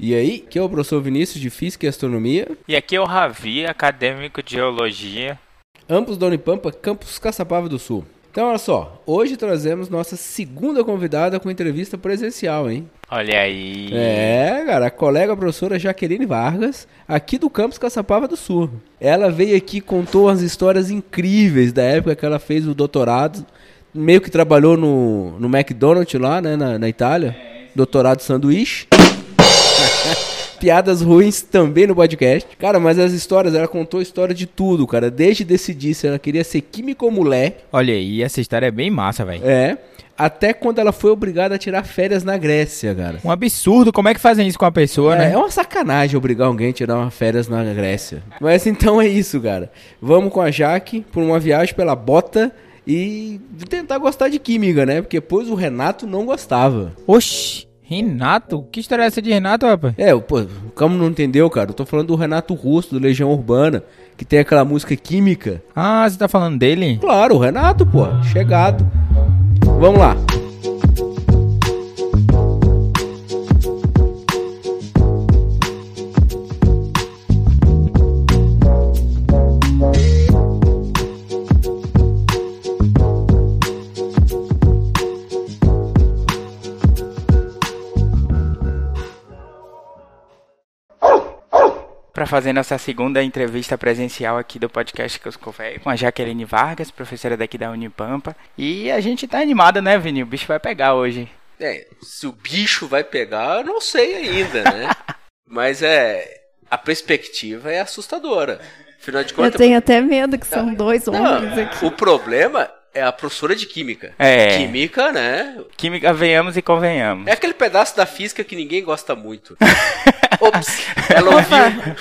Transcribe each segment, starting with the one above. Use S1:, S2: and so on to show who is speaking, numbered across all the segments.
S1: E aí, que é o professor Vinícius de Física e Astronomia.
S2: E aqui é o Ravi, acadêmico de Geologia.
S1: Ambos da Unipampa, campus Caçapava do Sul. Então, olha só, hoje trazemos nossa segunda convidada com entrevista presencial, hein?
S2: Olha aí.
S1: É, cara, a colega professora Jaqueline Vargas, aqui do campus Caçapava do Sul. Ela veio aqui e contou umas histórias incríveis da época que ela fez o doutorado, meio que trabalhou no, no McDonald's lá, né, na, na Itália, doutorado sanduíche. Piadas ruins também no podcast. Cara, mas as histórias, ela contou história de tudo, cara. Desde decidir se ela queria ser química ou mulher.
S3: Olha aí, essa história é bem massa, velho.
S1: É. Até quando ela foi obrigada a tirar férias na Grécia, cara.
S3: Um absurdo, como é que fazem isso com a pessoa,
S1: É,
S3: né?
S1: é uma sacanagem obrigar alguém a tirar uma férias na Grécia. Mas então é isso, cara. Vamos com a Jaque por uma viagem pela bota e tentar gostar de química, né? Porque depois o Renato não gostava.
S3: Oxi, Renato? Que história é essa de Renato, rapaz?
S1: É, pô, como não entendeu, cara? Eu tô falando do Renato Russo, do Legião Urbana, que tem aquela música química.
S3: Ah, você tá falando dele?
S1: Claro, o Renato, pô, chegado. Vamos lá.
S2: Para fazer nossa segunda entrevista presencial aqui do podcast Cusco Velho com a Jaqueline Vargas, professora daqui da Unipampa. E a gente tá animado, né, Vini? O bicho vai pegar hoje.
S1: É, se o bicho vai pegar, eu não sei ainda, né? Mas é. A perspectiva é assustadora. Afinal de
S4: Eu
S1: contas.
S4: tenho até medo que são dois
S1: Não,
S4: homens aqui.
S1: o problema é a professora de química.
S2: É.
S1: Química, né?
S2: Química, venhamos e convenhamos.
S1: É aquele pedaço da física que ninguém gosta muito. Ops, ela ouviu.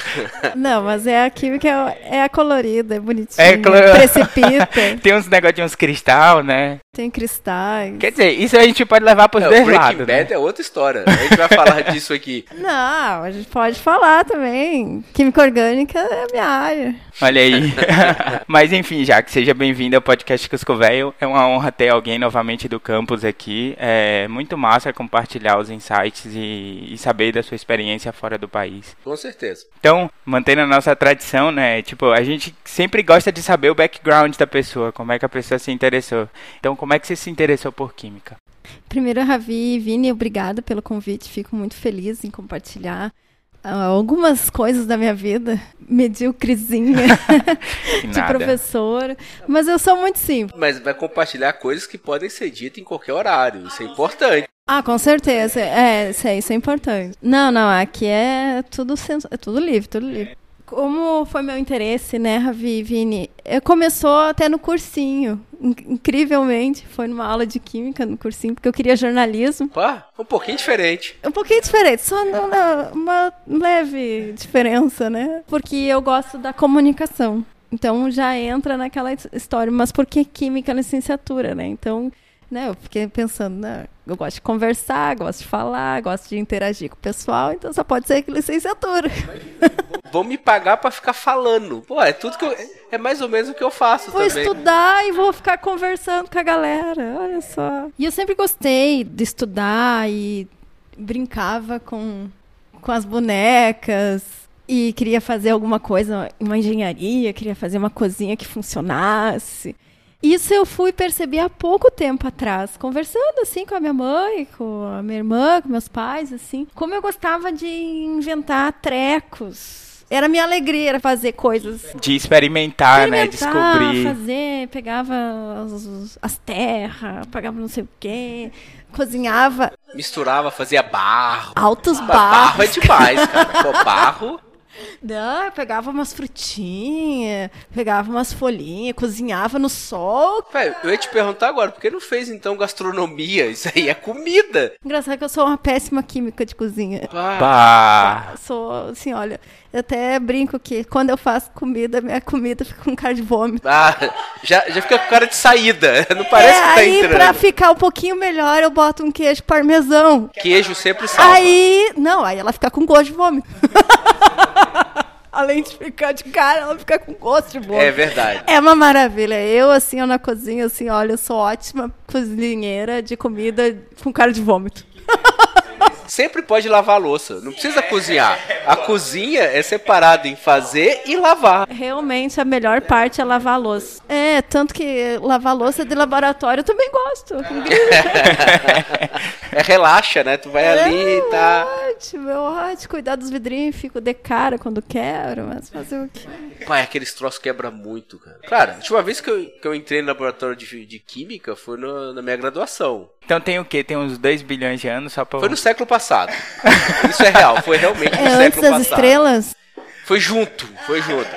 S4: Não, mas é a química, é a colorida, é bonitinha.
S2: É, colo-
S4: Precipita,
S2: Tem uns negocinhos cristal, né?
S4: tem cristais.
S2: Quer dizer, isso a gente pode levar pros
S1: Não,
S2: dois
S1: Breaking
S2: lados. né?
S1: Bad é outra história. A gente vai falar disso aqui.
S4: Não, a gente pode falar também. Química orgânica é a minha área.
S2: Olha aí. Mas enfim, Jaque, seja bem-vindo ao podcast Cusco Velho. É uma honra ter alguém novamente do campus aqui. É muito massa compartilhar os insights e, e saber da sua experiência fora do país.
S1: Com certeza.
S2: Então, mantendo a nossa tradição, né? Tipo, a gente sempre gosta de saber o background da pessoa, como é que a pessoa se interessou. Então, como é que você se interessou por química?
S4: Primeiro, Ravi e Vini, obrigada pelo convite. Fico muito feliz em compartilhar algumas coisas da minha vida, medíocrezinha de professor. Mas eu sou muito simples.
S1: Mas vai compartilhar coisas que podem ser ditas em qualquer horário. Isso é importante.
S4: Ah, com certeza. É, isso, é, isso é importante. Não, não, aqui é tudo, é tudo livre, tudo livre. Como foi meu interesse, né, Ravi e Vini? Eu começou até no cursinho. In- Incrivelmente, foi numa aula de química no cursinho, porque eu queria jornalismo.
S1: Pá, um pouquinho diferente.
S4: Um pouquinho diferente, só não, uma leve diferença, né? Porque eu gosto da comunicação. Então já entra naquela his- história, mas por que química licenciatura, né? Então, né, eu fiquei pensando, né, eu gosto de conversar, gosto de falar, gosto de interagir com o pessoal, então só pode ser que licenciatura.
S1: Vão me pagar pra ficar falando. Pô, é tudo que eu. É mais ou menos o que eu faço
S4: Vou
S1: também.
S4: estudar e vou ficar conversando com a galera, olha só. E eu sempre gostei de estudar e brincava com, com as bonecas e queria fazer alguma coisa, uma engenharia, queria fazer uma cozinha que funcionasse. Isso eu fui perceber há pouco tempo atrás, conversando assim com a minha mãe, com a minha irmã, com meus pais, assim, como eu gostava de inventar trecos. Era minha alegria era fazer coisas
S2: De experimentar, né?
S4: experimentar,
S2: Descobrir.
S4: fazer, pegava as, as terras, pegava não sei o quê, cozinhava
S1: Misturava, fazia barro.
S4: altos
S1: Mas barro é
S4: barros.
S1: demais, cara. Pô, barro.
S4: Não, eu pegava umas frutinhas, pegava umas folhinhas, cozinhava no sol.
S1: Velho, eu ia te perguntar agora, por que não fez então gastronomia? Isso aí é comida.
S4: Engraçado que eu sou uma péssima química de cozinha.
S1: Ah,
S2: Bah.
S4: Eu Sou, assim, olha, eu até brinco que quando eu faço comida, minha comida fica com cara de vômito.
S1: ah, já, já fica com cara de saída. Não parece
S4: é,
S1: que tá
S4: aí,
S1: entrando.
S4: pra ficar um pouquinho melhor, eu boto um queijo parmesão.
S1: Queijo sempre salva.
S4: Aí, não, aí ela fica com gosto de vômito. Além de ficar de cara, ela fica com gosto de vômito.
S1: É verdade.
S4: É uma maravilha. Eu, assim, eu na cozinha, assim, olha, eu sou ótima cozinheira de comida com cara de vômito.
S1: sempre pode lavar a louça. Não precisa cozinhar. A cozinha é separada em fazer e lavar.
S4: Realmente a melhor parte é lavar a louça. É, tanto que lavar a louça de laboratório eu também gosto.
S1: é relaxa, né? Tu vai
S4: é
S1: ali e tá.
S4: Ótimo, é ótimo. Cuidar dos vidrinhos, fico de cara quando quero, mas fazer o quê?
S1: Pai, aqueles troços quebra muito, cara. Cara, a última vez que eu, que eu entrei no laboratório de, de química foi no, na minha graduação.
S2: Então tem o quê? Tem uns 2 bilhões de anos só pra.
S1: Foi no século passado. Isso é real, foi realmente no
S4: é,
S1: século
S4: antes das
S1: passado.
S4: estrelas?
S1: Foi junto, foi junto.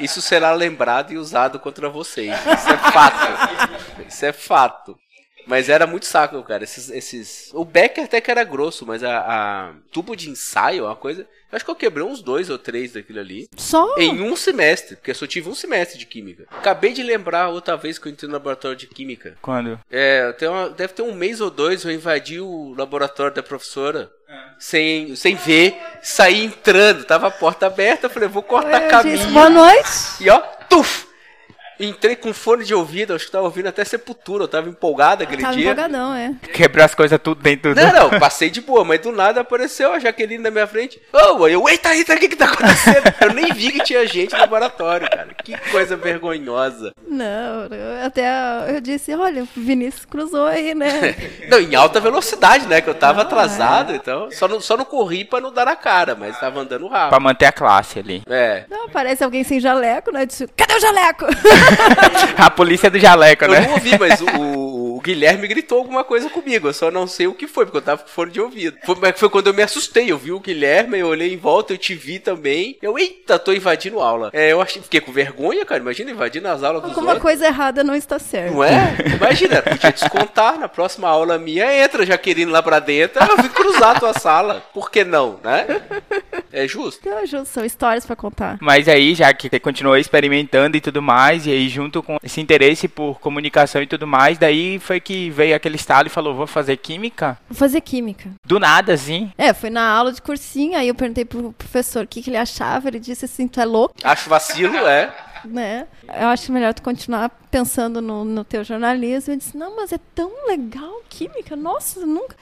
S1: Isso será lembrado e usado contra vocês. Isso é fato. Isso é fato. Mas era muito saco, cara. Esses, esses... O Becker até que era grosso, mas a, a, tubo de ensaio é uma coisa. Eu acho que eu quebrei uns dois ou três daquilo ali.
S4: Só?
S1: Em um semestre, porque eu só tive um semestre de química. Acabei de lembrar outra vez que eu entrei no laboratório de química.
S2: Quando?
S1: É, tem uma, deve ter um mês ou dois eu invadi o laboratório da professora. Sem, sem ver, saí entrando, tava a porta aberta, eu falei, vou cortar
S4: Eu
S1: caminho.
S4: disse, boa noite.
S1: E ó, tuf! Entrei com fone de ouvido, acho que tava ouvindo até Sepultura, eu tava empolgado aquele
S4: Tava
S1: dia.
S4: empolgadão, é.
S2: Quebrou as coisas tudo dentro do.
S1: Não, não, passei de boa, mas do nada apareceu a Jaqueline na minha frente. Ô, oh, eu, eita, eita, o que que tá acontecendo? Eu nem vi que tinha gente no laboratório, cara. Que coisa vergonhosa.
S4: Não, eu até eu disse, olha, o Vinícius cruzou aí, né?
S1: Não, em alta velocidade, né? Que eu tava
S4: Não,
S1: atrasado,
S4: é.
S1: então. Só não, só não corri pra não dar na cara, mas tava andando
S2: Pra
S1: rápido.
S2: manter a classe ali.
S1: É.
S4: Não, parece alguém sem jaleco, né? Eu disse, cadê o jaleco?
S2: A polícia do jaleco,
S1: Eu
S2: né?
S1: não ouvi, mas o Guilherme gritou alguma coisa comigo. Eu só não sei o que foi, porque eu tava com fone de ouvido. Foi, mas foi quando eu me assustei. Eu vi o Guilherme, eu olhei em volta, eu te vi também. Eu, eita, tô invadindo aula. É, eu achei, fiquei com vergonha, cara. Imagina invadindo as aulas dos
S4: Alguma
S1: outros.
S4: coisa errada não está certa.
S1: Não é? Imagina, podia descontar na próxima aula minha, entra Jaqueline lá pra dentro, eu vim cruzar a tua sala. Por que não, né? É justo.
S4: Não, justo, são histórias pra contar.
S2: Mas aí, já que você continuou experimentando e tudo mais, e aí junto com esse interesse por comunicação e tudo mais, daí foi que veio aquele estalo e falou, vou fazer química?
S4: Vou fazer química.
S2: Do nada, assim.
S4: É, fui na aula de cursinho, aí eu perguntei pro professor o que, que ele achava, ele disse assim, tu é louco,
S1: Acho vacilo, é.
S4: né? Eu acho melhor tu continuar pensando no, no teu jornalismo. Eu disse, não, mas é tão legal química, nossa, nunca...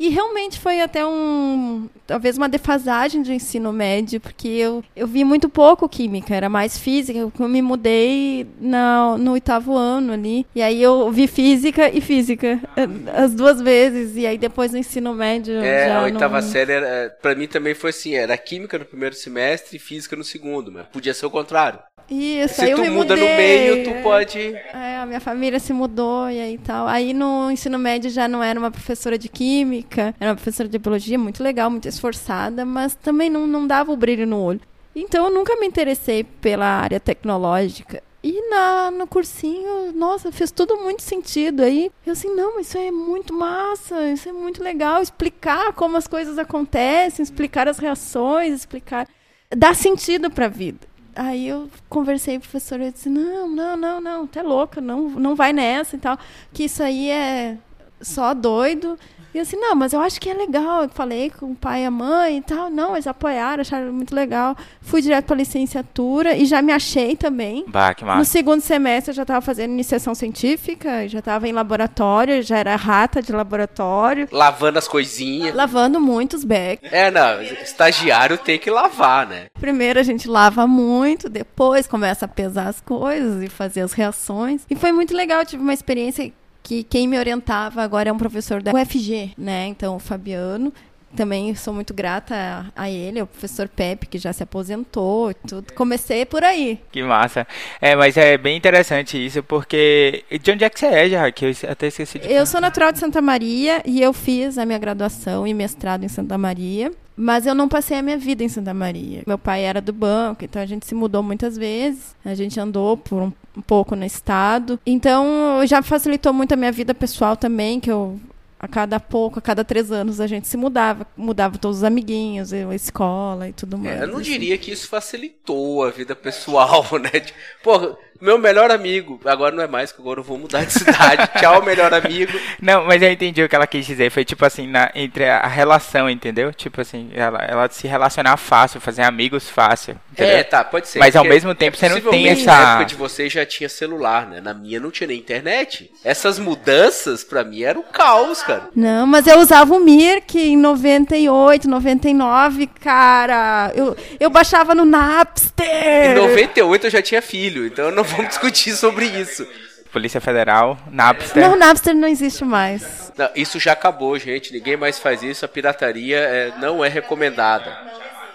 S4: E realmente foi até um. talvez uma defasagem de ensino médio, porque eu, eu vi muito pouco química, era mais física. Eu me mudei na, no oitavo ano ali. E aí eu vi física e física eh, as duas vezes. E aí depois no ensino médio.
S1: É, a oitava
S4: não...
S1: série, era, pra mim também foi assim, era química no primeiro semestre e física no segundo, mas podia ser o contrário.
S4: Isso, aí
S1: Se
S4: eu
S1: tu
S4: me
S1: muda no
S4: mudei,
S1: meio, tu
S4: é.
S1: pode...
S4: É, a minha família se mudou e aí tal. Aí no ensino médio já não era uma professora de química, era uma professora de biologia muito legal, muito esforçada, mas também não, não dava o brilho no olho. Então eu nunca me interessei pela área tecnológica. E na, no cursinho, nossa, fez tudo muito sentido. Aí eu assim, não, isso é muito massa, isso é muito legal. Explicar como as coisas acontecem, explicar as reações, explicar. Dá sentido pra vida. Aí eu conversei com o professor e disse, não, não, não, não, é louca, não, não vai nessa e tal. Que isso aí é só doido. E eu assim, não, mas eu acho que é legal. Eu falei com o pai e a mãe e tal. Não, eles apoiaram, acharam muito legal. Fui direto para licenciatura e já me achei também.
S2: Bah, que
S4: No
S2: massa.
S4: segundo semestre eu já estava fazendo iniciação científica, já estava em laboratório, já era rata de laboratório,
S1: Lavando as coisinhas.
S4: lavando muitos becos.
S1: É, não, estagiário tem que lavar, né?
S4: Primeiro a gente lava muito, depois começa a pesar as coisas e fazer as reações. E foi muito legal, eu tive uma experiência que quem me orientava agora é um professor da UFG, né? Então, o Fabiano. Também sou muito grata a, a ele, é o professor Pepe, que já se aposentou e tudo. Comecei por aí.
S2: Que massa. É, mas é bem interessante isso, porque... De onde é que você é, já? Que eu até esqueci de...
S4: Eu sou natural de Santa Maria e eu fiz a minha graduação e mestrado em Santa Maria. Mas eu não passei a minha vida em Santa Maria. Meu pai era do banco, então a gente se mudou muitas vezes. A gente andou por um, um pouco no estado. Então já facilitou muito a minha vida pessoal também, que eu a cada pouco, a cada três anos a gente se mudava, mudava todos os amiguinhos, a escola e tudo mais.
S1: É, eu não
S4: assim.
S1: diria que isso facilitou a vida pessoal, né? Tipo, Pô, Meu melhor amigo. Agora não é mais, que agora eu vou mudar de cidade. Tchau, melhor amigo.
S2: Não, mas eu entendi o que ela quis dizer. Foi tipo assim, na, entre a, relação, entendeu? Tipo assim, ela, ela se relacionar fácil, fazer amigos fácil. Entendeu?
S1: É, tá, pode ser.
S2: Mas ao mesmo tempo você não tem essa-
S1: Na época de vocês já tinha celular, né? Na minha não tinha nem internet. Essas mudanças, pra mim, era um caos, cara.
S4: Não, mas eu usava o Mirk em 98, 99, cara. Eu, eu baixava no Napster.
S1: Em 98 eu já tinha filho, então não vamos discutir sobre isso.
S2: Polícia Federal, Napster.
S4: Não, Napster não existe mais.
S1: Não, isso já acabou, gente. Ninguém mais faz isso. A pirataria é- não é recomendada.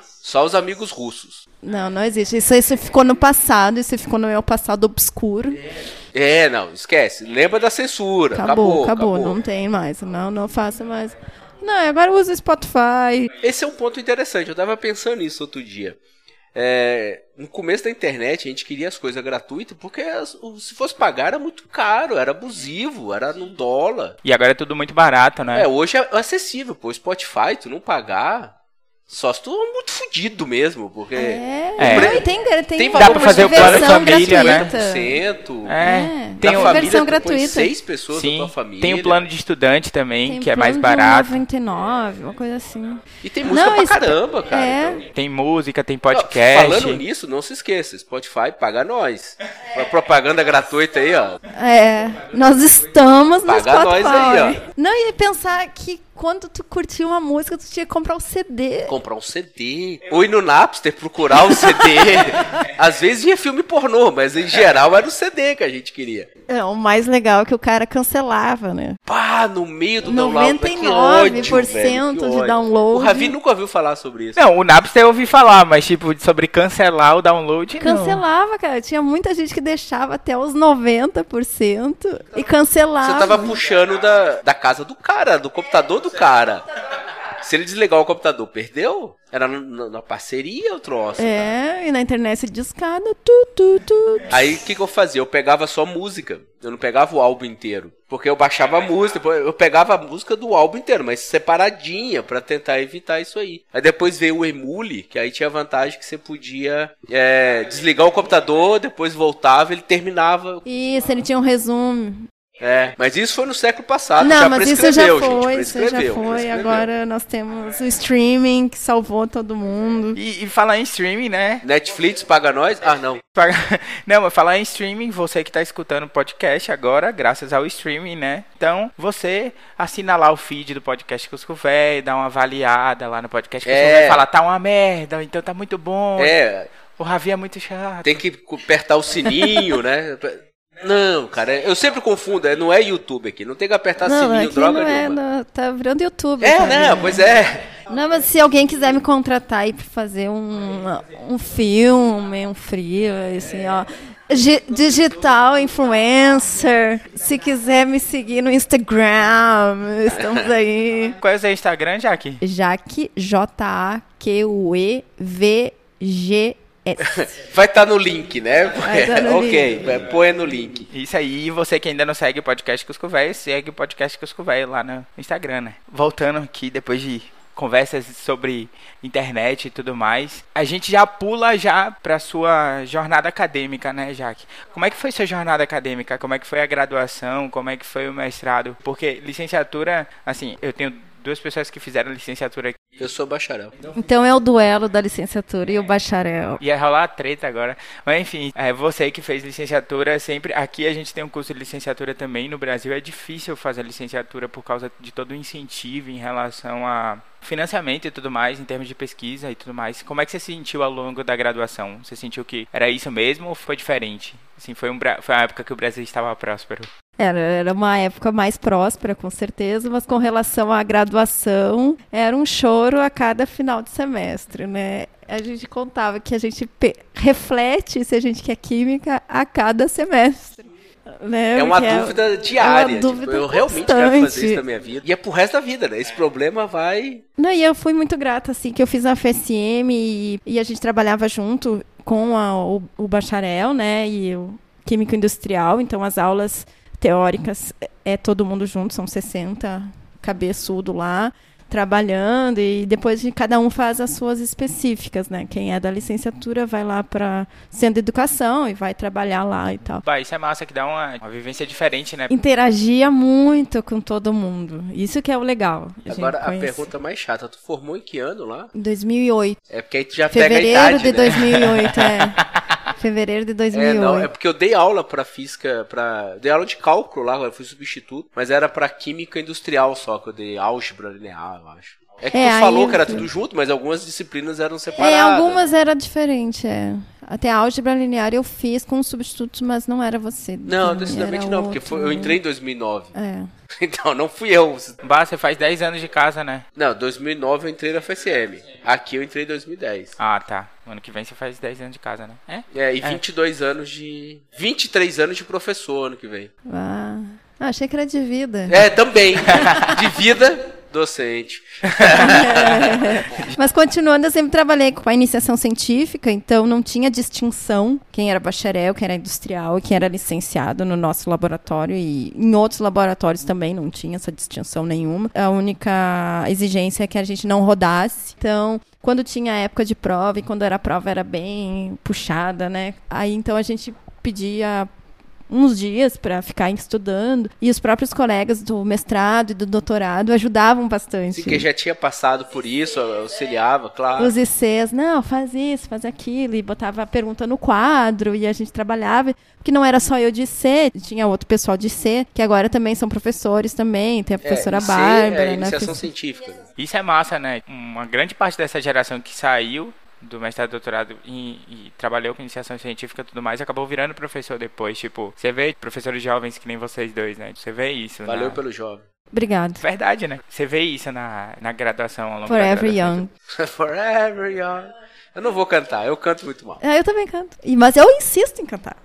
S1: Só os amigos russos.
S4: Não, não existe. Isso, isso ficou no passado, isso ficou no meu passado obscuro.
S1: É, não, esquece. Lembra da censura.
S4: Acabou,
S1: Acabou,
S4: acabou, não tem mais. Não, não faço mais. Não, agora eu uso Spotify.
S1: Esse é um ponto interessante. Eu tava pensando nisso outro dia. É, no começo da internet a gente queria as coisas gratuitas porque as- se fosse pagar era muito caro, era abusivo, era no dólar.
S2: E agora é tudo muito barato, né?
S1: É, hoje é acessível, pô. Spotify, tu não pagar, só se tu é muito fudido mesmo, porque
S4: É,
S2: É.
S4: não, tem, tem,
S1: Tem
S2: Dá pra fazer o plano
S4: versão
S2: família, né?
S4: gratuita.
S1: 50%.
S2: É,
S1: Da
S2: tem o,
S1: família,
S4: versão gratuita.
S1: seis pessoas da
S2: sim,
S1: tua família.
S2: tem o plano de estudante também,
S4: Tem
S2: que é mais
S4: plano de
S2: barato.
S4: 99, uma coisa assim.
S1: E tem música
S4: Não,
S1: pra
S4: isso-
S1: caramba, cara.
S4: é.
S1: então-
S2: Tem música, tem
S1: Ó,
S2: podcast.
S1: Falando nisso, não se esqueça, Spotify paga nós. Uma propaganda gratuita aí, ó.
S4: É, nós estamos no
S1: Paga
S4: Spotify.
S1: nós aí,
S4: Não, e pensar que quando tu curtia uma música, tu tinha que comprar o CD.
S1: Comprar um CD. Ou ir no Napster procurar o CD. Às vezes ia filme pornô, mas em geral era o CD que a gente queria.
S4: É, o mais legal é que o cara cancelava, né?
S1: Pá, no meio do download. que
S4: 99%
S1: ódio, velho, que
S4: de
S1: ódio.
S4: download.
S1: O Ravi nunca ouviu falar sobre isso.
S2: Não, o Napster eu ouvi falar, mas tipo, sobre cancelar o download, não.
S4: Cancelava, cara. Tinha muita gente que deixava até os 90% e cancelava.
S1: Você tava puxando da, da casa do cara, do computador do cara. Se ele desligar o computador, perdeu? Era na, parceria o troço.
S4: É, e na internet discada, tu, tu, tu.
S1: Aí o que, que eu fazia? Eu pegava só música. Eu não pegava o álbum inteiro. Porque eu baixava a música, eu pegava a música do álbum inteiro, mas separadinha pra tentar evitar isso aí. Aí depois veio o Emule, que aí tinha a vantagem que você podia é, desligar o computador, depois voltava, ele terminava.
S4: Isso, ele tinha um resumo.
S1: É, mas isso foi no século passado,
S4: não,
S1: já
S4: mas isso já foi,
S1: gente,
S4: isso já foi. Agora nós temos o streaming que salvou todo mundo.
S2: E, e falar em streaming, né?
S1: Netflix paga nós? Ah, não.
S2: Não, mas falar em streaming, você que está escutando o podcast agora, graças ao streaming, né? Então, você assina lá o feed do podcast Cusco Véi, dá uma avaliada lá no podcast Cusco
S1: É.
S2: Véi, fala, tá uma merda, então tá muito bom.
S1: É,
S2: O Ravi é muito chato.
S1: tem que apertar o sininho, né? Não, cara, eu sempre confundo, é- não é YouTube aqui, não tem que apertar
S4: não,
S1: sininho,
S4: aqui
S1: droga
S4: não é,
S1: nenhuma.
S4: não, tá virando YouTube.
S1: É,
S4: cara.
S1: né? Pois é.
S4: Não, mas se alguém quiser me contratar aí pra fazer um, um filme, um frio, assim, ó. Gi- Digital influencer. Se quiser me seguir no Instagram, estamos aí.
S2: Qual é o seu Instagram, Jaque?
S4: Jaque, J-A-Q-U-E-V-G-S.
S1: Vai estar no link, né?
S4: Vai tá no
S1: ok, é, põe no link.
S2: Isso aí, e você que ainda não segue o podcast Cusco Véi, segue o podcast Cusco Véi lá no Instagram, né? Voltando aqui, depois de conversas sobre internet e tudo mais, a gente já pula já pra sua jornada acadêmica, né, Jaque? Como é que foi sua jornada acadêmica? Como é que foi a graduação? Como é que foi o mestrado? Porque licenciatura, assim, eu tenho duas pessoas que fizeram licenciatura aqui.
S1: Eu sou bacharel.
S4: Então é o duelo da licenciatura e o bacharel.
S2: Ia rolar treta agora. Mas enfim, é, você que fez licenciatura, sempre. Aqui a gente tem um curso de licenciatura também. No Brasil é difícil fazer licenciatura por causa de todo o incentivo em relação a financiamento e tudo mais, em termos de pesquisa e tudo mais. Como é que você se sentiu ao longo da graduação? Você sentiu que era isso mesmo ou foi diferente? Assim, foi, um, foi uma época que o Brasil estava próspero.
S4: Era, era uma época mais próspera, com certeza, mas com relação à graduação, era um choro a cada final de semestre, né? A gente contava que a gente reflete se a gente quer química a cada semestre. Né?
S1: É uma
S4: Porque
S1: dúvida diária. tipo,
S4: dúvida
S1: eu realmente quero fazer isso na minha vida. E é pro resto da vida, né? Esse problema vai.
S4: Não, e eu fui muito grata, assim, que eu fiz a FSM e, e a gente trabalhava junto com a- o, o bacharel, né, e o químico industrial, então as aulas teóricas é, todo mundo junto, são 60 cabeçudo lá, trabalhando e depois de cada um faz as suas específicas, né? Quem é da licenciatura vai lá para centro de educação e vai trabalhar lá e tal.
S2: Bah, isso é massa que dá uma, uma vivência diferente, né?
S4: Interagia muito com todo mundo. Isso que é o legal.
S1: Agora a pergunta mais chata, tu formou em que ano lá?
S4: Em 2008.
S1: É porque aí tu já
S4: Fevereiro
S1: pega a idade,
S4: de
S1: né?
S4: 2008, é. Fevereiro de 2008.
S1: É, não, é porque eu dei aula pra física, pra. Dei aula de cálculo lá, eu fui substituto, mas era pra química industrial só, que eu dei álgebra linear, eu acho. É que
S4: É,
S1: tu falou que era tudo junto, mas algumas disciplinas eram separadas.
S4: É, algumas era diferente, é. Até a álgebra linear eu fiz com substitutos, mas não era você.
S1: Não, decididamente não, porque foi- eu entrei em 2009.
S4: É.
S1: Então, não fui eu.
S2: Bah, você faz 10 anos de casa, né?
S1: Não, 2009 eu entrei na FSM. Aqui eu entrei em 2010.
S2: Ah, tá. Ano que vem você faz 10 anos de casa, né? É?
S1: É, e 22 anos de. 23 anos de professor ano que vem.
S4: Ah, achei que era de vida.
S1: É, também. De vida, docente.
S4: Mas continuando, eu sempre trabalhei com a iniciação científica, então não tinha distinção quem era bacharel, quem era industrial quem era licenciado no nosso laboratório. E em outros laboratórios também não tinha essa distinção nenhuma. A única exigência é que a gente não rodasse. Então, quando tinha época de prova e quando era prova era bem puxada, né? Aí então a gente pedia uns dias para ficar estudando e os próprios colegas do mestrado e do doutorado ajudavam bastante.
S1: Assim, que já tinha passado por isso, auxiliava, claro.
S4: Os ICs, não, faz isso, faz aquilo, e botava a pergunta no quadro, e a gente trabalhava, porque não era só eu de C, tinha outro pessoal de C, que agora também são professores também, tem a professora
S1: é, IC
S4: Bárbara,
S1: é
S4: né?
S1: iniciação
S4: fiz-
S1: científica. né?
S2: Isso é massa, né? Uma grande parte dessa geração que saiu do mestrado e doutorado e, e trabalhou com iniciação científica e tudo mais, acabou virando professor depois. Tipo, você vê professores jovens que nem vocês dois, né? Você vê isso.
S1: Valeu
S2: na...
S1: pelo jovem.
S4: Obrigado.
S2: Verdade, né? Você vê isso na, na graduação ao longo da
S4: Forever
S2: graduação.
S4: Young.
S1: Forever young. Eu não vou cantar, eu canto muito mal.
S4: Ah, eu também canto. E- Mas eu insisto em cantar.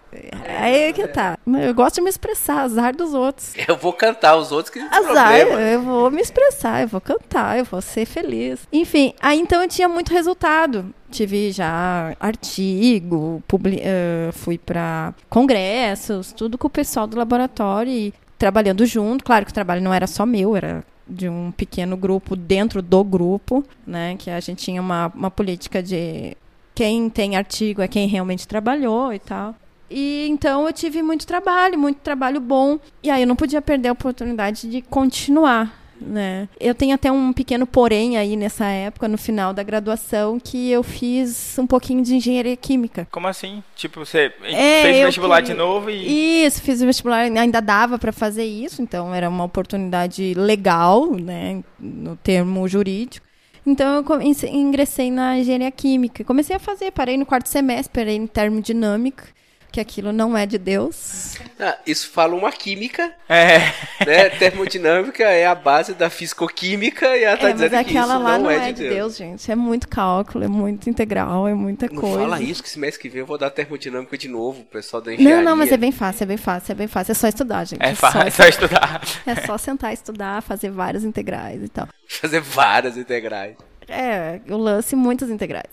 S4: Aí que tá. Eu gosto de me expressar, azar dos outros.
S1: Eu vou cantar os outros que
S4: Azar,
S1: problema.
S4: eu vou me expressar, eu vou cantar, eu vou ser feliz. Enfim, aí então eu tinha muito resultado. Tive já artigo, publi- eh, fui para congressos, tudo com o pessoal do laboratório e trabalhando junto. Claro que o trabalho não era só meu, era de um pequeno grupo dentro do grupo, né? Que a gente tinha uma, uma política de quem tem artigo é quem realmente trabalhou e tal. E então eu tive muito trabalho, muito trabalho bom. E aí eu não podia perder a oportunidade de continuar, né? Eu tenho até um pequeno porém aí nessa época, no final da graduação, que eu fiz um pouquinho de engenharia química.
S2: Como assim? Tipo, você
S4: É,
S2: fez vestibular
S4: queria-
S2: de novo e.
S4: Isso, fiz o vestibular, ainda dava para fazer isso, então era uma oportunidade legal, né, no termo jurídico. Então eu ingressei na engenharia química. Comecei a fazer, parei no quarto semestre, parei em termodinâmica, que aquilo não é de Deus.
S1: Ah, isso fala uma química,
S2: É.
S1: né? Termodinâmica é a base da fisicoquímica e ela tá
S4: é, mas
S1: dizendo que
S4: aquela
S1: isso
S4: lá
S1: não, é, de Deus.
S4: Deus, gente. É muito cálculo, é muito integral, é muita
S1: Não
S4: coisa.
S1: fala isso, que esse mês que vem eu vou dar termodinâmica de novo, o pessoal da engenharia.
S4: Não, não, mas é bem fácil, é bem fácil, é bem fácil. É só estudar, gente.
S2: É,
S4: só,
S2: fa- é só estudar.
S4: é só sentar e estudar, fazer vários integrais e tal.
S1: Fazer várias integrais.
S4: É, eu lance muitas integrais.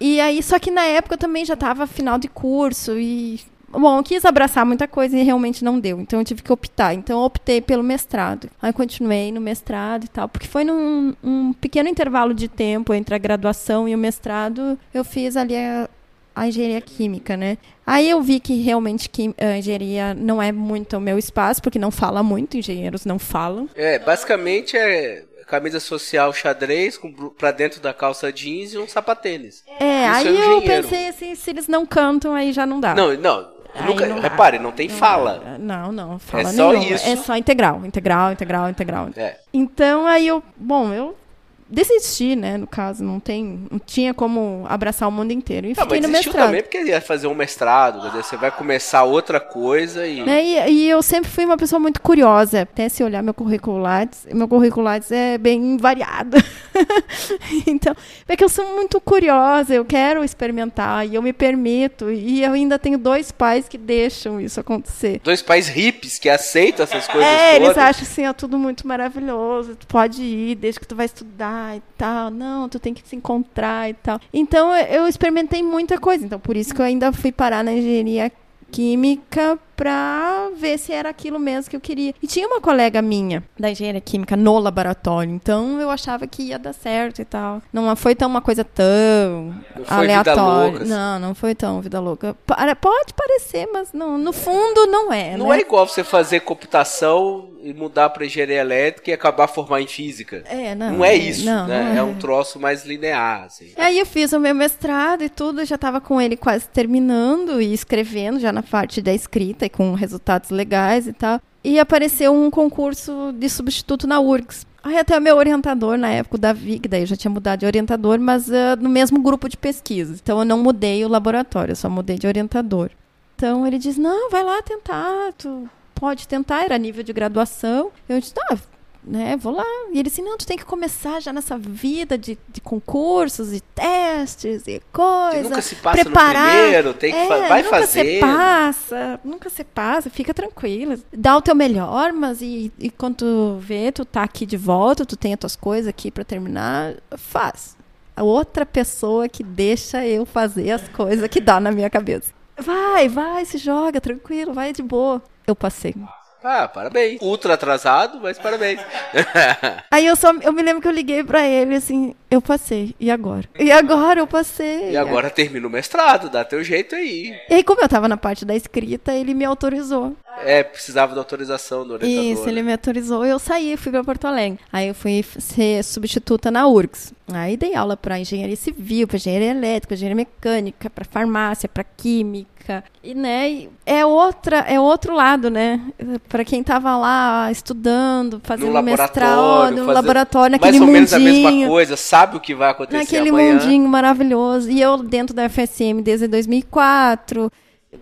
S4: E aí, só que na época eu também já estava final de curso e. Bom, eu quis abraçar muita coisa e realmente não deu. Então eu tive que optar. Então eu optei pelo mestrado. Aí continuei no mestrado e tal. Porque foi num um pequeno intervalo de tempo entre a graduação e o mestrado. Eu fiz ali a, a engenharia química, né? Aí eu vi que realmente que a engenharia não é muito o meu espaço, porque não fala muito, engenheiros não falam.
S1: É, basicamente é camisa social xadrez com pra dentro da calça jeans e um sapatênis.
S4: É,
S1: Isso
S4: aí
S1: é um
S4: eu
S1: engenheiro.
S4: pensei assim, se eles não cantam, aí já não dá.
S1: Não, não. Nunca,
S4: não
S1: repare, não tem fala.
S4: Não, não, fala
S1: É só
S4: nenhuma.
S1: isso.
S4: É só integral, integral, integral, integral.
S1: É.
S4: Então aí eu, bom, eu desisti, né, no caso, não tem, não tinha como abraçar o mundo inteiro. E
S1: Não,
S4: fiquei
S1: mas
S4: no
S1: desistiu
S4: mestrado.
S1: também porque ia fazer um mestrado, quer dizer, você vai começar outra coisa e...
S4: Né, E, e eu sempre fui uma pessoa muito curiosa. Até se olhar meu currículo Lattes, meu currículo Lattes é bem variado. então, é que eu sou muito curiosa, eu quero experimentar e eu me permito. E eu ainda tenho dois pais que deixam isso acontecer.
S1: Dois pais hippies que aceitam essas coisas
S4: É,
S1: todas.
S4: eles acham assim, ó, tudo muito maravilhoso, tu pode ir desde que tu vai estudar e tal. Não, tu tem que se encontrar e tal. Então eu experimentei muita coisa. Então por isso que eu ainda fui parar na engenharia química pra ver se era aquilo mesmo que eu queria. E tinha uma colega minha da engenharia química no laboratório, então eu achava que ia dar certo e tal. Não foi tão uma coisa tão
S1: Não
S4: aleatória.
S1: assim.
S4: Não, não foi tão vida louca. Para- Pode parecer, mas não, no fundo não é,
S1: Não
S4: né?
S1: é igual você fazer computação e mudar pra engenharia elétrica e acabar formar em física.
S4: É, não.
S1: Não, é isso,
S4: não,
S1: né?
S4: não
S1: É um troço mais linear, assim.
S4: E aí eu fiz o meu mestrado e tudo, já estava com ele quase terminando e escrevendo já na parte da escrita e com resultados legais e tal. E apareceu um concurso de substituto na URGS. Aí até o meu orientador na época, o Davi, que daí eu já tinha mudado de orientador, mas ah, no mesmo grupo de pesquisa. Então eu não mudei o laboratório, eu só mudei de orientador. Então ele diz: "Não, vai lá tentar, tu pode tentar", era nível de graduação. Eu disse: "Tá, né, vou lá. E ele disse, não, tu tem que começar já nessa vida de, de concursos e testes e coisa.
S1: nunca se passa no
S4: preparar.
S1: primeiro, tem que
S4: é,
S1: vai
S4: nunca
S1: fazendo.
S4: você passa, nunca você passa, fica tranquila. Dá o teu melhor, mas e, e quando tu vê, tu tá aqui de volta, tu tem as tuas coisas aqui pra terminar, faz. A outra pessoa que deixa eu fazer as coisas que dá na minha cabeça. Vai, vai, se joga, tranquilo, vai de boa. Eu passei.
S1: Ah, parabéns. Ultra atrasado, mas parabéns.
S4: Aí eu só eu me lembro que eu liguei pra ele assim, eu passei. E agora? E agora eu passei.
S1: e agora termina o mestrado, dá teu jeito aí.
S4: E aí, como eu tava na parte da escrita, ele me autorizou.
S1: É, precisava da autorização do orientador.
S4: Isso, ele
S1: né?
S4: me autorizou. Eu saí, fui pra Porto Alegre. Aí eu fui ser substituta na URGS. Aí dei aula pra engenharia civil, pra engenharia elétrica, engenharia mecânica, pra farmácia, pra química. E, né, e é outra, é outro lado, né? Pra quem tava lá estudando, fazendo
S1: laboratório,
S4: mestrado, no
S1: fazendo
S4: laboratório,
S1: Mais
S4: naquele
S1: ou menos a
S4: mundinho.
S1: mesma coisa, sabe o que vai acontecer
S4: Naquele
S1: amanhã.
S4: mundinho maravilhoso. E eu dentro da FSM desde 2004,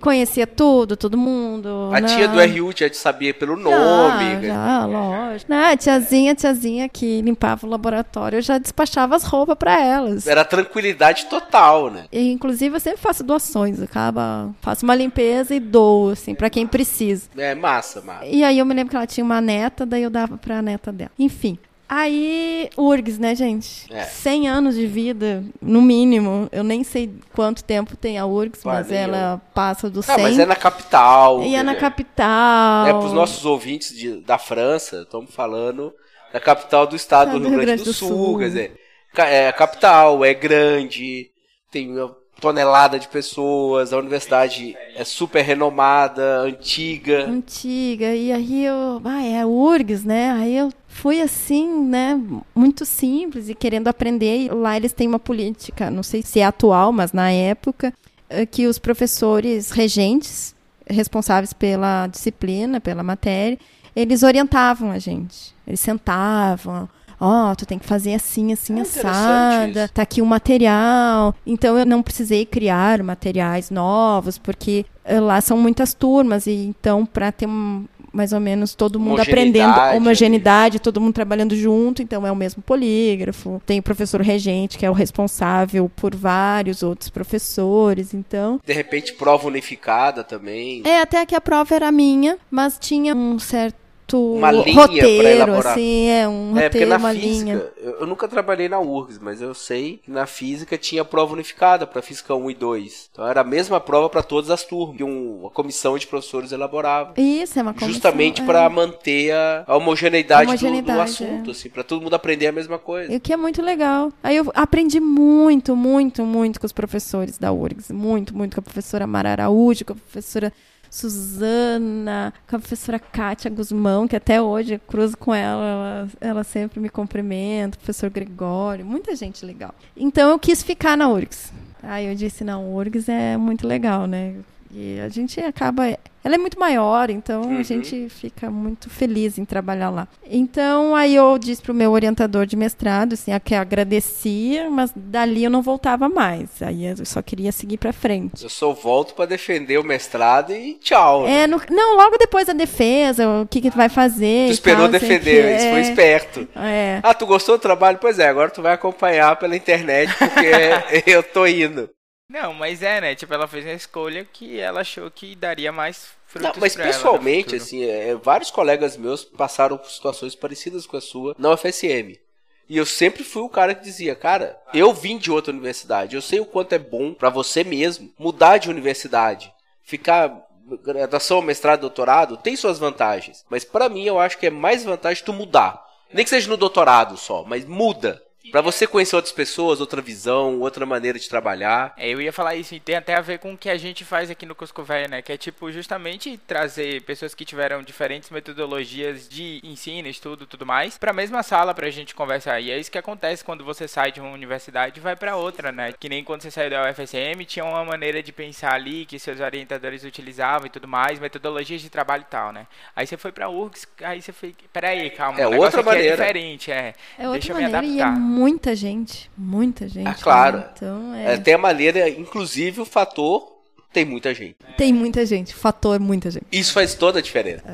S4: conhecia tudo, todo mundo.
S1: A
S4: né?
S1: tia do RU já te sabia pelo nome.
S4: Já, já, lógico. Né, a tiazinha, a tiazinha que limpava o laboratório, eu já despachava as roupas pra elas.
S1: Era tranquilidade total, né?
S4: E, inclusive, eu sempre faço doações. Acaba, faço uma limpeza e dou, assim, pra quem precisa.
S1: É massa, massa.
S4: E aí eu me lembro que ela tinha uma neta, daí eu dava pra neta dela. Enfim. Aí, URGS, né, gente?
S1: É.
S4: 100 anos de vida, no mínimo. Eu nem sei quanto tempo tem a URGS,
S1: Pá,
S4: mas ela passa do 100.
S1: Ah, mas é na capital.
S4: E é na
S1: dizer,
S4: capital.
S1: É, para os nossos ouvintes de- da França, estamos falando da capital do estado do Rio Grande do, Sul, quer dizer, é a capital, é grande, tem uma tonelada de pessoas, a universidade é super renomada, antiga.
S4: antiga. E aí eu. Ah, é a URGS, né? Aí eu fui assim, né? Muito simples e querendo aprender. E lá eles têm uma política, não sei se é atual, mas na época, eh, que os professores regentes, responsáveis pela disciplina, pela matéria, eles orientavam a gente. Eles sentavam. Ó, tu tem que fazer assim, assim,
S1: interessante
S4: assada. Tá aqui o material. Então eu não precisei criar materiais novos, porque eh, lá são muitas turmas. E então, para ter um- mais ou menos todo mundo aprendendo
S1: Homogeneidade
S4: homogeneidade, todo mundo trabalhando junto, então é o mesmo polígrafo. Tem o professor regente, que é o responsável por vários outros professores, então.
S1: De repente, prova unificada também.
S4: É, até que a prova era minha, mas tinha um certo
S1: Uma linha
S4: roteiro,
S1: elaborar.
S4: assim, é um
S1: É, porque
S4: roteiro,
S1: na física, eu, eu nunca trabalhei na URGS, mas eu sei que na física tinha prova unificada para física 1 e 2. Então era a mesma prova para todas as turmas, que um- uma comissão de professores elaborava.
S4: Isso, é uma comissão,
S1: Justamente
S4: é.
S1: para manter a, a homogeneidade, do- do,
S4: Homogeneidade,
S1: assunto, assim, para todo mundo aprender a mesma coisa.
S4: O que é muito legal. Aí eu aprendi muito, muito, muito com os professores da URGS. Muito, muito com a professora Mara Araújo, com a professora Suzana, com a professora Kátia Guzmão, que até hoje cruzo com ela, ela, ela sempre me cumprimenta, professor Gregório, muita gente legal. Então eu quis ficar na URGS. Aí eu disse, não, URGS é muito legal, né? E a gente acaba. Ela é muito maior, então
S1: Uhum.
S4: a gente fica muito feliz em trabalhar lá. Então, aí eu disse pro meu orientador de mestrado, assim, a que agradecia, mas dali eu não voltava mais. Aí eu só queria seguir pra frente.
S1: Eu só volto para defender o mestrado e tchau.
S4: É, no- não, logo depois da defesa, o que que tu vai fazer?
S1: tu esperou
S4: tal,
S1: defender,
S4: que-
S1: isso foi
S4: é,
S1: esperto.
S4: É.
S1: Ah, tu gostou do trabalho? Pois é, agora tu vai acompanhar pela internet porque eu tô indo.
S2: Não, mas é, né? Tipo, ela fez uma escolha que ela achou que daria mais frutos
S1: Não, mas pessoalmente, assim, é, vários colegas meus passaram por situações parecidas com a sua na UFSM. E eu sempre fui o cara que dizia, cara, eu vim de outra universidade, eu sei o quanto é bom pra você mesmo mudar de universidade, ficar graduação, mestrado, doutorado, tem suas vantagens. Mas para mim eu acho que é mais vantagem tu mudar. Nem que seja no doutorado só, mas muda. Pra você conhecer outras pessoas, outra visão, outra maneira de trabalhar.
S2: É, eu ia falar isso, e tem até a ver com o que a gente faz aqui no Cusco Velho, né? Que é tipo justamente trazer pessoas que tiveram diferentes metodologias de ensino, estudo tudo mais, pra mesma sala pra gente conversar. E é isso que acontece quando você sai de uma universidade e vai pra outra, né? Que nem quando você saiu da UFSM, tinha uma maneira de pensar ali que seus orientadores utilizavam e tudo mais, metodologias de trabalho e tal, né? Aí você foi pra URGS, aí você foi. Peraí, calma,
S1: é outra
S2: é
S1: maneira.
S2: é diferente, é.
S4: É outra
S2: Deixa eu me
S4: maneira e é
S2: adaptar.
S4: Muita gente, muita gente.
S1: Ah, claro.
S4: né? Então, é...
S1: É, tem a maneira, inclusive o fator, tem muita gente.
S4: Tem muita gente, fator muita gente.
S1: Isso faz toda a diferença.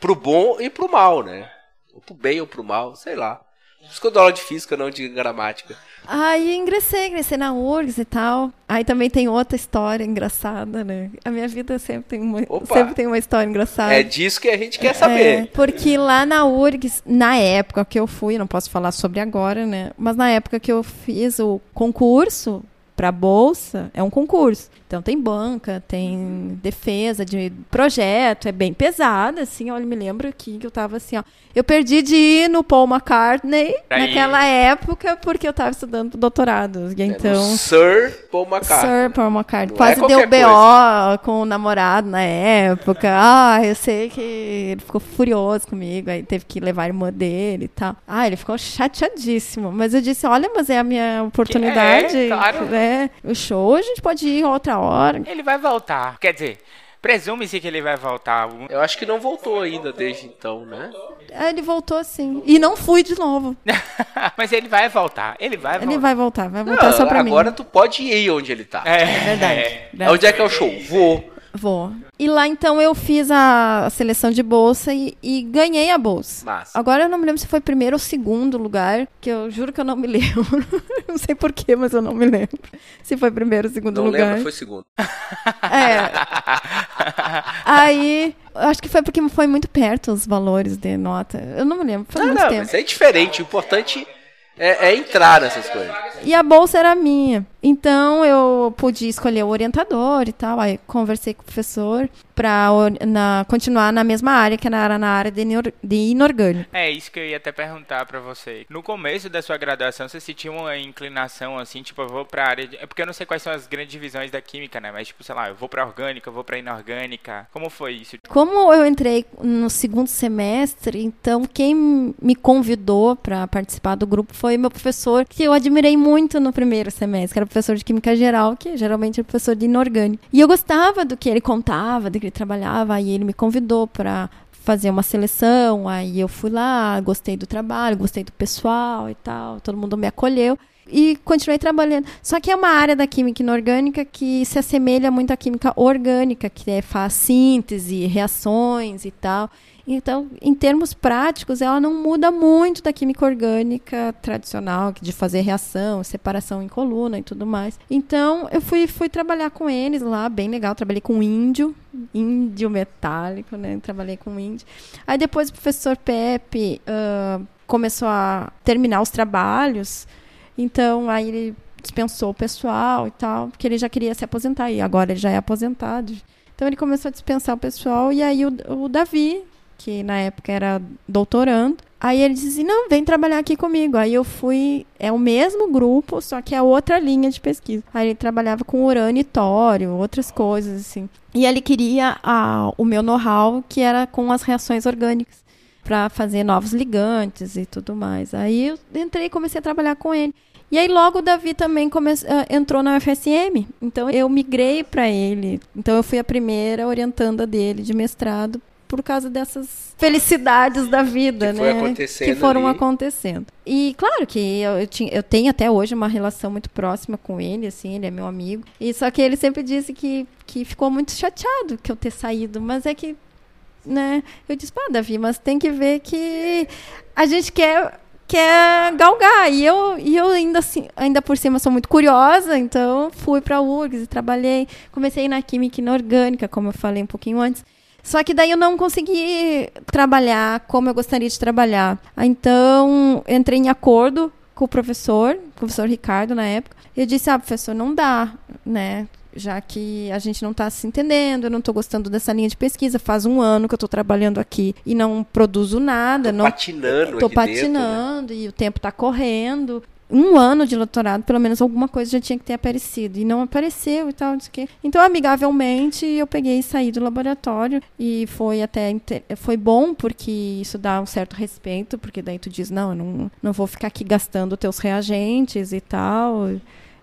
S1: Pro bom e pro mal, né? Ou pro bem ou pro mal, sei lá. Por isso que eu dou aula de física, não de gramática.
S4: Aí ingressei, ingressei na URGS e tal. Aí também tem outra história engraçada, né? A minha vida sempre tem uma,
S1: Opa.
S4: sempre tem uma história engraçada.
S1: É disso que a gente quer
S4: É,
S1: saber.
S4: porque lá na URGS, na época que eu fui, não posso falar sobre agora, né? Mas na época que eu fiz o concurso para bolsa, é um concurso. Então tem banca, tem defesa de projeto, é bem pesado, assim, olha, me lembro aqui que eu tava assim, ó. Eu perdi de ir no Paul McCartney
S2: Aí.
S4: naquela época porque eu tava estudando doutorado.
S1: É
S4: então,
S1: no Sir Paul McCartney.
S4: Sir Paul McCartney.
S1: Não
S4: Quase
S1: é
S4: deu BO com o namorado na época. Ah, eu sei que ele ficou furioso comigo, aí teve que levar a irmã dele e tal. Ah, ele ficou chateadíssimo. Mas eu disse, olha, mas é a minha oportunidade.
S2: É, claro.
S4: né? O show a gente pode ir outra hora.
S2: Ele vai voltar. Quer dizer, presume-se que ele vai voltar.
S1: Eu acho que não voltou ainda desde então, né?
S4: Aí ele voltou assim. E não fui de novo.
S2: Mas ele vai voltar. Ele vai voltar.
S4: Ele vai voltar, vai voltar só pra mim.
S1: agora tu pode ir onde ele tá.
S2: É,
S4: É verdade.
S2: é.
S1: Onde é que é o show? Vou.
S4: Vou. E lá então eu fiz a a seleção de bolsa e, e ganhei a bolsa.
S1: Massa.
S4: Agora eu não me lembro se foi primeiro ou segundo lugar, que eu juro que eu não me lembro. não sei porquê, mas eu não me lembro. Se foi primeiro ou segundo
S1: Não
S4: lugar.
S1: lembro, foi segundo.
S4: É. Aí, acho que foi porque foi muito perto os valores de nota. Eu não me lembro, faz
S1: Não,
S4: muito
S1: não,
S4: tempo.
S1: mas é diferente. O importante é, é entrar nessas coisas.
S4: E a bolsa era minha. Então eu pude escolher o orientador e tal. Aí conversei com o professor para na, continuar na mesma área, que era na área de, inor- de inorgânico.
S2: É isso que eu ia até perguntar pra você. No começo da sua graduação, você sentiu uma inclinação assim, tipo, eu vou pra área de... É porque eu não sei quais são as grandes divisões da química, né? Mas tipo, sei lá, eu vou pra orgânica, eu vou pra inorgânica. Como foi isso?
S4: Como eu entrei no segundo semestre, então quem me convidou para participar do grupo foi meu professor, que eu admirei muito no primeiro semestre, que era professor de Química Geral, que geralmente é professor de inorgânico. E eu gostava do que ele contava, do que ele trabalhava, aí ele me convidou para fazer uma seleção, aí eu fui lá, gostei do trabalho, gostei do pessoal e tal, todo mundo me acolheu. E continuei trabalhando. Só que é uma área da química inorgânica que se assemelha muito à química orgânica, que é, faz síntese, reações e tal. Então, em termos práticos, ela não muda muito da química orgânica tradicional, de fazer reação, separação em coluna e tudo mais. Então, eu fui, fui trabalhar com eles lá, bem legal. Trabalhei com índio, índio metálico, né? Trabalhei com índio. Aí depois o professor Pepe ah, começou a terminar os trabalhos. Então, aí ele dispensou o pessoal e tal, porque ele já queria se aposentar, e agora ele já é aposentado. Então, ele começou a dispensar o pessoal, e aí o, o Davi, que na época era doutorando, aí ele disse assim, não, vem trabalhar aqui comigo. Aí eu fui, é o mesmo grupo, só que é outra linha de pesquisa. Aí ele trabalhava com urânio e tório, outras coisas, assim. E ele queria a, o meu know-how, que era com as reações orgânicas para fazer novos ligantes e tudo mais. Aí eu entrei e comecei a trabalhar com ele. E aí logo o Davi também come- ah, entrou na UFSM, então eu migrei para ele. Então eu fui a primeira orientanda dele de mestrado por causa dessas felicidades da vida,
S1: Que
S4: né? que foram
S1: ali.
S4: acontecendo. E claro que eu, eu, tinha, eu tenho até hoje uma relação muito próxima com ele, assim, ele é meu amigo. E só que ele sempre disse que, que ficou muito chateado que eu ter saído, mas é que né? Eu disse, pá, Davi, mas tem que ver que a gente quer quer galgar. E eu, e eu ainda assim, ainda por cima sou muito curiosa, então fui para a URGS e trabalhei, comecei na química inorgânica, como eu falei um pouquinho antes. Só que daí eu não consegui trabalhar como eu gostaria de trabalhar. Então, entrei em acordo com o professor, o professor Ricardo na época. Eu disse: "Ah, professor, não dá, né? já que a gente não está se entendendo, eu não estou gostando dessa linha de pesquisa. Faz um ano que eu estou trabalhando aqui e não produzo nada.
S1: Tô
S4: não,
S1: patinando
S4: Estou patinando
S1: dentro, né?
S4: e o tempo está correndo. Um ano de doutorado, pelo menos alguma coisa já tinha que ter aparecido. E não apareceu e tal, não. Então, amigavelmente, eu peguei e saí do laboratório. E foi até foi bom, porque isso dá um certo respeito, porque daí tu diz, não, eu não, não vou ficar aqui gastando teus reagentes e tal.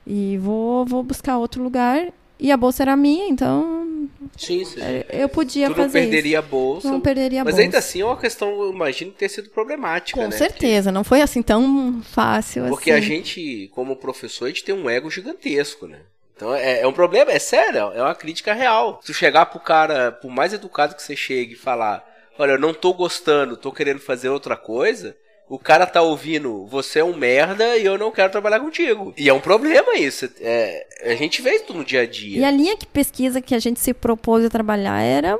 S4: E vou, vou buscar outro lugar. E a bolsa era minha, então.
S1: Sim, sim.
S4: É, eu podia
S1: tu
S4: fazer.
S1: Não perderia
S4: isso.
S1: a bolsa.
S4: Não perderia a
S1: mas
S4: bolsa.
S1: ainda assim é uma questão, eu imagino, ter sido problemática.
S4: Com
S1: né?
S4: certeza, não foi assim tão fácil
S1: Porque
S4: assim.
S1: a gente, como professor, a gente tem um ego gigantesco, né? Então é, é um problema, é sério, é uma crítica real. Se tu chegar pro cara, por mais educado que você chegue e falar, olha, eu não tô gostando, tô querendo fazer outra coisa, o cara tá ouvindo, você é um merda e eu não quero trabalhar contigo. E é um problema isso. É, a gente vê isso no dia a dia.
S4: E a linha de pesquisa que a gente se propôs a trabalhar era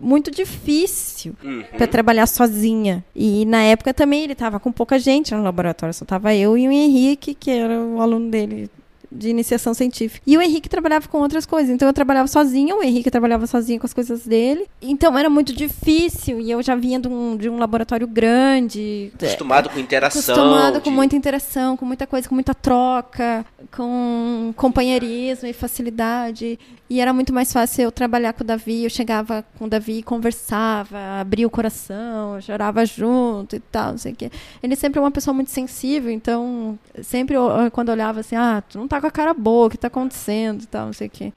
S4: muito difícil
S1: uhum.
S4: para trabalhar sozinha. E na época também ele tava com pouca gente no laboratório, só tava eu e o Henrique, que era o aluno dele de iniciação científica. E o Henrique trabalhava com outras coisas. Então eu trabalhava sozinha, o Henrique trabalhava sozinho com as coisas dele. Então era muito difícil. E eu já vinha de um, de um laboratório grande.
S1: Acostumado com interação.
S4: Acostumado
S1: de...
S4: com muita interação, com muita coisa, com muita troca, com companheirismo e facilidade. E era muito mais fácil eu trabalhar com o Davi. Eu chegava com o Davi e conversava, abria o coração, chorava junto e tal, não sei o quê. Ele sempre é uma pessoa muito sensível, então sempre eu, quando eu olhava assim, ah, tu não tá com a cara boa, o que tá acontecendo e tal, não sei o quê.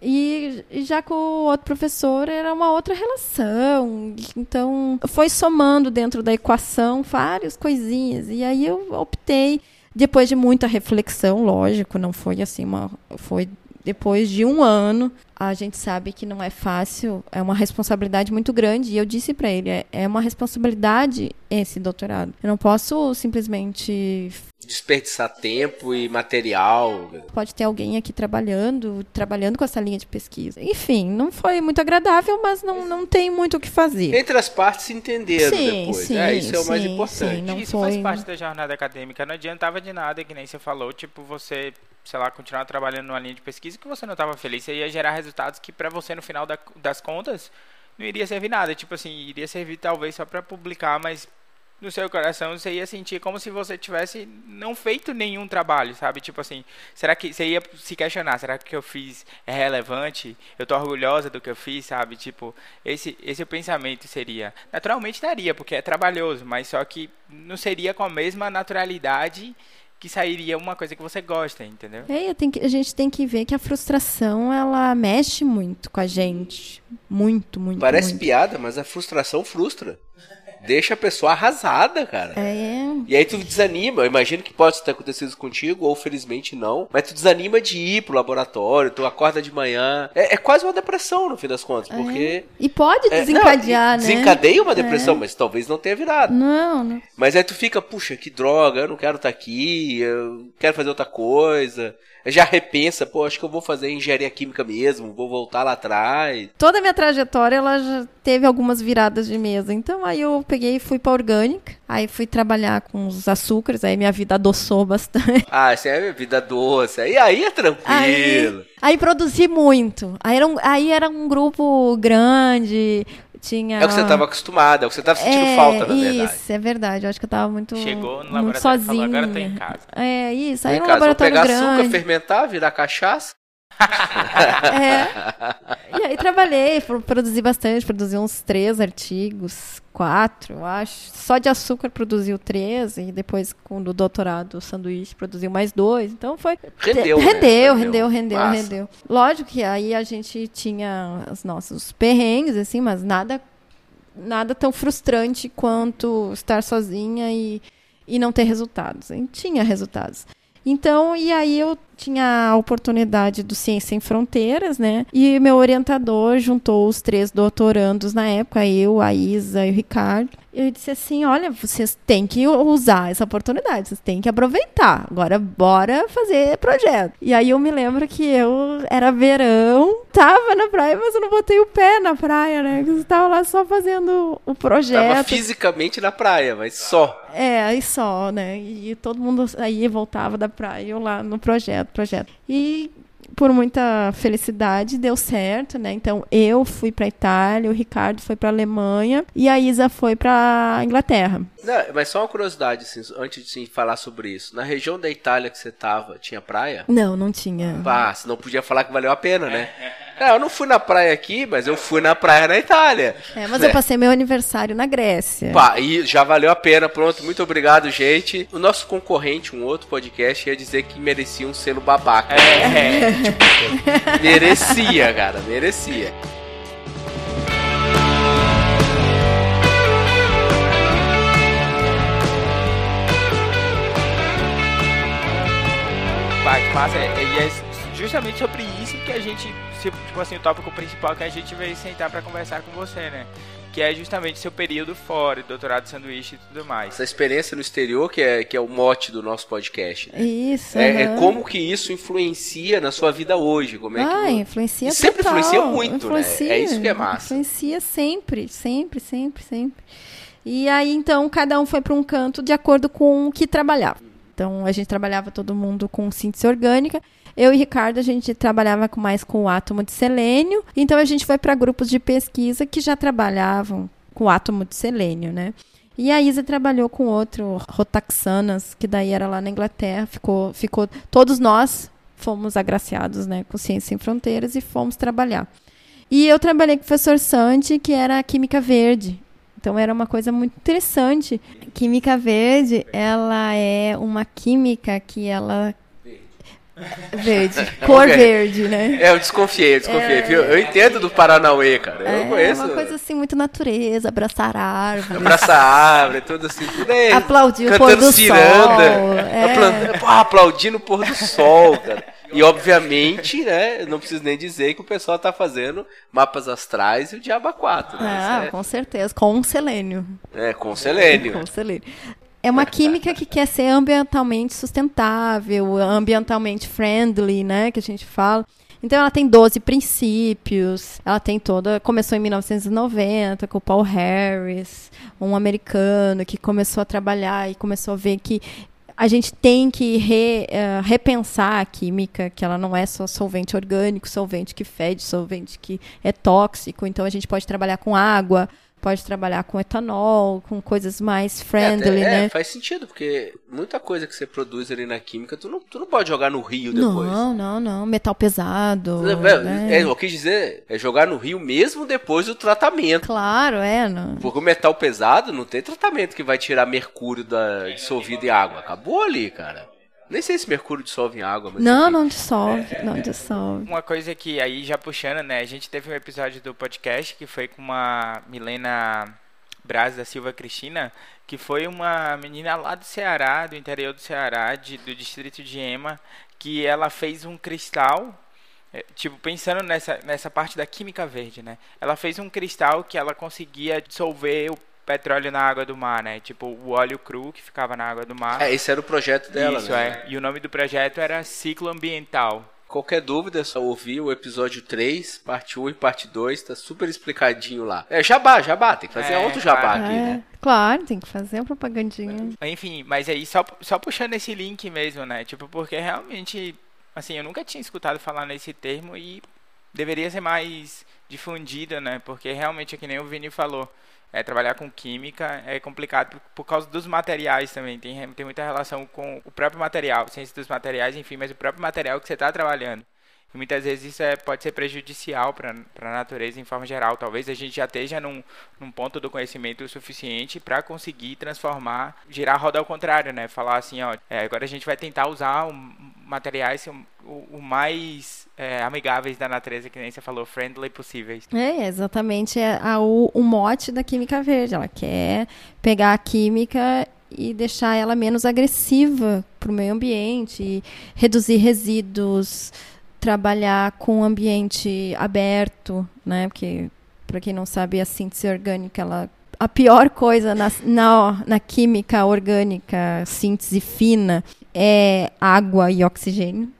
S4: E, e, já com o outro professor era uma outra relação. Então, foi somando dentro da equação várias coisinhas. E aí eu optei, depois de muita reflexão, lógico, não foi assim uma. Foi depois de um ano. A gente sabe que não é fácil, é uma responsabilidade muito grande. E eu disse para ele: é, é uma responsabilidade esse doutorado. Eu não posso simplesmente
S1: desperdiçar tempo e material.
S4: Pode ter alguém aqui trabalhando, trabalhando com essa linha de pesquisa. Enfim, não foi muito agradável, mas não, não tem muito o que fazer.
S1: Entre as partes se entenderam
S4: sim,
S1: depois.
S4: Sim,
S1: é, isso é o mais importante.
S4: Sim, não
S2: isso
S4: foi...
S2: faz parte da jornada acadêmica. Não adiantava de nada, que nem você falou, tipo, você, sei lá, continuar trabalhando numa linha de pesquisa que você não estava feliz. Você ia gerar resultados que para você, no final da, das contas, não iria servir nada. Tipo assim, iria servir talvez só para publicar, mas no seu coração você ia sentir como se você tivesse não feito nenhum trabalho, sabe? Tipo assim, será que você ia se questionar, será que o que eu fiz é relevante? Eu tô orgulhosa do que eu fiz, sabe? Tipo, esse esse o pensamento seria. Naturalmente daria, porque é trabalhoso, mas só que não seria com a mesma naturalidade que sairia uma coisa que você gosta, entendeu?
S4: É, que, a gente tem que ver que a frustração ela mexe muito com a gente, muito, muito.
S1: Parece
S4: muito.
S1: piada, mas a frustração frustra deixa a pessoa arrasada, cara.
S4: É.
S1: E aí tu desanima. Eu imagino que pode ter acontecido contigo, ou felizmente não. Mas tu desanima de ir pro laboratório, tu acorda de manhã. É, é quase uma depressão, no fim das contas, porque.
S4: É. E pode desencadear,
S1: é,
S4: não,
S1: né? Desencadeia uma depressão, é. mas talvez não tenha virado.
S4: Não, não.
S1: Mas aí tu fica, puxa, que droga, eu não quero estar tá aqui, eu quero fazer outra coisa já repensa, pô, acho que eu vou fazer engenharia química mesmo, vou voltar lá atrás.
S4: Toda a minha trajetória, ela já teve algumas viradas de mesa. Então aí eu peguei e fui pra orgânica. Aí fui trabalhar com os açúcares, aí minha vida adoçou bastante.
S1: Ah, essa é a vida doce. E aí é tranquilo.
S4: Aí, aí produzi muito. Aí era, um, aí era um grupo grande, tinha...
S1: É o que você estava acostumada, é o que você estava sentindo
S4: é,
S1: falta, na verdade.
S4: Isso, é verdade. Eu acho que eu estava muito
S2: Chegou no
S4: muito
S2: laboratório
S4: sozinha.
S2: falou, agora eu tô em casa.
S4: É, isso. Aí
S1: em
S4: no
S1: casa,
S4: laboratório
S1: pegar
S4: grande.
S1: açúcar, fermentar, virar cachaça.
S4: é. E aí trabalhei, produzi bastante, produzi uns três artigos, quatro, eu acho. Só de açúcar produziu três, e depois com o doutorado, o sanduíche, produziu mais dois. Então foi.
S1: Rendeu,
S4: rendeu,
S1: né?
S4: rendeu, rendeu, rendeu, rendeu. Lógico que aí a gente tinha os nossos perrengues, assim, mas nada, nada tão frustrante quanto estar sozinha e, e não ter resultados. Gente tinha resultados. Então, e aí eu tinha a oportunidade do Ciência Sem Fronteiras, né? E meu orientador juntou os três doutorandos na época, eu, a Isa e o Ricardo. Eu disse assim: olha, vocês têm que usar essa oportunidade, vocês têm que aproveitar. Agora, bora fazer projeto. E aí eu me lembro que eu era verão, tava na praia, mas eu não botei o pé na praia, né? Eu estava lá só fazendo o projeto.
S1: Tava fisicamente na praia, mas só.
S4: É, aí só, né? E todo mundo aí voltava da praia, eu lá no projeto, projeto. E por muita felicidade, deu certo, né? Então eu fui para Itália, o Ricardo foi para Alemanha e a Isa foi para Inglaterra.
S1: Não, mas só uma curiosidade, assim, antes de sim, falar sobre isso. Na região da Itália que você tava, tinha praia?
S4: Não, não tinha.
S1: Ah, você não podia falar que valeu a pena, né? É, eu não fui na praia aqui, mas eu fui na praia na Itália.
S4: É, mas né? eu passei meu aniversário na Grécia.
S1: Pá, e já valeu a pena, pronto. Muito obrigado, gente. O nosso concorrente, um outro podcast, ia dizer que merecia um selo babaca. É, é. tipo, merecia, cara, merecia.
S2: Massa, e é justamente sobre isso que a gente tipo assim, o tópico principal que a gente veio sentar para conversar com você, né? Que é justamente seu período fora, doutorado de sanduíche e tudo mais.
S1: Essa experiência no exterior que é, que é o mote do nosso podcast. Né?
S4: Isso.
S1: É, é, como que isso influencia na sua vida hoje? Como é
S4: ah,
S1: que...
S4: influencia
S1: Sempre
S4: total.
S1: influencia muito,
S4: influencia,
S1: né? É isso que é massa.
S4: Influencia sempre, sempre, sempre, sempre. E aí, então, cada um foi para um canto de acordo com o que trabalhava. Então, a gente trabalhava todo mundo com síntese orgânica eu e Ricardo, a gente trabalhava com mais com o átomo de selênio, então a gente foi para grupos de pesquisa que já trabalhavam com o átomo de selênio, né? E a Isa trabalhou com outro, Rotaxanas, que daí era lá na Inglaterra, ficou, ficou todos nós fomos agraciados, né, com Ciência Sem Fronteiras e fomos trabalhar. E eu trabalhei com o professor Santi, que era química verde. Então era uma coisa muito interessante. Química verde, ela é uma química que ela Verde. Cor verde, né?
S1: É, eu desconfiei, eu desconfiei, é, viu? Eu entendo do Paranauê, cara. Eu é, conheço.
S4: É uma coisa assim, muito natureza, abraçar árvore.
S1: Abraçar árvore, tudo assim, tudo aí.
S4: Aplaudir o pôr do ciranda, sol.
S1: É. Aplaudindo o pôr do sol, cara. E obviamente, né, não preciso nem dizer que o pessoal tá fazendo mapas astrais e o Diaba 4. Né?
S4: Ah, é... com certeza, com selênio.
S1: É, com selênio.
S4: com selênio. É uma química que quer ser ambientalmente sustentável, ambientalmente friendly, né, que a gente fala. Então ela tem 12 princípios, ela tem toda, começou em 1990 com o Paul Harris, um americano que começou a trabalhar e começou a ver que a gente tem que re, uh, repensar a química, que ela não é só solvente orgânico, solvente que fede, solvente que é tóxico, então a gente pode trabalhar com água, pode trabalhar com etanol, com coisas mais friendly,
S1: é,
S4: né?
S1: É, faz sentido, porque muita coisa que você produz ali na química, tu não, tu não pode jogar no rio depois.
S4: Não, não, não. Metal pesado.
S1: É,
S4: né?
S1: é, eu quis dizer, é jogar no rio mesmo depois do tratamento.
S4: Claro, é. Não.
S1: Porque o metal pesado não tem tratamento que vai tirar mercúrio da, dissolvido em água. Acabou ali, cara. Nem sei se mercúrio dissolve em água, mas.
S4: Não, enfim. não dissolve, é, não dissolve.
S2: Uma coisa que aí já puxando, né? A gente teve um episódio do podcast que foi com uma Milena Braz da Silva Cristina, que foi uma menina lá do Ceará, do interior do Ceará, de, do distrito de Ema, que ela fez um cristal é, tipo, pensando nessa, nessa parte da química verde, né? Ela fez um cristal que ela conseguia dissolver o petróleo na água do mar, né? Tipo, o óleo cru que ficava na água do mar.
S1: É, esse era o projeto dela,
S2: Isso,
S1: né?
S2: é. E o nome do projeto era Ciclo Ambiental.
S1: Qualquer dúvida é só ouvir o episódio 3, parte 1 e parte 2, tá super explicadinho lá. É jabá, jabá, tem que fazer é, outro jabá
S4: claro.
S1: aqui,
S4: é,
S1: né?
S4: Claro, tem que fazer uma propagandinha.
S2: Enfim, mas aí só, só puxando esse link mesmo, né? Tipo, porque realmente, assim, eu nunca tinha escutado falar nesse termo e deveria ser mais difundido, né? Porque realmente é que nem o Vini falou é, trabalhar com química é complicado por, causa dos materiais também. Tem, tem muita relação com o próprio material, ciência dos materiais, enfim, mas o próprio material que você está trabalhando. E muitas vezes isso é, pode ser prejudicial para a natureza em forma geral. Talvez a gente já esteja num, num ponto do conhecimento suficiente para conseguir transformar, girar a roda ao contrário, né? Falar assim, ó, é, agora a gente vai tentar usar um, materiais o, o mais é, amigáveis da natureza, que nem você falou, friendly possíveis.
S4: É, exatamente é a, o, o mote da química verde. Ela quer pegar a química e deixar ela menos agressiva para o meio ambiente, reduzir resíduos, trabalhar com um ambiente aberto, né? Porque para quem não sabe, a síntese orgânica, ela a pior coisa na, na, na química orgânica, síntese fina, é água e oxigênio.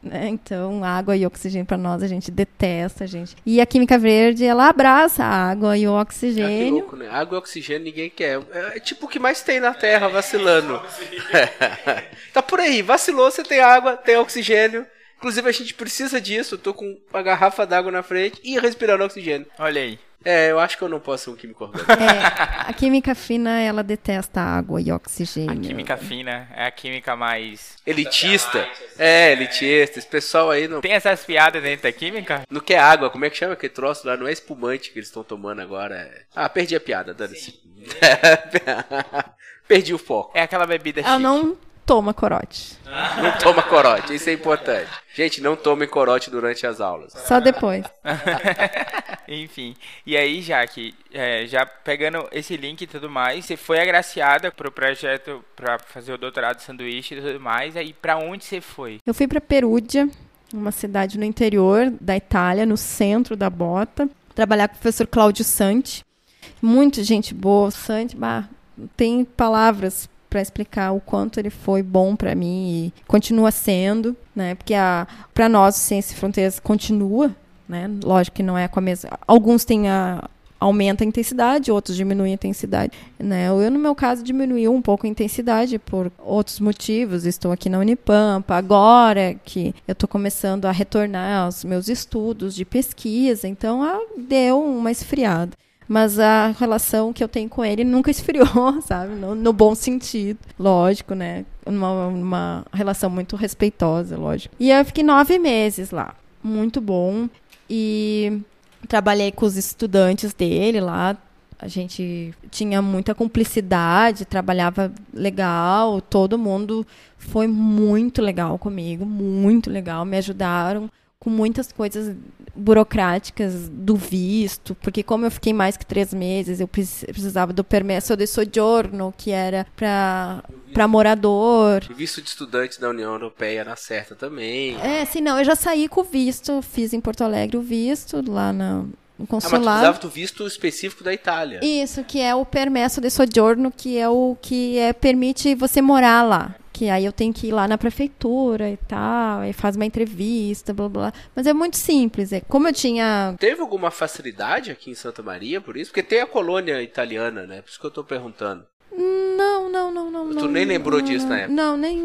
S4: Né? Então, água e oxigênio para nós a gente detesta, gente. E a química verde, ela abraça a água e o oxigênio. Ah, que
S1: louco, né? Água e oxigênio ninguém quer. É, é tipo o que mais tem na Terra vacilando. tá por aí, vacilou, você tem água, tem oxigênio Inclusive, a gente precisa disso. Eu tô com uma garrafa d'água na frente e respirando oxigênio.
S2: Olha aí.
S1: É, eu acho que eu não posso ser um químico orgânico.
S4: É, a química fina, ela detesta água e
S2: A
S4: oxigênio.
S2: química fina é a química mais.
S1: Elitista. É, elitista. Esse pessoal aí não,
S2: Tem essas piadas dentro da química?
S1: não quer água. Como é que chama aquele troço lá? Não é espumante que eles estão tomando agora. é- Ah, perdi a piada, dane-se. perdi o foco.
S2: É aquela bebida
S4: Ela
S2: chique.
S4: não toma corote.
S1: Não toma corote, isso é importante. Gente, não tomem corote durante as aulas.
S4: Só depois.
S2: Enfim. E aí, Jaque, é, já pegando esse link e tudo mais, você foi agraciada pro projeto pra fazer o doutorado de sanduíche e tudo mais. Aí, pra onde você foi?
S4: Eu fui para Perugia, uma cidade no interior da Itália, no centro da bota, trabalhar com o professor Cláudio Santi. Muita gente boa. Santi, bah, não tem palavras para explicar o quanto ele foi bom para mim e continua sendo, né? Porque para nós Ciência Fronteiras continua, né? Lógico que não é com a mesma. Alguns têm a aumenta a intensidade, outros diminuem a intensidade, né? Eu no meu caso diminuiu um pouco a intensidade por outros motivos. Estou aqui na Unipampa agora que eu estou começando a retornar aos meus estudos de pesquisa, então ah, deu uma esfriada mas a relação que eu tenho com ele nunca esfriou, sabe? No, no bom sentido, lógico, né? Uma, uma relação muito respeitosa, lógico. E eu fiquei nove meses lá, muito bom. E trabalhei com os estudantes dele lá. A gente tinha muita cumplicidade, trabalhava legal, todo mundo foi muito legal comigo, muito legal, me ajudaram com muitas coisas burocráticas do visto, porque como eu fiquei mais que três meses, eu precisava do permesso de soggiorno, que era para para morador.
S1: O visto de estudante da União Europeia na certa também.
S4: É, sim, não, eu já saí com o visto, fiz em Porto Alegre o visto lá na, no
S1: Ah, mas
S4: consulado.
S1: precisava do visto específico da Itália.
S4: Isso, que é o permesso de soggiorno, que é o que é, permite você morar lá. Que aí eu tenho que ir lá na prefeitura e tal, aí faz uma entrevista, blá blá. Mas é muito simples. É, como eu tinha.
S1: Teve alguma facilidade aqui em Santa Maria por isso? Porque tem a colônia italiana, né? Por isso que eu tô perguntando.
S4: Não, não, não, não.
S1: Tu
S4: não,
S1: nem lembrou
S4: não,
S1: disso
S4: não,
S1: na época?
S4: Não, nem.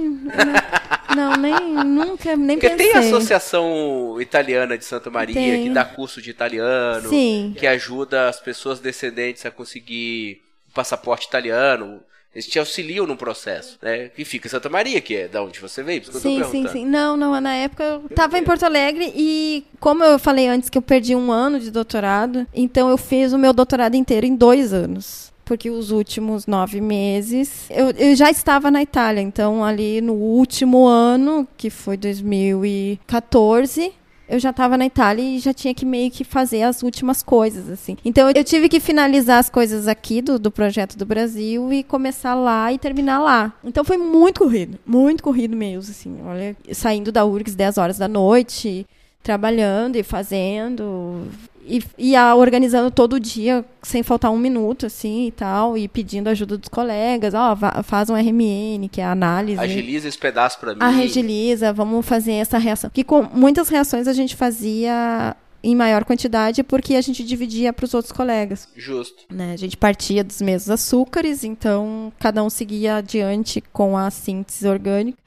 S4: Não, nem. Nunca, nem
S1: Porque
S4: pensei.
S1: tem a Associação Italiana de Santa Maria
S4: Tem.
S1: que dá curso de italiano,
S4: Sim.
S1: que ajuda as pessoas descendentes a conseguir o passaporte italiano. Eles te auxiliam no processo, né? E fica em Santa Maria, que é da onde você veio, por isso que eu
S4: Sim, sim, sim. Não, não, na época eu tava em Porto Alegre e, como eu falei antes que eu perdi um ano de doutorado, então eu fiz o meu doutorado inteiro em dois anos. Porque os últimos nove meses eu, eu já estava na Itália, então ali no último ano, que foi 2014, eu já estava na Itália e já tinha que meio que fazer as últimas coisas, assim. Então eu tive que finalizar as coisas aqui do, do projeto do Brasil e começar lá e terminar lá. Então foi muito corrido, muito corrido mesmo, assim. Olha, saindo da URGS 10 horas da noite, trabalhando e fazendo. E ia organizando todo dia, sem faltar um minuto, assim, e tal, e pedindo ajuda dos colegas, ó, va- faz um RMN, que é a análise.
S1: Agiliza esse pedaço pra mim.
S4: Agiliza, vamos fazer essa reação. Que com muitas reações a gente fazia em maior quantidade porque a gente dividia para os outros colegas.
S1: Justo.
S4: Né? A gente partia dos mesmos açúcares, então cada um seguia adiante com a síntese orgânica.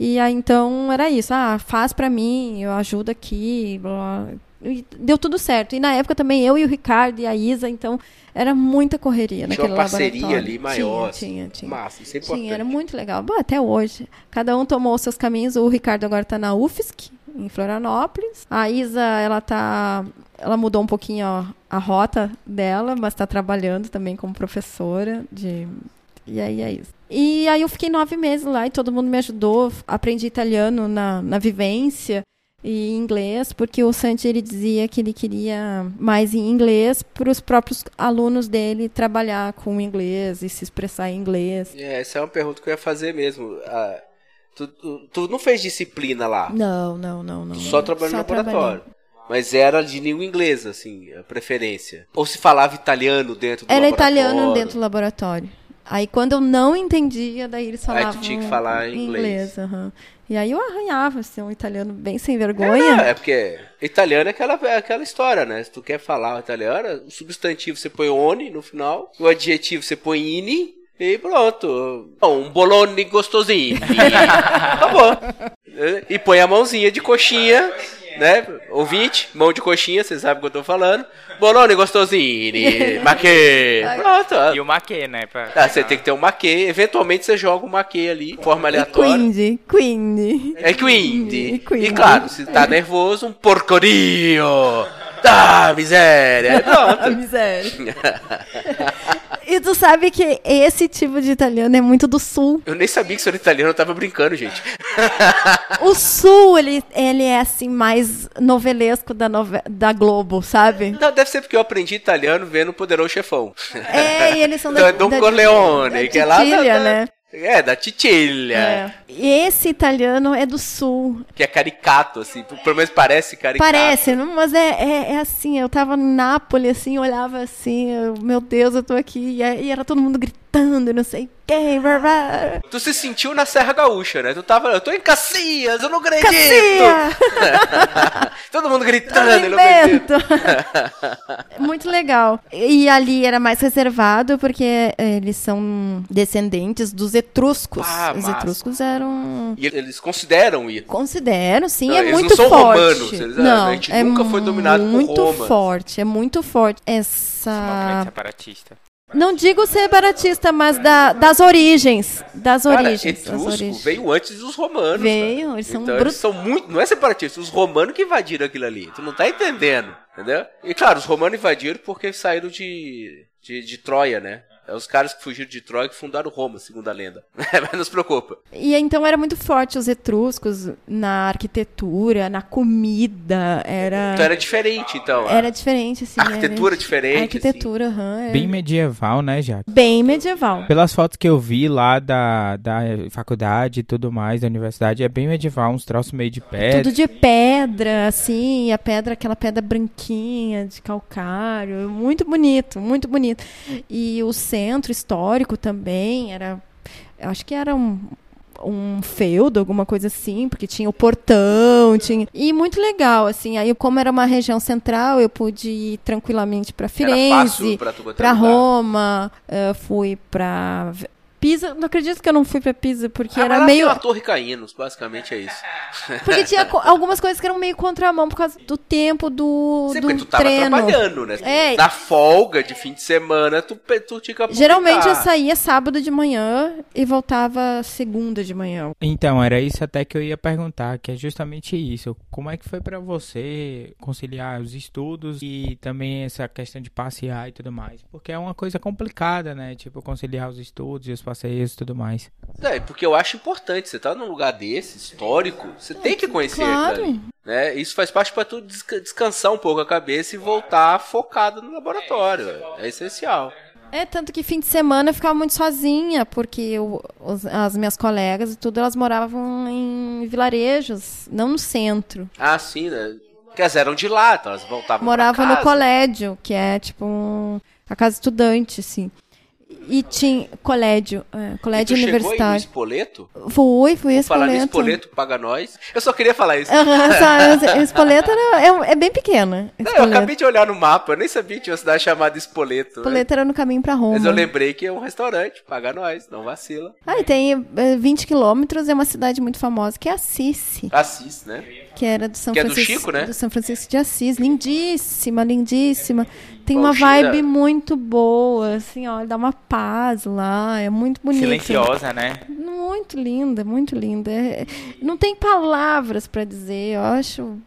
S4: E aí então era isso, ah, faz para mim, eu ajudo aqui, blá. E deu tudo certo. E na época também eu e o Ricardo e a Isa, então era muita correria
S1: Tinha
S4: naquele
S1: uma parceria
S4: laboratório.
S1: ali maior.
S4: Tinha, tinha, tinha.
S1: Massa, isso é importante.
S4: Tinha, era muito legal. Bom, até hoje. Cada um tomou os seus caminhos. O Ricardo agora está na UFSC, em Florianópolis. A Isa, ela tá. Ela mudou um pouquinho a, a rota dela, mas está trabalhando também como professora de. E aí é isso. E aí eu fiquei nove meses lá e todo mundo me ajudou. Aprendi italiano na, na vivência e inglês, porque o Santi ele dizia que ele queria mais em inglês para os próprios alunos dele trabalhar com inglês e se expressar em inglês.
S1: É, essa é uma pergunta que eu ia fazer mesmo. Ah, tu, tu, tu não fez disciplina lá?
S4: Não, não, não, não.
S1: Só trabalhou no laboratório. Mas era de língua inglesa, assim, a preferência. Ou se falava italiano dentro do
S4: Era
S1: laboratório.
S4: italiano dentro do laboratório. Aí quando eu não entendia, daí eles
S1: Aí tu
S4: falavam
S1: tinha que falar em inglês.
S4: aham. E aí eu arranhava, assim, um italiano bem sem
S1: É,
S4: vergonha.
S1: não, é porque italiano é aquela, é aquela história, né? Se tu quer falar italiano, o substantivo você põe oni no final, o adjetivo você põe ini e pronto. Bom, um bolone gostosinho. Acabou. E põe a mãozinha de coxinha, né? Ouvinte, mão de coxinha, você sabe o que eu tô falando. Bolone gostosinho, maquê. Pronto.
S2: E o maquê, né? Pra...
S1: Ah, você tem que ter um maquê. Eventualmente você joga um maquê ali, de forma aleatória.
S4: Quindi, quindi.
S1: É quindi.
S4: E
S1: E claro, se tá nervoso, um porcorio. Ah, miséria. Pronto.
S4: miséria. E tu sabe que esse tipo de italiano é muito do sul.
S1: Eu nem sabia que isso era italiano, eu tava brincando, gente.
S4: O sul, ele, ele é assim, mais novelesco da, nove... da Globo, sabe?
S1: Não, deve ser porque eu aprendi italiano vendo o Poderoso Chefão.
S4: É, e eles são
S1: Então
S4: da,
S1: é Don
S4: da-
S1: Corleone,
S4: da
S1: que é lá da- da-
S4: né?
S1: É, da Titilha.
S4: É. Esse italiano é do sul.
S1: Que é caricato, assim. Pelo menos parece caricato.
S4: Parece, mas é, é, é assim, eu tava em Nápoles, assim, olhava assim, eu, meu Deus, eu tô aqui, e, é- e era todo mundo gritando, e não sei o que, blá, blá.
S1: Tu se sentiu na Serra Gaúcha, né? Tu tava, eu tô em Cacias, eu não acredito!
S4: Cacia!
S1: Todo mundo gritando, eu não acredito.
S4: Muito legal. E ali era mais reservado porque eh, eles são descendentes dos etruscos.
S1: Ah,
S4: Os
S1: massa.
S4: etruscos eram.
S1: E eles consideram isso.
S4: Considero, sim,
S1: Não,
S4: é
S1: eles
S4: muito
S1: não são
S4: forte.
S1: romanos, eles-
S4: não,
S1: a gente
S4: é
S1: nunca foi dominado por
S4: muito
S1: Roma.
S4: forte, é muito forte.
S2: Movimento
S4: Essa. Não digo separatista, mas da, das origens. Das
S1: Cara,
S4: origens. das
S1: etrusco
S4: origens.
S1: veio antes dos romanos.
S4: Veio,
S1: cara.
S4: eles são
S1: então,
S4: brut-
S1: eles são muito. Não é separatista, os romanos que invadiram aquilo ali. Tu não tá entendendo, entendeu? E claro, os romanos invadiram porque saíram de, de, de Troia, né? É os caras que fugiram de Troia que fundaram Roma, segundo a lenda. Mas não se preocupa.
S4: E então era muito forte os etruscos na arquitetura, na comida, era
S1: Então era diferente, então.
S4: era diferente assim.
S1: A arquitetura
S4: era...
S1: diferente,
S4: A arquitetura, aham, é
S3: Bem medieval, né, Jaque?
S4: bem medieval.
S3: Pelas fotos que eu vi lá da, da faculdade e tudo mais, da universidade, é bem medieval, uns troços meio de pedra.
S4: Tudo de pedra, assim, a pedra, aquela pedra branquinha de calcário, muito bonito, muito bonito. E o centro histórico também era, acho que era um um feudo, alguma coisa assim, porque tinha o portão, tinha e muito legal, assim. Aí como era uma região central, eu pude ir tranquilamente para Firenze, para. Roma, eh, fui para Pisa. Não acredito que eu não fui para Pisa, porque
S1: Ah,
S4: era
S1: lá
S4: meio
S1: tem uma torre caindo, basicamente é isso.
S4: porque tinha co- algumas coisas que eram meio contramão por causa do tempo do,
S1: Sim,
S4: do
S1: tu tava
S4: treino.
S1: trabalhando, né?
S4: É.
S1: Na folga de fim de semana, tu, tu tinha que.
S4: Geralmente eu saía sábado de manhã e voltava segunda de manhã.
S3: Então, era isso até que eu ia perguntar, que é justamente isso. Como é que foi pra você conciliar os estudos e também essa questão de passear e tudo mais? Porque é uma coisa complicada, né? Tipo, conciliar os estudos e os passeios e tudo mais.
S1: É, porque eu acho importante, você tá num lugar desse, histórico, você tem que conhecer
S4: Claro.
S1: né? Isso faz parte pra tu desca- descansar um pouco a cabeça e voltar focado no laboratório. É essencial.
S4: É, tanto que fim de semana eu ficava muito sozinha, porque eu- os- as minhas colegas e tudo, elas moravam em vilarejos, não no centro.
S1: Ah, sim, né? Quer dizer, eram de lá, então elas voltavam
S4: Morava
S1: pra
S4: no colégio, que é tipo um- a casa estudante, assim. E tinha colégio, é,
S1: E
S4: colégio
S1: chegou no
S4: universitário.
S1: Espoleto?
S4: Fui, fui a
S1: Falar
S4: Espoleto.
S1: Espoleto paga nós. Eu só queria falar isso.
S4: Só- Espoleto era- é, é bem pequena.
S1: Não, eu
S4: Espoleto.
S1: acabei de olhar no mapa, eu nem sabia que tinha uma cidade chamada Espoleto. né?
S4: Espoleto era no caminho pra Roma.
S1: Mas eu lembrei que é um restaurante, paga nós, não vacila.
S4: Ah, e tem é, 20 quilômetros, é uma cidade muito famosa, que é Assis,
S1: Assis, né?
S4: Que era do São
S1: Que é do
S4: Francisco.
S1: Chico, né?
S4: São Francisco de Assis. Lindíssima, lindíssima. Tem
S1: Bom,
S4: uma vibe muito boa, assim, ó, dá uma paz lá, é muito bonito.
S2: Silenciosa, né?
S4: Muito linda, muito linda. É- não tem palavras pra dizer, eu acho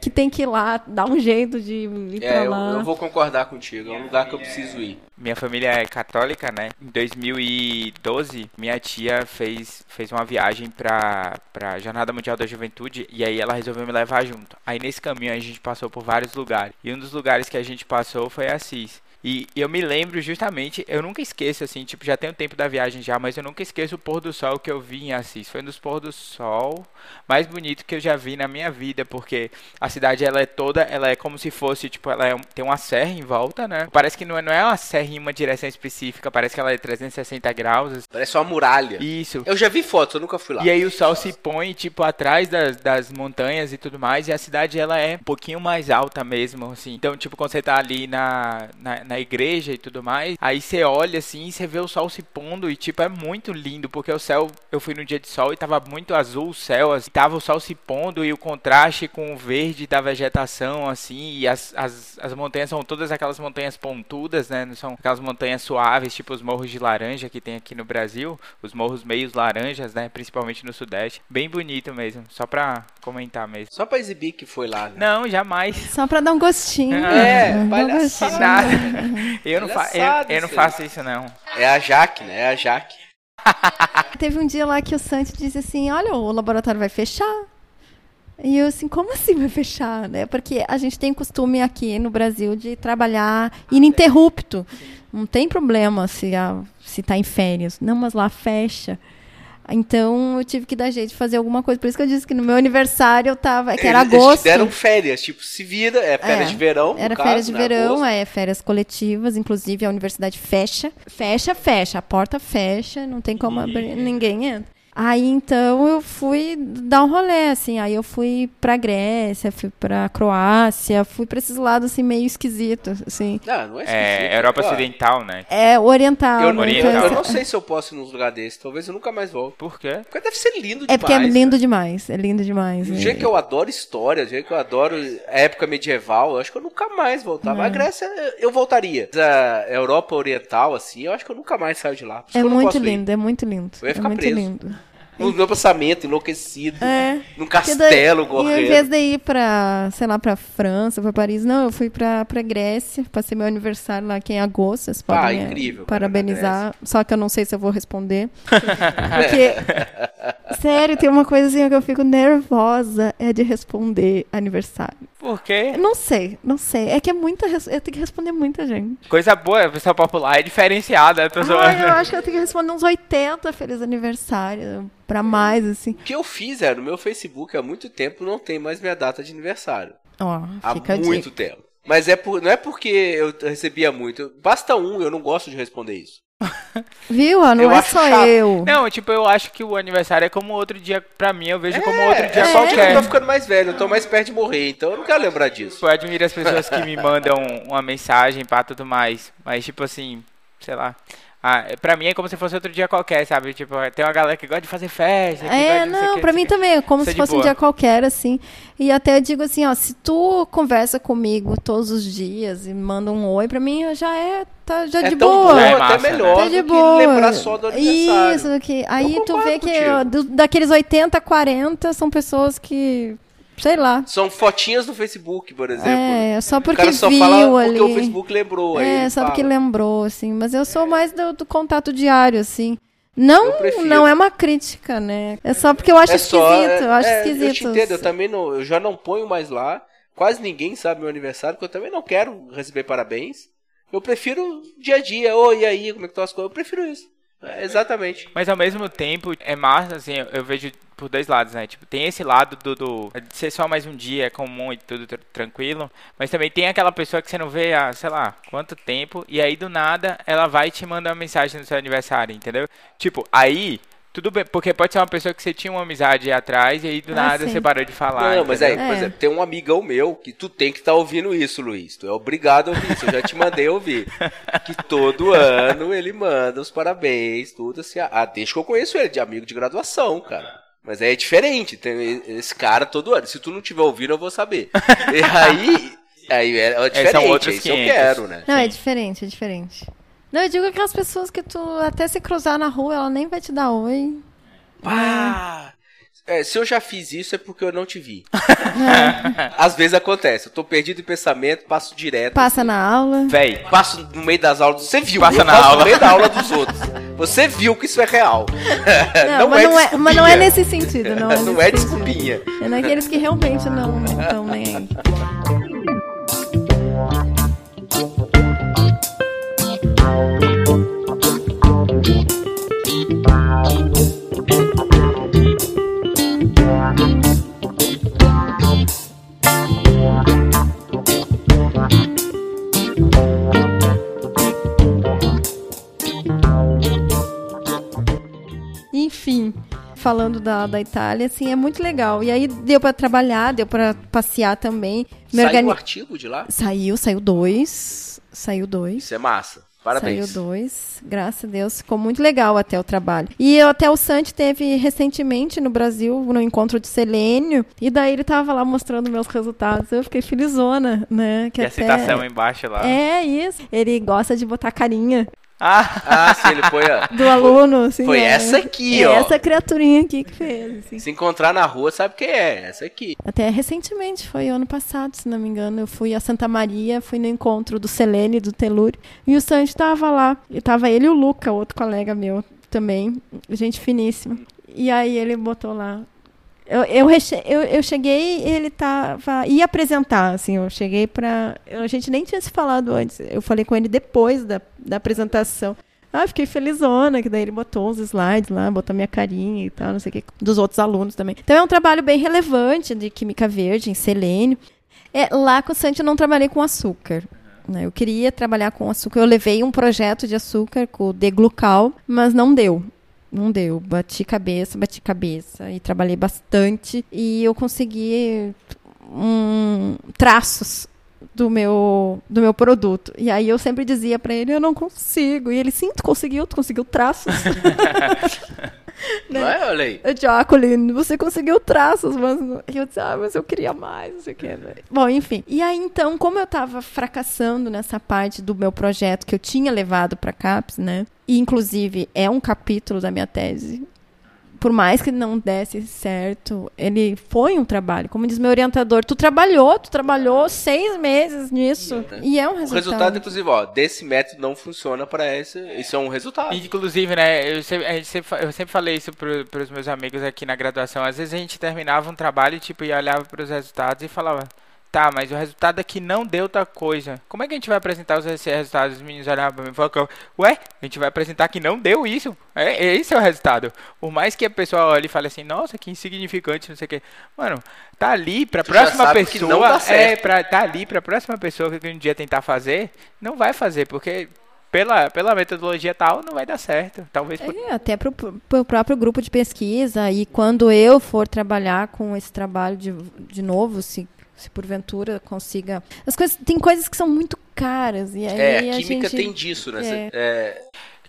S4: que tem que ir lá, dar um jeito de ir
S1: É,
S4: pra
S1: eu,
S4: lá.
S1: eu vou concordar contigo, é um lugar que eu preciso ir.
S2: Minha família é católica, né? Em 2012, minha tia fez, fez uma viagem pra, pra Jornada Mundial da Juventude e aí ela resolveu me levar junto. Aí nesse caminho a gente passou por vários lugares. E um dos lugares que a gente passou foi Assis. E eu me lembro justamente, eu nunca esqueço assim, tipo, já tem um tempo da viagem já, mas eu nunca esqueço o pôr do sol que eu vi em Assis. Foi um dos pôr do sol mais bonito que eu já vi na minha vida, porque a cidade ela é toda, ela é como se fosse, tipo, ela é tem uma serra em volta, né? Parece que não é, não é uma serra em uma direção específica, parece que ela é 360 graus. assim.
S1: Parece uma muralha.
S2: Isso.
S1: Eu já vi fotos, eu nunca fui lá.
S2: E aí o sol se põe, tipo, atrás das, das montanhas e tudo mais, e a cidade, ela é um pouquinho mais alta mesmo, assim. Então, tipo, quando você tá ali na, na, na igreja e tudo mais. Aí você olha assim e você vê o sol se pondo e tipo é muito lindo, porque o céu, eu fui no dia de sol e tava muito azul o céu, assim, tava o sol se pondo e o contraste com o verde da vegetação assim, e as, as, as montanhas são todas aquelas montanhas pontudas, né? Não são aquelas montanhas suaves, tipo os morros de laranja que tem aqui no Brasil, os morros meios laranjas, né, principalmente no sudeste. Bem bonito mesmo, só pra comentar mesmo.
S1: Só pra exibir que foi lá, né?
S2: Não, jamais.
S4: Só pra dar um gostinho.
S1: É, palhaçada.
S2: Eu não, fa eu, eu não faço isso não.
S1: É a Jaque, né? É a Jaque.
S4: Teve um dia lá que o Santi disse assim: Olha, o laboratório vai fechar. E eu assim, como assim vai fechar? Né? Porque a gente tem costume aqui no Brasil de trabalhar ininterrupto. Não tem problema se, a, se tá em férias. Não, mas lá fecha. Então eu tive que dar jeito de fazer alguma coisa. Por isso que eu disse que no meu aniversário eu tava. Que era
S1: Eles- Eles
S4: agosto.
S1: deram férias, tipo, se vira, é férias
S4: É,
S1: de verão.
S4: Era
S1: caso,
S4: férias de
S1: né,
S4: verão,
S1: agosto.
S4: é férias coletivas, inclusive a universidade fecha. Fecha, fecha, a porta fecha, não tem como abrir, ninguém entra. Aí então eu fui dar um rolê, assim, aí eu fui pra Grécia, fui pra Croácia, fui pra esses lados assim meio esquisitos, assim.
S1: Não, não é
S2: É,
S1: esquisito,
S2: Europa
S1: pô.
S2: Ocidental, né?
S4: É oriental,
S1: Eu,
S4: né?
S1: não,
S2: Oriental.
S4: Então,
S1: eu não sei se eu posso ir num lugar desse. Talvez eu nunca mais volte.
S2: Por quê?
S1: Porque deve ser lindo demais.
S4: É porque é lindo
S1: cara.
S4: demais, é lindo demais.
S1: Do
S4: é.
S1: jeito que eu adoro história, do jeito que eu adoro a época medieval, eu acho que eu nunca mais voltava. A Grécia, eu voltaria. Mas A Europa Oriental, assim, eu acho que eu nunca mais saio de lá.
S4: É muito
S1: ir.
S4: lindo, é muito lindo.
S1: Eu ia
S4: é
S1: ficar
S4: muito
S1: preso.
S4: lindo.
S1: No meu pensamento, enlouquecido.
S4: É.
S1: Num
S4: daí-
S1: castelo
S4: E em
S1: correndo.
S4: vez de ir pra, sei lá, pra França, pra Paris, não, eu fui pra, pra Grécia, passei meu aniversário lá aqui em agosto, vocês
S1: Ah,
S4: podem eh,
S1: incrível,
S4: parabenizar, só que eu não sei se eu vou responder. Porque, sério, tem uma coisa assim que eu fico nervosa, é de responder aniversário.
S2: Por quê?
S4: Eu Não sei, não sei, é que é muita, res- eu tenho que responder muita gente.
S2: Coisa boa, a pessoa popular é diferenciada. A pessoa...
S4: Ai, eu acho que eu tenho que responder uns 80 feliz aniversário, pra mais, assim.
S1: O que eu fiz é, no meu Facebook há muito tempo não tem mais minha data de aniversário.
S4: Ó,
S1: Há
S4: fica a
S1: muito
S4: dica.
S1: tempo. Mas é por, não é porque eu recebia muito. Basta um, eu não gosto de responder isso.
S4: Viu? ó, Não
S1: Eu
S4: é só
S1: chato.
S4: eu.
S2: Não, tipo, eu acho que o aniversário é como outro dia, pra mim, eu vejo como
S1: É,
S2: outro dia
S1: é só que eu
S2: qualquer.
S1: tô ficando mais velho, eu tô mais perto de morrer, então eu não quero lembrar disso.
S2: Eu admiro as pessoas que me mandam uma mensagem pra tudo mais. Mas, tipo assim, sei lá. Ah, pra mim é como se fosse outro dia qualquer, sabe? Tipo, tem uma galera que gosta de fazer festa. que
S4: É, não,
S2: quê,
S4: pra mim também, é como se
S2: é
S4: fosse um
S2: boa.
S4: dia qualquer, assim. E até eu digo assim, ó, se tu conversa comigo todos os dias e manda um oi, pra mim já é, tá, já
S1: É
S4: de
S1: tão
S4: boa.
S1: bom,
S2: É
S1: até
S2: massa, né?
S1: melhor
S4: Tá
S1: do
S4: de
S1: que
S4: boa.
S1: lembrar só do aniversário.
S4: Isso, que aí tu vê que ó, do- daqueles 80, 40 são pessoas que, sei lá.
S1: São fotinhas no Facebook, por exemplo.
S4: É, só
S1: o
S4: porque
S1: cara só
S4: viu
S1: fala
S4: ali.
S1: porque o Facebook lembrou. aí
S4: É, só porque
S1: fala.
S4: lembrou, assim. Mas eu sou mais do, do contato diário, assim. Não, não é uma crítica, né? É só porque eu acho
S1: É só,
S4: esquisito, eu acho
S1: é,
S4: esquisito.
S1: Eu te entendo, eu também não, eu já não ponho mais lá. Quase ninguém sabe meu aniversário, porque eu também não quero receber parabéns. Eu prefiro dia a dia, oi, e aí, como é que estão as coisas? Eu prefiro isso. É, exatamente.
S2: Mas ao mesmo tempo, é massa, assim, eu vejo por dois lados, né? Tipo, tem esse lado do, do de ser só mais um dia, é comum e tudo tr- tranquilo. Mas também tem aquela pessoa que você não vê há, sei lá, quanto tempo. E aí, do nada, ela vai e te manda uma mensagem no seu aniversário, entendeu? Tipo, aí, tudo bem. Porque pode ser uma pessoa que você tinha uma amizade atrás e aí, do
S4: Ah,
S2: nada,
S4: sim.
S2: você parou de falar.
S1: não, mas aí,
S2: entendeu?
S1: por
S4: É.
S1: exemplo, tem um amigão meu que tu tem que estar ouvindo isso, Luiz. Tu é obrigado a ouvir isso. Eu já te mandei ouvir. que todo ano ele manda os parabéns, tudo assim. Ah, deixa que eu conheço ele, de amigo de graduação, cara. Mas aí é diferente, tem esse cara todo ano. Se tu não tiver ouvindo, eu vou saber. E aí, aí é, é diferente,
S2: outros
S1: é isso que eu
S2: 500.
S1: quero, né?
S4: Não, é
S2: Sim.
S4: diferente, é diferente. Não, eu digo aquelas pessoas que tu até se cruzar na rua, ela nem vai te dar oi.
S1: Pá! É, se eu já fiz isso é porque eu não te vi. Às vezes acontece, eu tô perdido em pensamento, passo direto.
S4: Passa na aula.
S2: Véi,
S1: Passo no meio das aulas, você viu,
S2: Passa
S1: eu
S2: na
S1: passo
S2: aula.
S1: no meio da aula dos outros. Você viu que isso é real.
S4: Não, não mas, é não é, mas não é nesse sentido, não. É
S1: não é desculpinha.
S4: É naqueles que realmente não estão nem aí. Falando da, da Itália, assim, é muito legal. E aí deu para trabalhar, deu para passear também.
S1: Saiu organi... um artigo de lá?
S4: Saiu, saiu dois. Saiu dois.
S1: Isso é massa. Parabéns.
S4: Saiu dois, graças a Deus. Ficou muito legal até o trabalho. E até o Santi teve recentemente no Brasil, no encontro de Selênio, e daí ele tava lá mostrando meus resultados. Eu fiquei felizona, né?
S2: Que e até... a citação embaixo lá.
S4: É, isso. Ele gosta de botar carinha.
S1: Ah, ah sim, ele foi a...
S4: Do aluno, assim.
S1: Foi é. essa aqui,
S4: é
S1: ó.
S4: Essa criaturinha aqui que fez. Assim.
S1: Se encontrar na rua, sabe quem é? Essa aqui.
S4: Até recentemente, foi ano passado, se não me engano. Eu fui a Santa Maria, fui no encontro do Selene, do Telúrio. E o Sanji tava lá. E tava ele e o Luca, outro colega meu também. Gente finíssima. E aí ele botou lá eu, eu, eu, eu cheguei ele tava. ia apresentar, assim, eu cheguei para A gente nem tinha se falado antes. Eu falei com ele depois da, da apresentação. Ah, fiquei felizona, que daí ele botou uns slides lá, botou minha carinha e tal, não sei o que, dos outros alunos também. Então é um trabalho bem relevante de química verde, em selênio. É, lá com o Santi eu não trabalhei com açúcar. Né? Eu queria trabalhar com açúcar. Eu levei um projeto de açúcar com o Deglucal, mas não deu não deu. Bati cabeça, bati cabeça e trabalhei bastante e eu consegui um, traços do meu do meu produto. E aí eu sempre dizia para ele, eu não consigo. E ele, sim, tu conseguiu, tu conseguiu traços.
S1: né? Não é? Olha aí.
S4: Jacqueline, você conseguiu traços, mas eu disse, ah, mas eu queria mais, não sei o que. Né? Bom, enfim. E aí, então, como eu estava fracassando nessa parte do meu projeto que eu tinha levado para CAPES, né? E, inclusive, é um capítulo da minha tese por mais que não desse certo, ele foi um trabalho. Como diz meu orientador, tu trabalhou, tu trabalhou seis meses nisso. E, é um resultado. O
S1: resultado, inclusive, ó, desse método não funciona para esse. Isso é um resultado.
S2: Inclusive, né, eu sempre, sempre, eu sempre falei isso para os meus amigos aqui na graduação. Às vezes a gente terminava um trabalho tipo, e olhava para os resultados e falava Tá, mas o resultado é que não deu tal coisa. Como é que a gente vai apresentar os resultados? Os meninos olharam pra mim e falaram, ué, a gente vai apresentar que não deu isso. É, esse é o resultado. Por mais que a pessoa olhe e fale assim, nossa, que insignificante, não sei o quê. Mano, tá ali pra tu próxima pessoa. é, pra, tá ali pra próxima pessoa que um dia tentar fazer, não vai fazer, porque pela, pela metodologia tal, não vai dar certo. Talvez por...
S4: é, até para o próprio grupo de pesquisa. E quando eu for trabalhar com esse trabalho de, de novo, se se porventura consiga. As coisas tem coisas que são muito caras e aí
S1: é,
S4: a,
S1: a química
S4: gente...
S1: tem disso, né?
S4: É.
S1: É...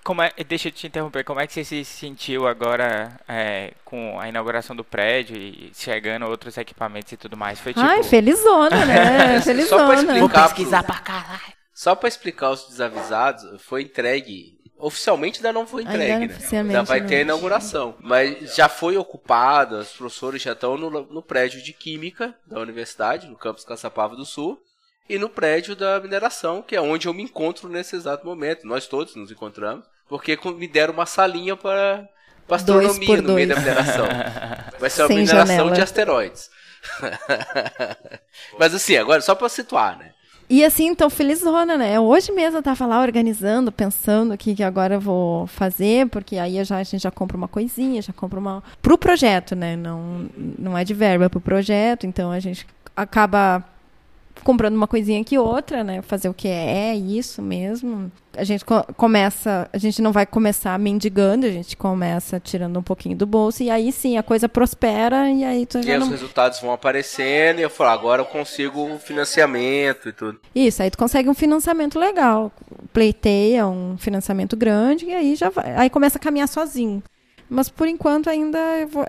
S2: Como é, deixa eu te interromper, como é que você se sentiu agora é, com a inauguração do prédio e chegando outros equipamentos e tudo mais? Foi tipo...
S4: Ai, felizona, né? felizona. Só pra
S1: explicar Vou pesquisar pro... pra caralho. Só para explicar aos desavisados, foi entregue Oficialmente ainda não foi entregue, ainda, né? Ainda vai ter a inauguração. Mas já foi ocupado, os professores já estão no, no prédio de Química da universidade, no campus Caçapava do Sul, e no prédio da mineração, que é onde eu me encontro nesse exato momento. Nós todos nos encontramos, porque me deram uma salinha para, para astronomia no meio da mineração. Vai ser uma Sem mineração janela. de asteroides. Mas assim, agora só para situar, né?
S4: E assim, então, felizona, né? Hoje mesmo eu tava lá organizando, pensando o que, que agora eu vou fazer, porque aí já, a gente já compra uma coisinha, já compra uma. Pro projeto, né? Não, não é de verba, é pro projeto, então a gente acaba comprando uma coisinha que outra, né? Fazer o que é, é isso mesmo. A gente co começa, a gente não vai começar mendigando, a gente começa tirando um pouquinho do bolso e aí sim a coisa prospera e aí tu
S1: e
S4: não...
S1: os resultados vão aparecendo e eu falo, agora eu consigo financiamento e tudo.
S4: Isso, aí tu consegue um financiamento legal, pleiteia um financiamento grande e aí já vai, aí começa a caminhar sozinho. Mas por enquanto ainda vou,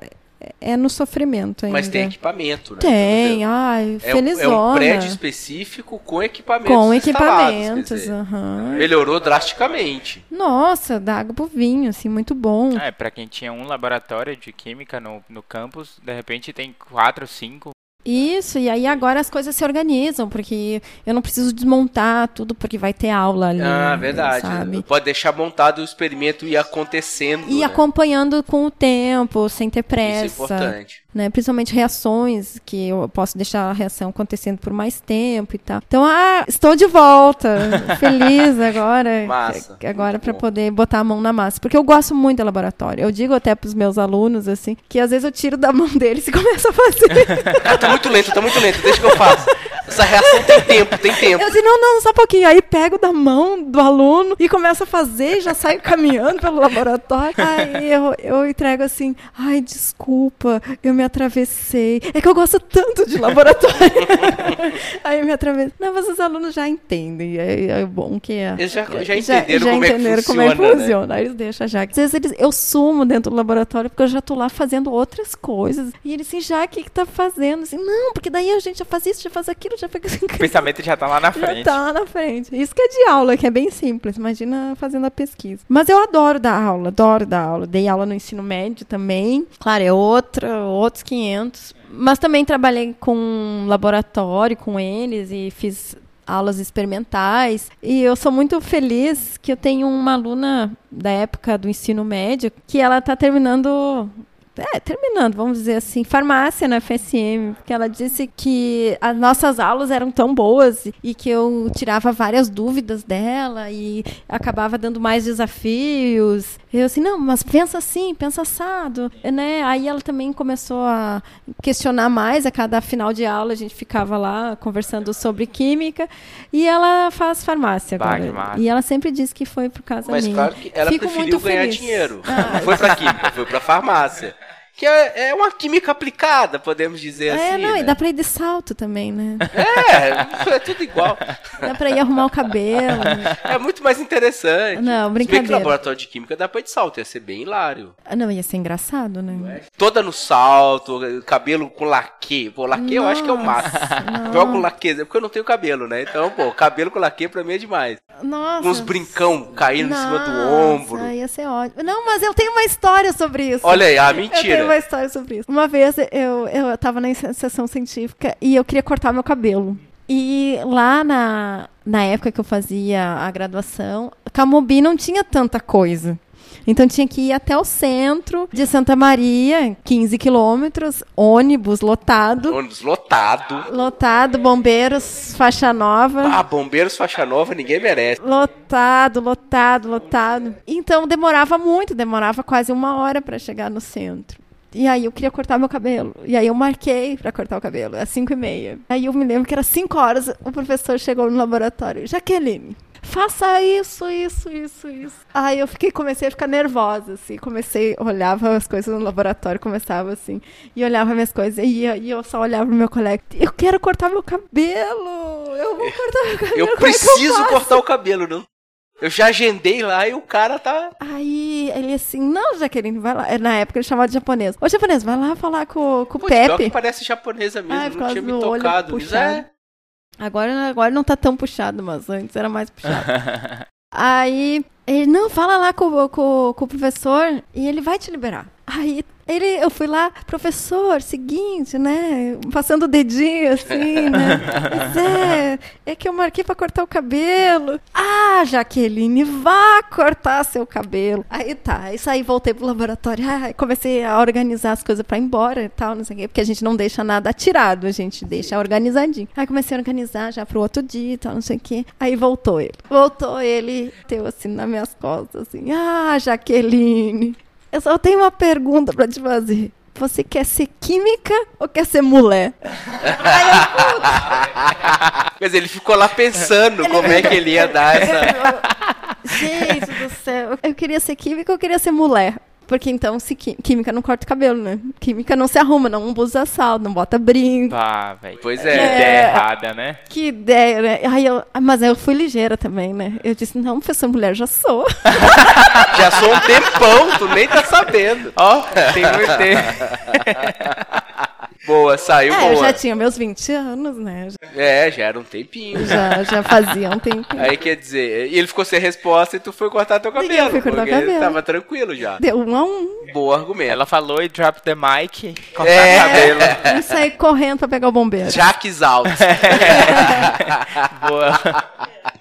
S4: é no sofrimento ainda.
S1: Mas tem equipamento, né?
S4: Tem, ai,
S1: é,
S4: felizona.
S1: É um prédio específico com equipamentos
S4: Com equipamentos, uhum.
S1: Melhorou drasticamente.
S4: Nossa, dá água pro vinho, assim, muito bom.
S2: É, pra quem tinha um laboratório de química no, no campus, de repente tem quatro, cinco
S4: isso, e aí agora as coisas se organizam, porque eu não preciso desmontar tudo, porque vai ter aula ali.
S1: Ah, verdade. Sabe? Pode deixar montado o experimento e acontecendo.
S4: E
S1: né?
S4: acompanhando com o tempo, sem ter pressa.
S1: Isso é importante
S4: né? Principalmente reações, que eu posso deixar a reação acontecendo por mais tempo e tal. Então, ah, estou de volta, feliz agora.
S1: Massa.
S4: Agora para poder botar a mão na massa, porque eu gosto muito do laboratório. Eu digo até para os meus alunos assim, que às vezes eu tiro da mão deles e começo a fazer.
S1: ah, tá muito lento, tá muito lento, deixa que eu faço. Essa reação tem tempo, tem tempo.
S4: Eu disse, não, não, só um pouquinho. Aí pego da mão do aluno e começo a fazer, já saio caminhando pelo laboratório. Aí eu, eu entrego assim, ai, desculpa, eu me atravessei. É que eu gosto tanto de laboratório. aí eu me atravessei. Não, mas os alunos já entendem. É, é bom que é.
S1: Eles já, já entenderam, já, já como, entenderam é como, é que funciona. Né?
S4: Aí eles deixam já. Às vezes eles, eu sumo dentro do laboratório porque eu já tô lá fazendo outras coisas. E eles assim, já, o que que tá fazendo? Assim, não, porque daí a gente já faz isso, já faz aquilo, já faz...
S2: O pensamento já tá lá na frente.
S4: Já tá lá na frente. Isso que é de aula, que é bem simples. Imagina fazendo a pesquisa. Mas eu adoro dar aula, adoro dar aula. Dei aula no ensino médio também. Claro, é outra, outros 500. Mas também trabalhei com laboratório com eles e fiz aulas experimentais. E eu sou muito feliz que eu tenho uma aluna da época do ensino médio que ela está terminando é, terminando, vamos dizer assim, farmácia na FSM, porque ela disse que as nossas aulas eram tão boas e que eu tirava várias dúvidas dela e acabava dando mais desafios. Eu assim, não, mas pensa assim, pensa assado, né? Aí ela também começou a questionar mais a cada final de aula, a gente ficava lá conversando sobre química e ela faz farmácia agora. E ela sempre diz que foi por causa
S1: mas
S4: minha.
S1: Mas claro que ela Fico preferiu ganhar feliz. dinheiro. Ah, não foi para química, foi para farmácia que é, é, uma química aplicada, podemos dizer é, assim. É, não,
S4: né? e dá pra ir de salto também, né?
S1: É, é tudo igual.
S4: Dá pra ir arrumar o cabelo.
S1: É muito mais interessante.
S4: Não, brincadeira. Se bem que
S1: laboratório de química dá pra ir de salto, ia ser bem hilário.
S4: Ah, não, ia ser engraçado, né?
S1: Toda no salto, cabelo com laque. Pô, laque eu acho que é o máximo. Jogo laque, porque eu não tenho cabelo, né? Então, pô, cabelo com laque pra mim é demais.
S4: Nossa.
S1: Uns brincão caindo Nossa, em cima do ombro.
S4: Ia ser ótimo. Não, mas eu tenho uma história sobre isso.
S1: Olha aí, ah, mentira
S4: uma história sobre isso. Uma vez eu, eu tava na sessão científica e eu queria cortar meu cabelo. E lá na, na época que eu fazia a graduação, Camobi não tinha tanta coisa. Então tinha que ir até o centro de Santa Maria, 15 quilômetros, ônibus lotado.
S1: Ônibus lotado.
S4: Lotado, bombeiros, faixa nova.
S1: Ah, bombeiros, faixa nova, ninguém merece.
S4: Lotado, lotado, lotado. Então demorava muito, demorava quase uma hora para chegar no centro. E aí eu queria cortar meu cabelo. E aí eu marquei para cortar o cabelo, às 5 e meia. Aí eu me lembro que era 5 horas, o professor chegou no laboratório. Jaqueline, faça isso, isso, isso, isso. Aí eu fiquei, comecei a ficar nervosa, assim. Comecei, olhava as coisas no laboratório, começava assim, e olhava minhas coisas, e, e eu só olhava pro meu colega. Eu quero cortar meu cabelo! Eu vou cortar meu cabelo.
S1: Eu é preciso é eu cortar o cabelo, não? Eu já agendei lá e o cara tá.
S4: Aí ele assim, não, Jaqueline, vai lá. Na época ele chamava de japonês. Ô, japonês, vai lá falar com, com o Pepe.
S1: parece japonesa mesmo, Ai, não tinha me tocado.
S4: É. Agora, agora não tá tão puxado, mas antes era mais puxado. Aí ele, não, fala lá com, com, com o professor e ele vai te liberar. Aí ele, eu fui lá, professor, seguinte, né? Passando o dedinho assim, né? Mas é, é que eu marquei para cortar o cabelo. Ah, Jaqueline, vá cortar seu cabelo. Aí tá, aí saí, voltei pro laboratório. Ah, comecei a organizar as coisas para ir embora e tal, não sei o quê, porque a gente não deixa nada atirado, a gente deixa organizadinho. Aí comecei a organizar já pro outro dia e tal, não sei o quê. Aí voltou ele. Voltou ele, teu assim nas minhas costas, assim. Ah, Jaqueline, eu só tenho uma pergunta para te fazer. Você quer ser química ou quer ser mulher? Aí
S1: eu, Mas ele ficou lá pensando ele... como é que ele ia dar essa.
S4: Gente do céu. Eu queria ser química ou eu queria ser mulher? Porque então, se química não corta o cabelo, né? Química não se arruma, não usa sal, não bota brinco.
S2: Ah, velho. Pois é. Que ideia errada, né?
S4: Que ideia, né? Aí eu, mas eu fui ligeira também, né? Eu disse, não, professor mulher, já sou.
S1: já sou um tempão, tu nem tá sabendo.
S2: Ó, oh, tem muito tempo.
S1: Boa, saiu
S4: é,
S1: boa.
S4: Eu já tinha meus 20 anos, né?
S1: É, já era um tempinho.
S4: Já, já fazia um tempinho.
S1: Aí quer dizer, e ele ficou sem resposta e tu foi cortar teu cabelo. Eu
S4: fui cortar o cabelo.
S1: Tava tranquilo já.
S4: Deu um a um.
S1: Boa argumento.
S2: Ela falou e drop the mic, cortar é. cabelo.
S4: E sair correndo pra pegar o bombeiro.
S1: Jaques out. boa.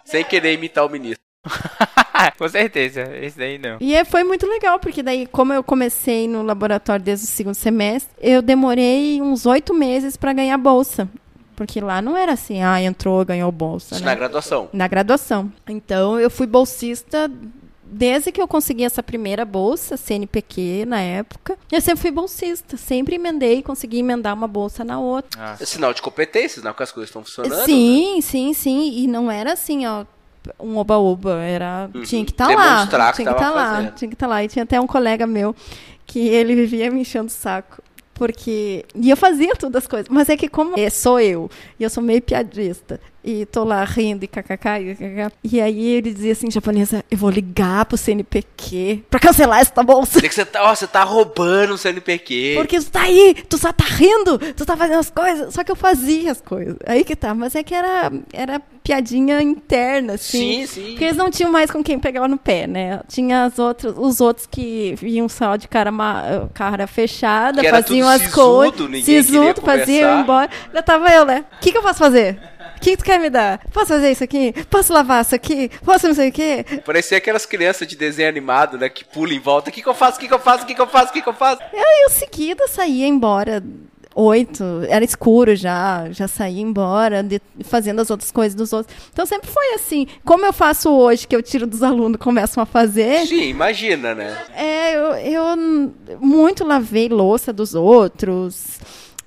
S1: Sem querer imitar o ministro.
S2: Com certeza, esse daí não.
S4: E é, foi muito legal, porque daí, como eu comecei no laboratório desde o segundo semestre, eu demorei uns oito meses para ganhar bolsa. Porque lá não era assim, ah, entrou, ganhou bolsa.
S1: Isso
S4: né?
S1: na graduação.
S4: Na graduação. Então, eu fui bolsista desde que eu consegui essa primeira bolsa, CNPq na época, eu sempre fui bolsista. Sempre emendei e consegui emendar uma bolsa na outra.
S1: Ah. É sinal de competência, sinal que as coisas estão funcionando.
S4: Sim, né? sim, sim. E não era assim, ó um oba-oba, era uhum. tinha que estar tá lá, tinha que estar tá lá, tinha que estar tá lá. E tinha até um colega meu que ele vivia me enchendo o saco porque. E eu fazia todas as coisas. Mas é que, como é, sou eu, e eu sou meio piadista, e tô lá rindo e kkk, e kkk. E aí ele dizia assim, japonesa, eu vou ligar pro CNPq pra cancelar essa bolsa.
S1: que você tá, ó, você tá roubando o CNPq.
S4: Porque tu tá aí, tu só tá rindo, tu tá fazendo as coisas. Só que eu fazia as coisas. Aí que tá, mas é que era, era piadinha interna, assim.
S1: Sim, sim.
S4: Porque eles não tinham mais com quem pegar no pé, né? Tinha as outras, os outros que vinham só de cara, cara fechada, faziam as coisas. Sisudo, faziam embora. Já tava eu, né? O que, que eu posso fazer? O que, tu quer me dar? Posso fazer isso aqui? Posso lavar isso aqui? Posso não sei o quê?
S1: Parecia aquelas crianças de desenho animado, né? Que pulam em volta. O que, que eu faço? O que, que eu faço? O que, que eu faço? O que, que eu faço?
S4: Eu, eu seguida saía embora oito, era escuro já, já saía embora, de, fazendo as outras coisas dos outros. Então sempre foi assim. Como eu faço hoje, que eu tiro dos alunos começam a fazer.
S1: Sim, imagina, né?
S4: É, eu, eu muito lavei louça dos outros.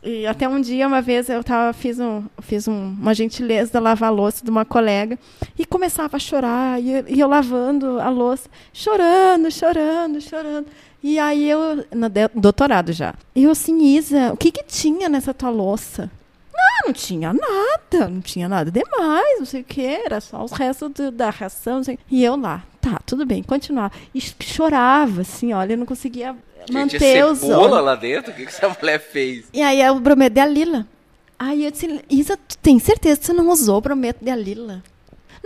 S4: E até um dia, uma vez, eu tava, fiz, um, fiz um, uma gentileza de lavar a louça de uma colega e começava a chorar, e eu, e eu lavando a louça, chorando, chorando, chorando. E aí eu, no doutorado já. Eu assim, Isa, o que que tinha nessa tua louça? Não, não tinha nada, não tinha nada demais, não sei o que, era só os restos do, da ração. E eu lá, tá, tudo bem, continuar. E chorava, assim, olha, eu não conseguia manter os
S1: olhos. lá dentro? O que, que essa mulher fez?
S4: E aí é o brometo de Alila. Aí eu disse, Isa, tu tem certeza que você não usou o brometo de Alila?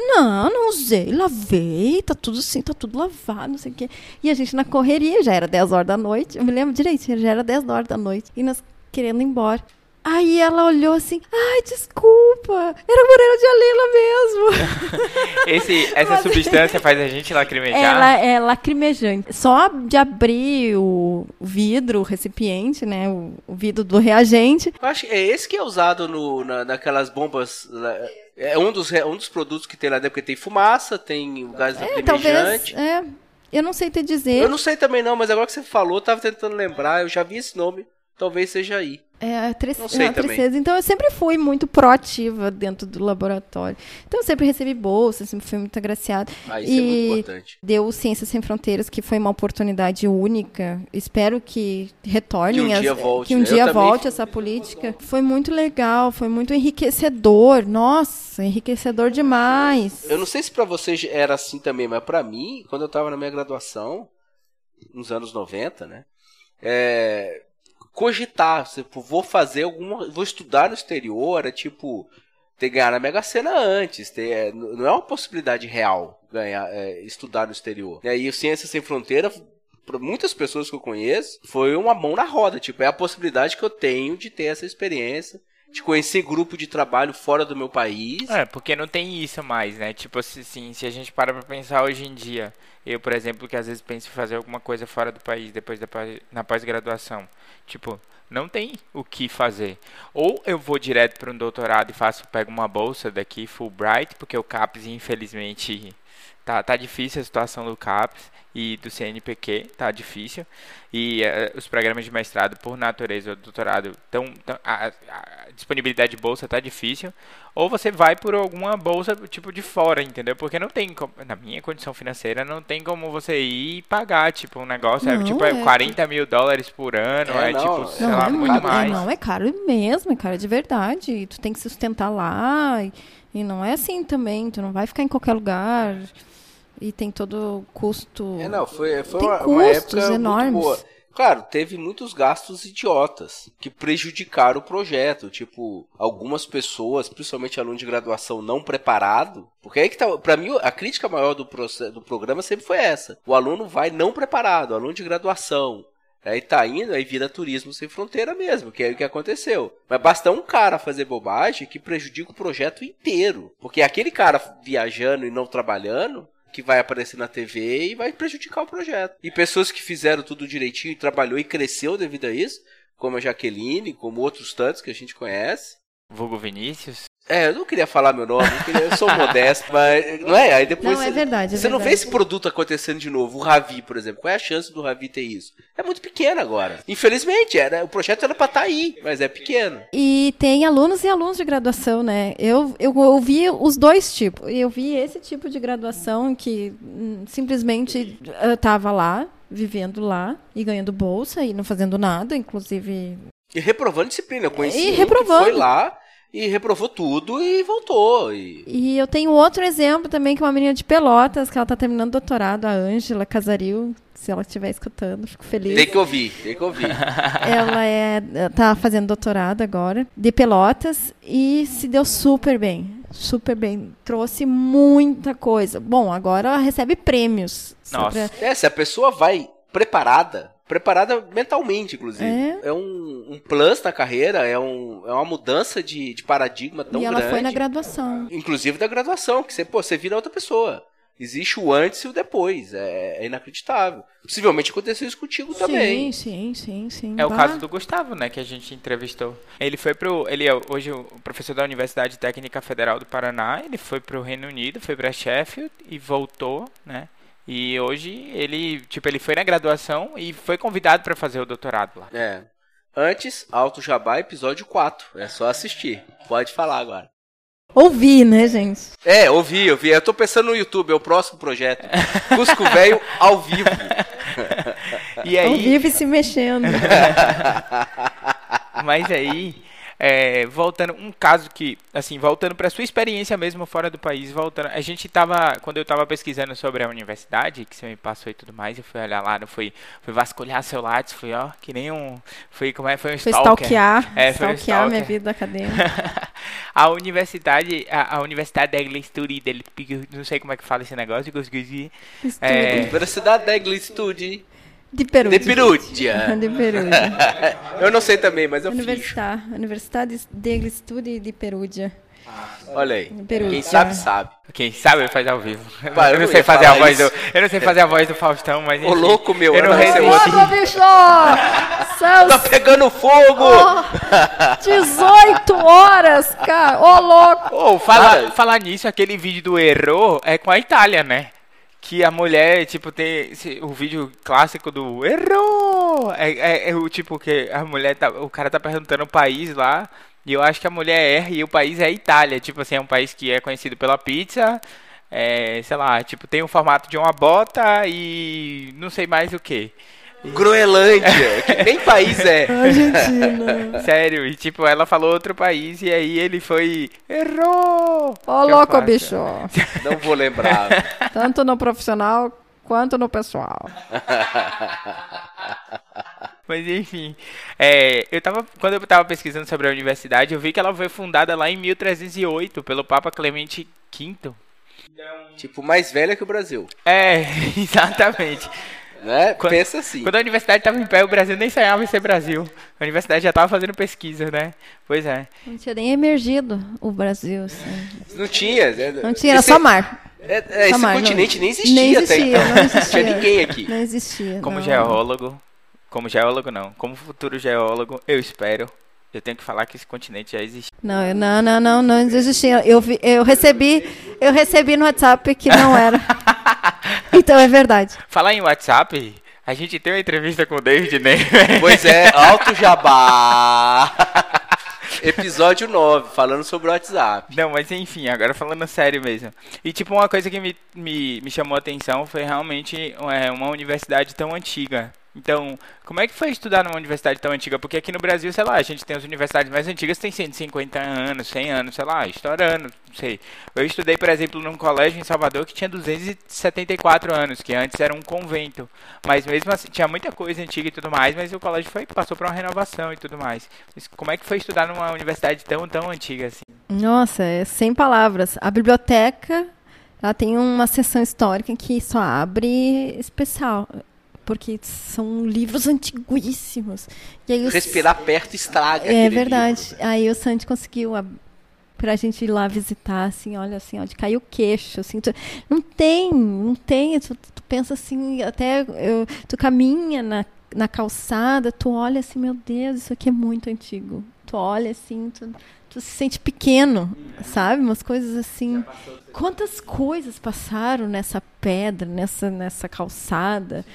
S4: Não, não usei, lavei, tá tudo assim, tá tudo lavado, não sei o quê. E a gente na correria, já era 10 horas da noite, eu me lembro direitinho, já era 10 horas da noite, e nós querendo ir embora. Aí ela olhou assim, ai, desculpa, era morena de alila mesmo.
S2: Esse, essa Mas, substância faz a gente lacrimejar?
S4: Ela é lacrimejante. Só de abrir o vidro, o recipiente, né, o, o vidro do reagente.
S1: Eu acho que é esse que é usado no, na, naquelas bombas... É um dos, um dos produtos que tem lá dentro, porque tem fumaça, tem gás é, lacrimejante.
S4: Talvez, é, eu não sei te dizer.
S1: Eu não sei também não, mas agora que você falou, eu tava tentando lembrar, eu já vi esse nome, talvez seja aí.
S4: É, a, tre não sei a tristeza. Então eu sempre fui muito proativa dentro do laboratório. Então eu sempre recebi bolsa, sempre fui muito agraciada.
S1: Ah, isso e é muito importante.
S4: Deu Ciências Sem Fronteiras, que foi uma oportunidade única. Espero que retornem.
S1: Que um dia volte.
S4: Que um dia volte essa política. Foi muito legal, foi muito enriquecedor. Nossa, enriquecedor demais.
S1: Eu não sei se para vocês era assim também, mas para mim, quando eu estava na minha graduação, nos anos 90, né? É, cogitar, tipo, vou fazer alguma, vou estudar no exterior, é tipo ter ganhar na Mega Sena antes, ter, é, não é uma possibilidade real ganhar, é, estudar no exterior. E aí o Ciência Sem Fronteira para muitas pessoas que eu conheço, foi uma mão na roda. Tipo, é a possibilidade que eu tenho de ter essa experiência, de conhecer grupo de trabalho fora do meu país.
S2: É, porque não tem isso mais, né? Tipo assim, se a gente para pra pensar hoje em dia, eu, por exemplo, que às vezes penso em fazer alguma coisa fora do país depois da na pós-graduação. Tipo, não tem o que fazer. Ou eu vou direto para um doutorado e faço, pego uma bolsa daqui Fulbright, porque o CAPES infelizmente tá tá difícil a situação do CAPES e do CNPq, tá difícil. E uh, os programas de mestrado, por natureza, o doutorado, tão, tão a, a, disponibilidade de bolsa tá difícil. Ou você vai por alguma bolsa tipo de fora, entendeu? Porque não tem, na minha condição financeira, não tem como você ir e pagar, tipo, um negócio, não, é, tipo, é 40 mil dólares por ano, é, é não, tipo, sei lá, é muito, muito mais.
S4: não, é caro mesmo, é caro de verdade. Tu tem que sustentar lá, e, e não é assim também, tu não vai ficar em qualquer lugar e tem todo o custo.
S1: É, não, foi, foi tem uma, custos uma época enormes. Muito boa. Claro, teve muitos gastos idiotas que prejudicaram o projeto. Tipo, algumas pessoas, principalmente aluno de graduação não preparado, porque aí que tá. Pra mim, a crítica maior do, do programa sempre foi essa. O aluno vai não preparado, aluno de graduação. Aí tá indo, aí vira turismo sem fronteira mesmo, que é o que aconteceu. Mas basta um cara fazer bobagem que prejudica o projeto inteiro. Porque aquele cara viajando e não trabalhando, que vai aparecer na TV e vai prejudicar o projeto. E pessoas que fizeram tudo direitinho trabalhou e cresceu devido a isso, como a Jaqueline, como outros tantos que a gente conhece.
S2: Vulgo Vinícius.
S1: É, eu não queria falar meu nome, eu, queria, eu sou modesto, mas. Não é? Aí depois.
S4: Não, é verdade. É
S1: você
S4: verdade.
S1: não vê esse produto acontecendo de novo. O Ravi, por exemplo. Qual é a chance do Ravi ter isso? É muito pequeno agora. Infelizmente, era, o projeto era pra estar aí, mas é pequeno.
S4: E tem alunos e alunos de graduação, né? Eu, eu ouvi os dois tipos. Eu vi esse tipo de graduação que hum, simplesmente eu tava lá, vivendo lá, e ganhando bolsa e não fazendo nada, inclusive.
S1: E reprovando disciplina. Eu conheci
S4: E reprovando.
S1: foi lá e reprovou tudo e voltou. E...
S4: E eu tenho outro exemplo também, que é uma menina de Pelotas, que ela tá terminando doutorado, a Ângela Casaril. Se ela estiver escutando, fico feliz.
S1: Tem que ouvir, tem que ouvir.
S4: Ela é, tá fazendo doutorado agora, de Pelotas, e se deu super bem. Super bem. Trouxe muita coisa. Bom, agora ela recebe prêmios.
S2: Nossa.
S4: sobre-
S1: É, se a pessoa vai preparada, preparada mentalmente, inclusive.
S4: É.
S1: É, um, um plus na carreira, é, um, é uma mudança de, de paradigma tão
S4: E ela
S1: grande.
S4: foi na graduação.
S1: Inclusive da graduação, que você, pô, você vira outra pessoa. Existe o antes e o depois. É, é inacreditável. Possivelmente aconteceu isso contigo também.
S4: Sim, sim, sim, sim.
S2: É o
S4: Bah.
S2: caso do Gustavo, né, que a gente entrevistou. Ele foi pro, ele é hoje o professor da Universidade Técnica Federal do Paraná, ele foi pro Reino Unido, foi para Sheffield e voltou, né? E hoje ele, tipo, ele foi na graduação e foi convidado para fazer o doutorado lá.
S1: É. Antes, Alto Jabá, episódio 4. É só assistir. Pode falar agora.
S4: Ouvi, né, gente?
S1: É, ouvi, ouvi. Eu tô pensando no YouTube, é o próximo projeto. Cusco Velho ao vivo.
S2: E
S4: Ao
S2: aí,
S4: vivo e se mexendo.
S2: Mas aí, é, voltando, um caso que, assim, voltando para sua experiência mesmo fora do país, voltando, a gente tava, quando eu tava pesquisando sobre a universidade, que você me passou e tudo mais, eu fui olhar lá, não fui, fui vasculhar seu Lattes, fui, ó, que nem um, fui, como é, foi um
S4: Foi
S2: stalker.
S4: stalkear.
S2: É, foi um
S4: stalkear minha
S2: stalker.
S4: vida acadêmica.
S2: a universidade, a, a universidade da Studi, del, não sei como é que fala esse negócio, esqueci. É,
S1: Universidade da Study
S4: De Perugia.
S1: de Perugia.
S4: De Perugia.
S1: Eu não sei também, mas eu fiz.
S4: Universidade, Universidade de Studi de Perugia.
S1: Olha aí.
S4: Perugia.
S1: Quem sabe, sabe.
S2: quem sabe faz ao vivo.
S1: Eu
S2: eu não sei fazer a voz do,
S1: isso.
S2: eu não sei fazer a voz do Faustão, mas
S1: Ô, louco, meu,
S2: eu não resisti.
S4: Fogo, bicho! São
S1: Tá pegando fogo!
S4: Oh, 18 horas, cara. Ô, louco.
S2: Ô, falar, falar nisso, aquele vídeo do Errou é com a Itália, né? Que a mulher, tipo, tem esse- o vídeo clássico do Errou! É, é- é o tipo que a mulher tá. O cara tá perguntando o país lá. E eu acho que a mulher erra e o país é a Itália. Tipo assim, é um país que é conhecido pela pizza. É, sei lá, tipo, tem o formato de uma bota e não sei mais o que.
S1: Groenlândia, que nem país é.
S4: Argentina.
S2: Sério, e tipo, ela falou outro país e aí ele foi. Errou!
S4: Ô,
S2: eu
S4: louco,
S2: faço?
S4: bicho.
S1: Não vou lembrar.
S4: Tanto no profissional quanto no pessoal.
S2: Mas enfim, é, eu tava, quando eu tava pesquisando sobre a universidade, eu vi que ela foi fundada lá em 1308 pelo Papa Clemente V.
S1: tipo, mais velha que o Brasil.
S2: É, exatamente.
S1: Né?
S2: Quando-
S1: Pensa assim.
S2: Quando a universidade estava em pé, o Brasil nem sonhava em ser Brasil. A universidade já estava fazendo pesquisa, né? Pois é.
S4: Não tinha nem emergido o Brasil. assim.
S1: Não tinha. né?
S4: Não tinha, era
S1: Esse-
S4: só mar.
S1: É, é, esse
S4: Só mar, não-
S1: continente nem existia,
S4: nem
S1: até
S4: existia,
S1: então.
S4: não existia.
S1: tinha ninguém aqui.
S4: Não existia.
S2: Como
S4: não.
S2: geólogo, como geólogo não, como futuro geólogo, eu espero. Eu tenho que falar que esse continente já existe.
S4: Não, eu- não, não, não, não existia. Eu, vi- eu recebi, eu recebi no WhatsApp que não era. Então é verdade.
S2: Falar em WhatsApp, a gente tem uma entrevista com o David Ney.
S1: Pois é, Alto Jabá. Episódio 9, falando sobre o WhatsApp.
S2: Não, mas enfim, agora falando sério mesmo. E tipo, uma coisa que me, me, me chamou a atenção foi realmente é, uma universidade tão antiga. Então, como é que foi estudar numa universidade tão antiga? Porque aqui no Brasil, sei lá, a gente tem as universidades mais antigas têm 150 anos, 100 anos, sei lá, estourando, não sei. Eu estudei, por exemplo, num colégio em Salvador que tinha 274 anos, que antes era um convento. Mas mesmo assim, tinha muita coisa antiga e tudo mais, mas o colégio foi, passou por uma renovação e tudo mais. Mas como é que foi estudar numa universidade tão, tão antiga assim?
S4: Nossa, é sem palavras. A biblioteca, ela tem uma seção histórica que só abre especial. Porque são livros antiguíssimos. E aí
S1: Respirar perto estraga.
S4: É verdade.
S1: livro.
S4: Aí o Santi conseguiu a, pra gente ir lá visitar, assim, olha assim, ó, de cair o queixo, assim. tu- não tem, não tem. Tu, tu pensa assim, até eu- tu caminha na, na calçada, tu olha assim, meu Deus, isso aqui é muito antigo. Tu olha assim, tu tu se sente pequeno, sabe? Umas coisas assim. Quantas coisas passaram nessa pedra, nessa, nessa calçada?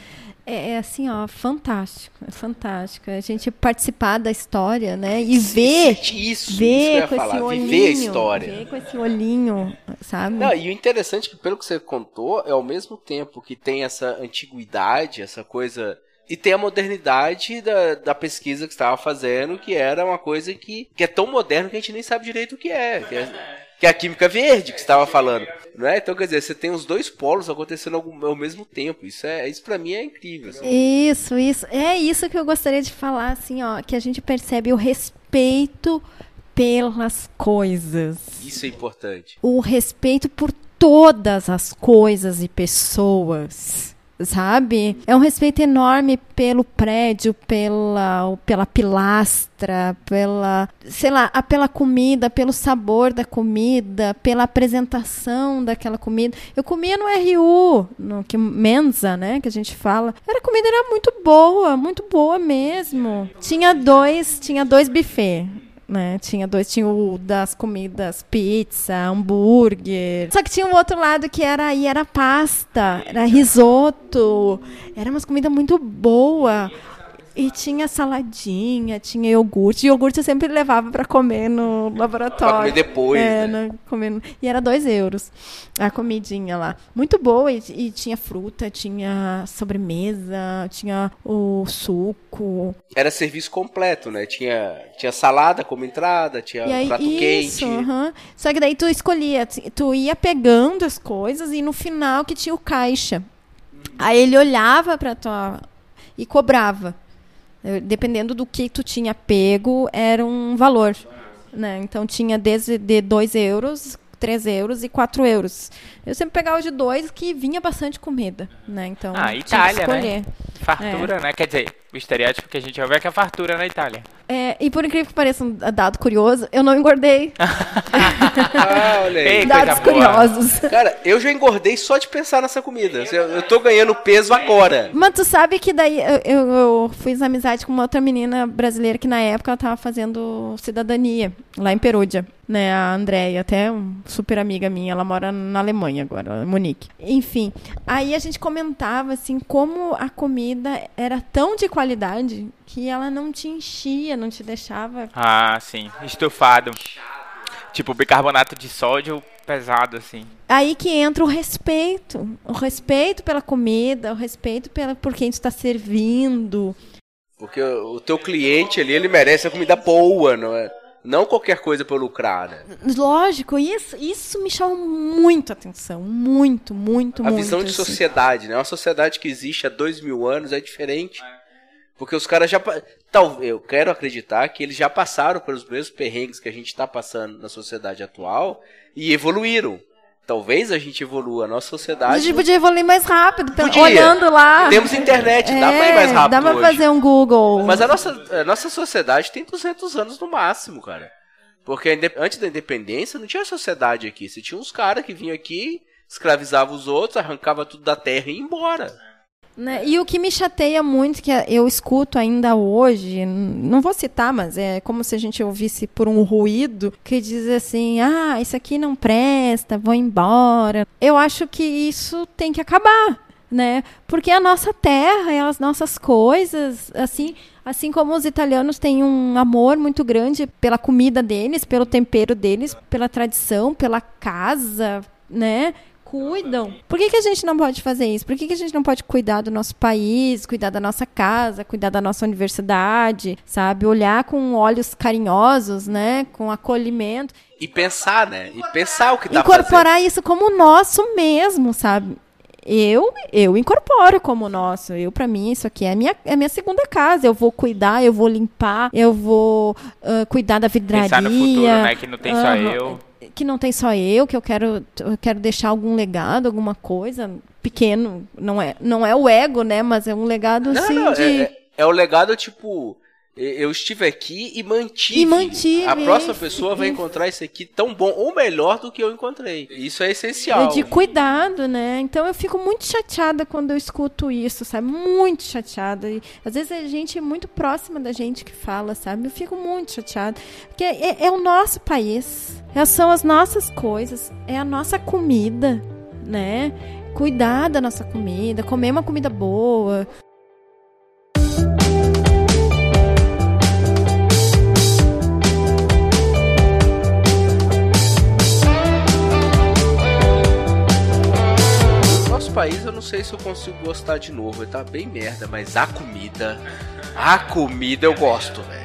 S4: É, é, assim, ó, fantástico, é fantástico. A gente participar da história, né? E ver,
S1: isso,
S4: ver
S1: isso
S4: com esse
S1: falar,
S4: olhinho,
S1: viver a história.
S4: ver com esse olhinho, sabe?
S1: Não, e o interessante é que pelo que você contou, é ao mesmo tempo que tem essa antiguidade, essa coisa e tem a modernidade da, da pesquisa que estava fazendo, que era uma coisa que, que é tão moderna que a gente nem sabe direito o que é. Que é, que é a química verde que estava falando. Não é? Então, quer dizer, você tem os dois polos acontecendo ao, ao mesmo tempo. Isso, é, isso para mim é incrível.
S4: Assim. Isso, isso. É isso que eu gostaria de falar, assim, ó, que a gente percebe o respeito pelas coisas.
S1: Isso é importante.
S4: O respeito por todas as coisas e pessoas sabe? É um respeito enorme pelo prédio, pela, pela pilastra, pela, sei lá, pela comida, pelo sabor da comida, pela apresentação daquela comida. Eu comia no RU, no que Mensa, né, que a gente fala. Era comida era muito boa, muito boa mesmo. Tinha dois, tinha dois buffets né? Tinha dois, tinha o das comidas, pizza, hambúrguer. Só que tinha um outro lado que era aí era pasta, era risoto. Era umas comida muito boa. E tinha saladinha, tinha iogurte. E iogurte eu sempre levava para comer no laboratório. Pra
S1: comer depois,
S4: é,
S1: né?
S4: No, comer, e era dois euros a comidinha lá. Muito boa. E, e, tinha fruta, tinha sobremesa, tinha o suco.
S1: Era serviço completo, né? Tinha, tinha salada como entrada, tinha aí, prato
S4: isso,
S1: quente.
S4: Uh -huh. Só que daí tu escolhia, tu ia pegando as coisas e no final que tinha o caixa. Aí ele olhava para tua e cobrava. Dependendo do que tu tinha pego, era um valor. Né? Então tinha desde de 2 euros, 3 euros e 4 euros. Eu sempre pegava de 2 que vinha bastante comida. Né? Então,
S2: ah, Itália, né? Fartura, é. né? Quer dizer, o estereótipo que a gente ouve é que é fartura na Itália.
S4: É, e por incrível que pareça um dado curioso, eu não engordei.
S1: ah, olha aí.
S4: Ei, Dados curiosos.
S1: Cara, eu já engordei só de pensar nessa comida. Eu, eu tô ganhando peso agora.
S4: Mas tu sabe que daí eu, eu, eu, fiz amizade com uma outra menina brasileira que na época ela tava fazendo cidadania lá em Perúdia. Né, a Andréia, até uma super amiga minha, ela mora na Alemanha agora, Monique. Enfim, aí a gente comentava assim como a comida era tão de qualidade que ela não te enchia, não te deixava.
S2: Ah, sim. Estufado. Tipo, bicarbonato de sódio pesado, assim.
S4: Aí que entra o respeito. O respeito pela comida, o respeito pela, por quem tu está servindo.
S1: Porque o teu cliente ali, ele merece a comida boa, não é? Não qualquer coisa para lucrar, né?
S4: Lógico, isso, isso me chama muito a atenção. Muito, muito,
S1: a
S4: muito.
S1: A visão de assim. sociedade, né? Uma sociedade que existe há dois mil anos é diferente. Porque os caras já. Tal, eu quero acreditar que eles já passaram pelos mesmos perrengues que a gente está passando na sociedade atual e evoluíram. Talvez a gente evolua, a nossa sociedade. A
S4: gente podia evoluir mais rápido, podia. olhando lá.
S1: Temos internet, é, dá pra ir mais rápido.
S4: Dá pra
S1: hoje.
S4: fazer um Google.
S1: Mas a nossa, a nossa sociedade tem 200 anos no máximo, cara. Porque antes da independência não tinha sociedade aqui. Você tinha uns caras que vinham aqui, escravizavam os outros, arrancava tudo da terra e ia embora.
S4: Né? E o que me chateia muito, que eu escuto ainda hoje, não vou citar, mas é como se a gente ouvisse por um ruído, que diz assim: ah, isso aqui não presta, vou embora. Eu acho que isso tem que acabar. Né? Porque a nossa terra e as nossas coisas, assim, assim como os italianos têm um amor muito grande pela comida deles, pelo tempero deles, pela tradição, pela casa, né? Cuidam. Por que, que a gente não pode fazer isso? Por que, que a gente não pode cuidar do nosso país, cuidar da nossa casa, cuidar da nossa universidade, sabe? Olhar com olhos carinhosos, né? Com acolhimento.
S1: E pensar, né? E pensar o que tá
S4: Incorporar fazendo. isso como nosso mesmo, sabe? Eu, eu incorporo como nosso. Eu, para mim, isso aqui é a minha, é minha segunda casa. Eu vou cuidar, eu vou limpar, eu vou uh, cuidar da vidraria. Pensar no futuro,
S2: né? Que não tem só eu
S4: que não tem só eu, que eu quero, eu quero deixar algum legado, alguma coisa pequeno. Não é, não é o ego, né? Mas é um legado não, assim
S1: não,
S4: de.
S1: É, é, é, o legado, tipo. Eu estive aqui e mantive.
S4: E mantive.
S1: A próxima pessoa vai encontrar isso aqui tão bom ou melhor do que eu encontrei. Isso é essencial.
S4: De cuidado, né? Então eu fico muito chateada quando eu escuto isso, sabe? Muito chateada. E, às vezes é gente muito próxima da gente que fala, sabe? Eu fico muito chateada. Porque é, é o nosso país. É, são as nossas coisas. É a nossa comida, né? Cuidar da nossa comida, comer uma comida boa,
S1: sei se eu consigo gostar de novo. Tá bem merda, mas a comida. A comida eu gosto, velho.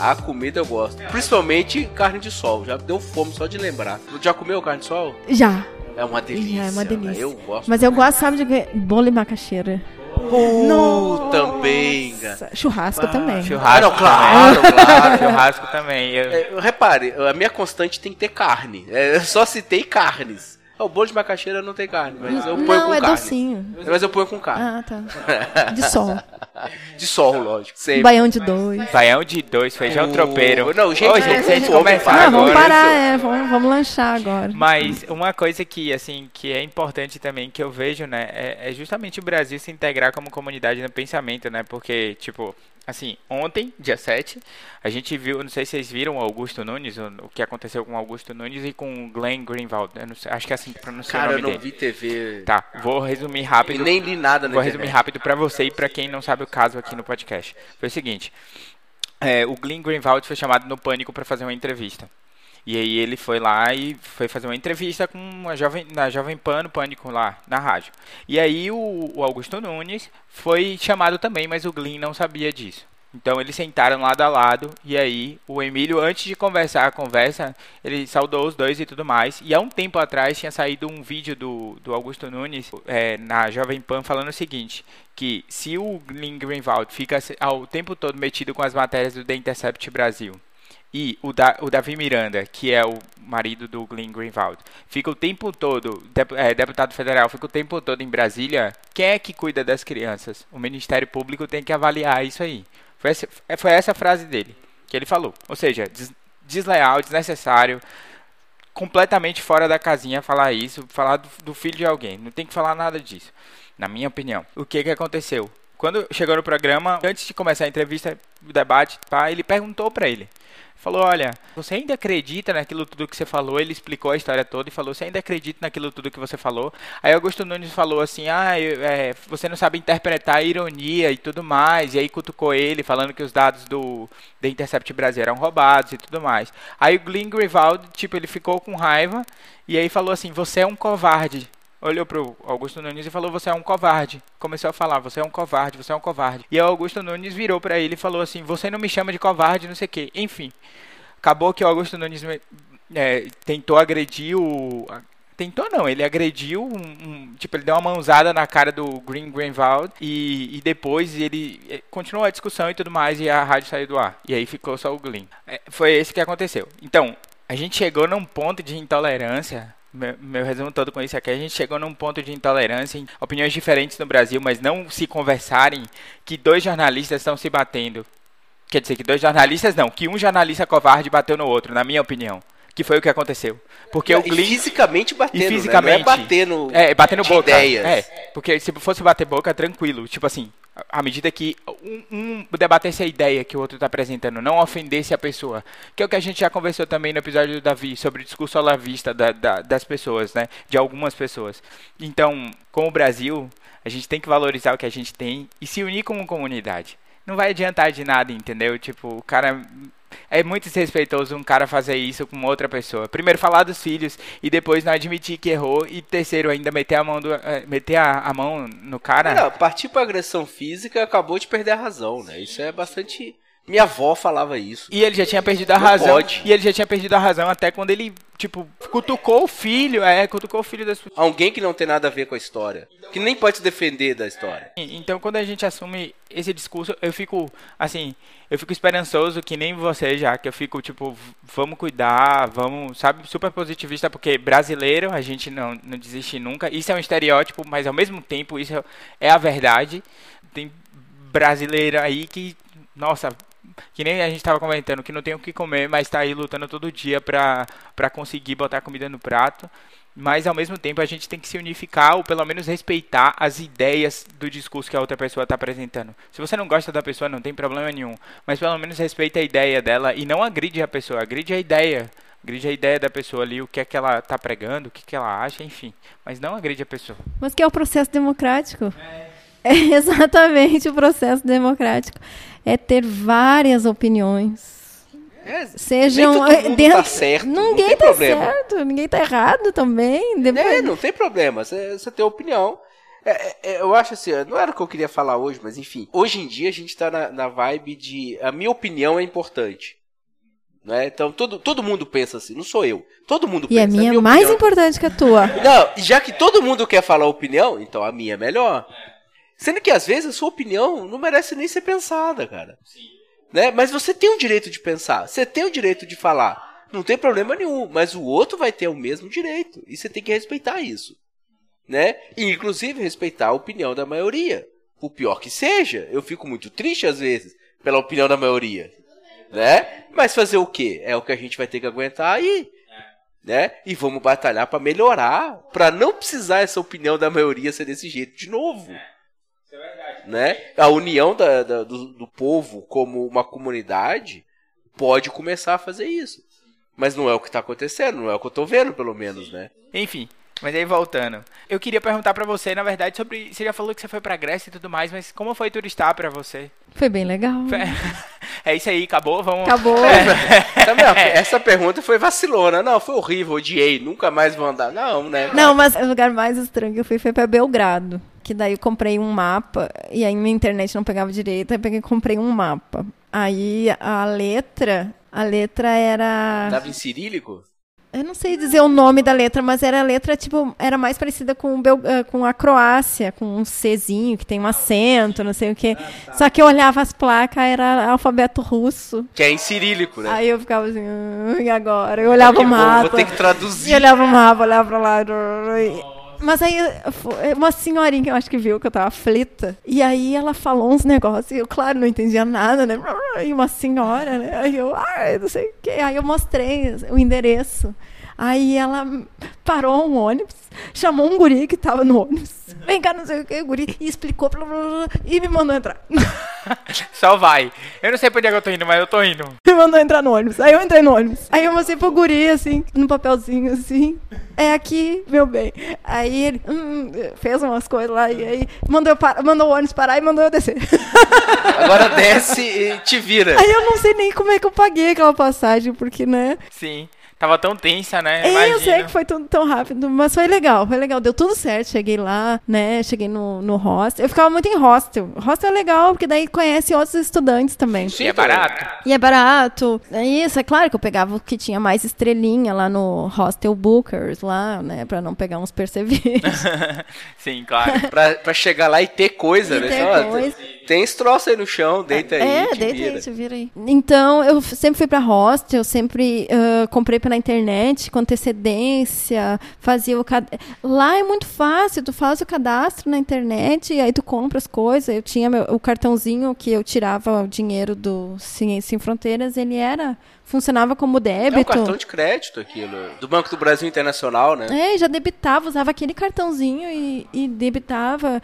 S1: A comida eu gosto. Principalmente carne de sol. Já deu fome só de lembrar. Já comeu carne de sol?
S4: Já.
S1: É uma delícia.
S4: É uma delícia.
S1: Eu gosto.
S4: Mas eu gosto, sabe, de bolo e macaxeira.
S1: Uh, também.
S4: Churrasco ah, também.
S2: Churrasco, ah, não, claro, claro. churrasco também.
S1: Eu... É, repare, a minha constante tem que ter carne. É, eu só citei carnes. O bolo de macaxeira não tem carne, mas eu ponho
S4: não,
S1: com
S4: é
S1: carne.
S4: docinho.
S1: Mas eu ponho com carne.
S4: Ah, tá. De sol.
S1: de sol, lógico. Sempre.
S4: Baião de dois.
S2: Baião de dois, feijão o... tropeiro.
S1: Não, gente, Ô, gente,
S2: se a gente começar
S4: não, vamos parar, é, vamos, vamos lanchar agora.
S2: Mas uma coisa que, assim, que é importante também, que eu vejo, né, é, é justamente o Brasil se integrar como comunidade no pensamento, né, porque, tipo, Assim, ontem, dia 7, a gente viu, não sei se vocês viram o Augusto Nunes, o, que aconteceu com o Augusto Nunes e com o Glenn Greenwald. Sei, acho que é assim que pronuncia
S1: Cara,
S2: o nome
S1: eu não
S2: dele.
S1: vi TV.
S2: Tá, vou resumir rápido.
S1: Eu nem li nada na
S2: Vou resumir rápido para você e para quem não sabe o caso aqui no podcast. Foi o seguinte, é, o Glenn Greenwald foi chamado no Pânico para fazer uma entrevista. E aí ele foi lá e foi fazer uma entrevista com uma jovem, na Jovem Pan, no Pânico lá, na rádio. E aí o, o Augusto Nunes foi chamado também, mas o Glyn não sabia disso. Então eles sentaram lado a lado e aí o Emílio, antes de conversar a conversa, ele saudou os dois e tudo mais. E há um tempo atrás tinha saído um vídeo do, do Augusto Nunes é, na Jovem Pan falando o seguinte, que se o Glyn Greenwald fica ao tempo todo metido com as matérias do The Intercept Brasil e o, da, o Davi Miranda, que é o marido do Glenn Greenwald, fica o tempo todo, é, deputado federal, fica o tempo todo em Brasília, quem é que cuida das crianças? O Ministério Público tem que avaliar isso aí. Foi essa, foi essa frase dele que ele falou. Ou seja, des, desleal, desnecessário, completamente fora da casinha falar isso, falar do, do, filho de alguém. Não tem que falar nada disso, na minha opinião. O que que aconteceu? Quando chegou no programa, antes de começar a entrevista, o debate, ele perguntou para ele: falou: Olha, você ainda acredita naquilo tudo que você falou? Ele explicou a história toda e falou: Você ainda acredita naquilo tudo que você falou? Aí Augusto Nunes falou assim: Ah, eu, é, você não sabe interpretar a ironia e tudo mais. E aí cutucou ele, falando que os dados do The Intercept Brasil eram roubados e tudo mais. Aí o Glenn Greenwald, tipo, ele ficou com raiva e aí falou assim: Você é um covarde olhou pro Augusto Nunes e falou: Você é um covarde. Começou a falar: Você é um covarde, você é um covarde. E o Augusto Nunes virou para ele e falou assim: Você não me chama de covarde, não sei o quê. Enfim, acabou que o Augusto Nunes é, tentou agredir o. Tentou não, ele agrediu, um, um, tipo, ele deu uma mãozada na cara do Green Greenwald e, e depois ele é, continuou a discussão e tudo mais e a rádio saiu do ar. E aí ficou só o Glenn. É, foi esse que aconteceu. Então, a gente chegou num ponto de intolerância meu, meu, resumo todo com isso aqui, a gente chegou num ponto de intolerância, em opiniões diferentes no Brasil, mas não se conversarem, que dois jornalistas estão se batendo. Quer dizer, que dois jornalistas não, que um jornalista covarde bateu no outro, na minha opinião. Que foi o que aconteceu. Porque
S1: e,
S2: o Glyn...
S1: fisicamente batendo,
S2: e fisicamente,
S1: né? Não é batendo,
S2: é, batendo boca.
S1: Ideias.
S2: É, porque se fosse bater boca, tranquilo. Tipo assim, à medida que um, um debatesse a ideia que o outro está apresentando, não ofendesse a pessoa. Que é o que a gente já conversou também no episódio do Davi, sobre o discurso alavista da, da, das pessoas, né? De algumas pessoas. Então, com o Brasil, a gente tem que valorizar o que a gente tem e se unir como comunidade. Não vai adiantar de nada, entendeu? Tipo, o cara é muito desrespeitoso um cara fazer isso com outra pessoa. Primeiro falar dos filhos e depois não admitir que errou e terceiro ainda meter a mão do, eh, meter a, a mão no cara.
S1: Não, partir para agressão física acabou de perder a razão, né? Isso é bastante minha avó falava isso.
S2: E ele já tinha perdido a não razão. Pode. E ele já tinha perdido a razão até quando ele, tipo, cutucou o filho. É, cutucou o filho das
S1: Alguém que não tem nada a ver com a história. Que nem pode se defender da história.
S2: Então, quando a gente assume esse discurso, eu fico, assim, eu fico esperançoso que nem você já, que eu fico, tipo, vamos cuidar, vamos, sabe, super positivista, porque brasileiro, a gente não, não desiste nunca. Isso é um estereótipo, mas ao mesmo tempo, isso é a verdade. Tem brasileiro aí que, nossa, que nem a gente tava comentando, que não tem o que comer, mas tá aí lutando todo dia pra conseguir botar comida no prato. Mas ao mesmo tempo a gente tem que se unificar ou pelo menos respeitar as ideias do discurso que a outra pessoa está apresentando. Se você não gosta da pessoa, não tem problema nenhum. Mas pelo menos respeita a ideia dela e não agride a pessoa, agride a ideia. Agride a ideia da pessoa ali, o que é que ela está pregando, o que, é que ela acha, enfim. Mas não agride a pessoa.
S4: Mas que é o processo democrático? É. É exatamente o processo democrático. É ter várias opiniões. É,
S1: Sejam dentro, tá certo.
S4: Ninguém tá problema. certo, ninguém tá errado também.
S1: Depois... É, não tem problema. Você tem opinião. É, é, é, eu acho assim, não era o que eu queria falar hoje, mas enfim. Hoje em dia a gente tá na, na vibe de. A minha opinião é importante. Né? Então todo, todo mundo pensa assim, não sou eu. Todo mundo
S4: e
S1: pensa.
S4: E a minha é mais importante que a tua.
S1: Não, já que todo mundo quer falar opinião, então a minha é melhor. Sendo que às vezes a sua opinião não merece nem ser pensada, cara. Sim. Né? Mas você tem o direito de pensar, você tem o direito de falar. Não tem problema nenhum, mas o outro vai ter o mesmo direito. E você tem que respeitar isso. Né? E inclusive respeitar a opinião da maioria. O pior que seja, eu fico muito triste às vezes pela opinião da maioria. Né? Mas fazer o quê? É o que a gente vai ter que aguentar aí. Né? E vamos batalhar para melhorar, para não precisar essa opinião da maioria ser desse jeito de novo né? A união da, da, do, do povo como uma comunidade pode começar a fazer isso. Mas não é o que está acontecendo, não é o que eu estou vendo, pelo menos, né?
S2: Enfim, mas aí voltando. Eu queria perguntar para você, na verdade, sobre. Você já falou que você foi pra Grécia e tudo mais, mas como foi turistar para você?
S4: Foi bem legal.
S2: É isso aí, acabou? Vamos.
S4: Acabou.
S1: É. essa pergunta foi vacilona. Não, foi horrível, odiei, nunca mais vou andar. Não, né?
S4: Não, mas o lugar mais estranho que eu fui foi pra Belgrado que daí eu comprei um mapa e aí minha internet não pegava direito, aí peguei comprei um mapa. Aí a letra, a letra era
S1: Tava em cirílico?
S4: Eu não sei dizer o nome da letra, mas era a letra, tipo, era mais parecida com, Bel... Eh, com a Croácia, com um Czinho, que tem um acento, não sei o quê. Ah, tá. Só que eu olhava as placas, era alfabeto russo.
S1: Que é em cirílico, né?
S4: Aí eu ficava assim, ah, e agora? Eu olhava o mapa.
S1: Vou ter que traduzir.
S4: E olhava o mapa, olhava pra lá. Mas aí, uma senhorinha que eu acho que viu que eu tava aflita. E aí ela falou uns negócios. E eu, claro, não entendia nada, né? E uma senhora, né? Aí eu, ah, não sei o quê. Aí eu mostrei o endereço. Aí ela parou um ônibus, chamou um guri que tava no ônibus. Vem cá, não sei o que, o guri, e explicou blá, blá, blá, e me mandou entrar.
S2: Só vai. Eu não sei pra onde é que eu tô indo, mas eu tô indo.
S4: Me mandou entrar no ônibus. Aí eu entrei no ônibus. Aí eu mostrei pro guri, assim, no papelzinho, assim. É aqui, meu bem. Aí ele hum, fez umas coisas lá e aí mandou, par... mandou o ônibus parar e mandou eu descer.
S1: Agora desce e te vira.
S4: Aí eu não sei nem como é que eu paguei aquela passagem, porque, né?
S2: Sim. Tava tão tensa, né?
S4: É, eu sei que foi tudo tão rápido, mas foi legal, foi legal. Deu tudo certo. Cheguei lá, né? Cheguei no, no hostel. Eu ficava muito em hostel. Hostel é legal, porque daí conhece outros estudantes também.
S2: Sim, é barato.
S4: E é barato. É isso, é claro que eu pegava o que tinha mais estrelinha lá no hostel Bookers, lá, né? Pra não pegar uns perseverantes.
S2: Sim, claro.
S1: pra, pra chegar lá e ter coisa,
S4: e
S1: né?
S4: Ter coisa.
S1: Tem esse troço aí no chão, deita aí.
S4: É, deita vira. aí, te vira aí. Então, eu sempre fui pra hostel, sempre uh, comprei pela internet com antecedência, fazia o. Lá é muito fácil, tu faz o cadastro na internet e aí tu compra as coisas. Eu tinha meu, o cartãozinho que eu tirava o dinheiro do Ciência Sem Fronteiras, ele era funcionava como débito. É um
S1: cartão de crédito aquilo, do Banco do Brasil Internacional, né?
S4: É, já debitava, usava aquele cartãozinho e, e debitava.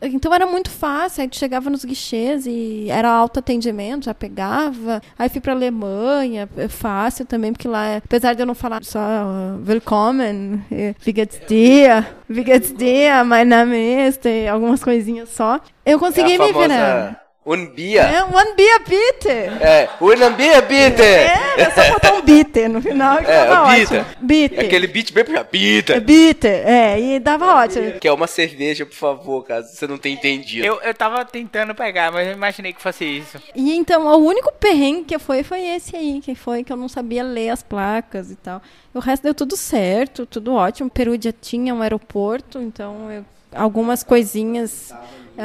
S4: Então era muito fácil, aí tu chegava nos guichês e era autoatendimento, já pegava. Aí fui pra Alemanha, é fácil também, porque lá, apesar de eu não falar só uh, Willkommen, wie geht's dir, wie geht's dir, mein Name ist, algumas coisinhas só, eu consegui é me virar.
S1: Um Bia.
S4: É, um Bia Bitte.
S1: É, um Bia Bitte. É,
S4: é só botar um Bitte no final que é, tava ótimo.
S1: Bitte. Aquele beat bem pra Bitte.
S4: É, Bitte, é, e dava ótimo.
S1: Quer uma cerveja, por favor, caso você não tenha entendido.
S2: Eu, eu tava tentando pegar, mas eu imaginei que fosse isso.
S4: E então, o único perrengue que foi foi esse aí, que foi que eu não sabia ler as placas e tal. O resto deu tudo certo, tudo ótimo. Peru já tinha um aeroporto, então eu algumas coisinhas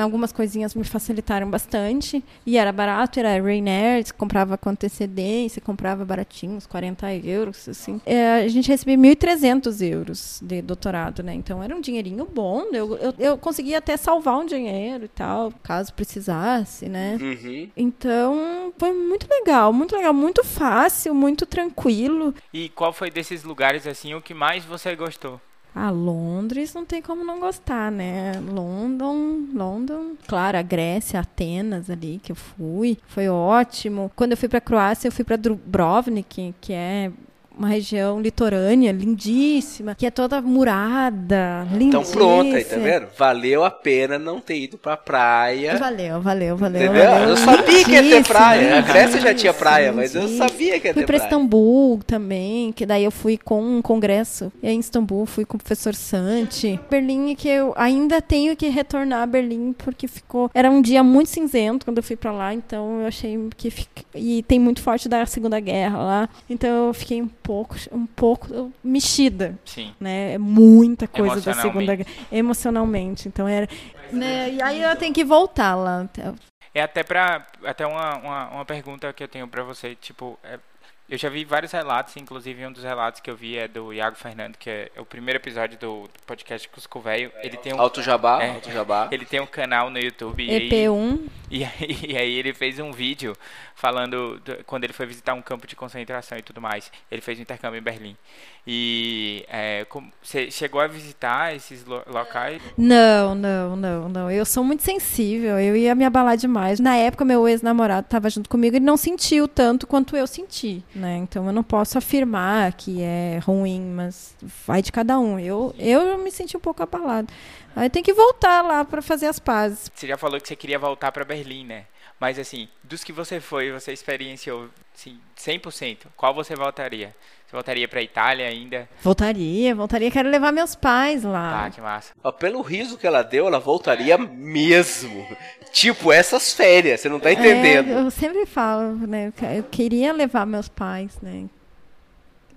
S4: algumas coisinhas me facilitaram bastante. E era barato, era Rainier, você comprava com antecedência, comprava baratinho, uns 40 euros, assim. É, a gente recebia 1.300 euros de doutorado, né? Então era um dinheirinho bom. Eu, eu, eu conseguia até salvar um dinheiro e tal, caso precisasse, né?
S1: Uhum.
S4: Então foi muito legal, muito legal, muito fácil, muito tranquilo.
S2: E qual foi desses lugares, assim, o que mais você gostou?
S4: Ah, Londres não tem como não gostar, né? London, London, claro, a Grécia, Atenas ali que eu fui, foi ótimo. Quando eu fui para Croácia, eu fui para Dubrovnik, que é uma região litorânea lindíssima, que é toda murada, lindíssima. Então pronto, aí
S1: tá vendo? Valeu a pena não ter ido pra praia.
S4: Valeu, valeu, valeu.
S1: Entendeu?
S4: Valeu.
S1: Eu sabia que ia ter praia. A Grécia já tinha praia, mas eu sabia que ia ter
S4: fui
S1: pra
S4: praia. Istambul também, que daí eu fui com um congresso em Istambul, fui com o professor Santi. Berlim, que eu ainda tenho que retornar a Berlim, porque ficou... Era um dia muito cinzento quando eu fui pra lá, então eu achei que... Fica... E tem muito forte da Segunda Guerra lá, então eu fiquei pouco, um pouco mexida.
S2: Sim.
S4: Né? É muita coisa da Segunda Guerra. Emocionalmente. Então era. Né? E aí eu tenho que voltar lá.
S2: É até para até uma, uma, uma, pergunta que eu tenho para você, tipo, é, eu já vi vários relatos, inclusive um dos relatos que eu vi é do Iago Fernando, que é o primeiro episódio do podcast Cusco Velho. Ele tem um
S1: Alto Jabá,
S2: é,
S1: Alto Jabá.
S2: Ele tem um canal no YouTube
S4: EP1.
S2: E aí, e aí ele fez um vídeo falando do, quando ele foi visitar um campo de concentração e tudo mais. Ele fez um intercâmbio em Berlim. E é, você chegou a visitar esses lo locais?
S4: Não, não, não, não. Eu sou muito sensível. Eu ia me abalar demais. Na época, meu ex-namorado estava junto comigo e não sentiu tanto quanto eu senti, né? Então eu não posso afirmar que é ruim, mas vai de cada um. Eu, eu me senti um pouco abalado. Aí tem que voltar lá para fazer as pazes.
S2: Você já falou que você queria voltar para Berlim, né? Mas assim, dos que você foi, você experienciou assim, 100%, qual você voltaria? Você voltaria para Itália ainda?
S4: Voltaria, voltaria. Quero levar meus pais lá.
S2: Ah, que massa.
S1: Ó, pelo riso que ela deu, ela voltaria mesmo. Tipo, essas férias, você não tá entendendo.
S4: É, eu sempre falo, né? Eu queria levar meus pais, né?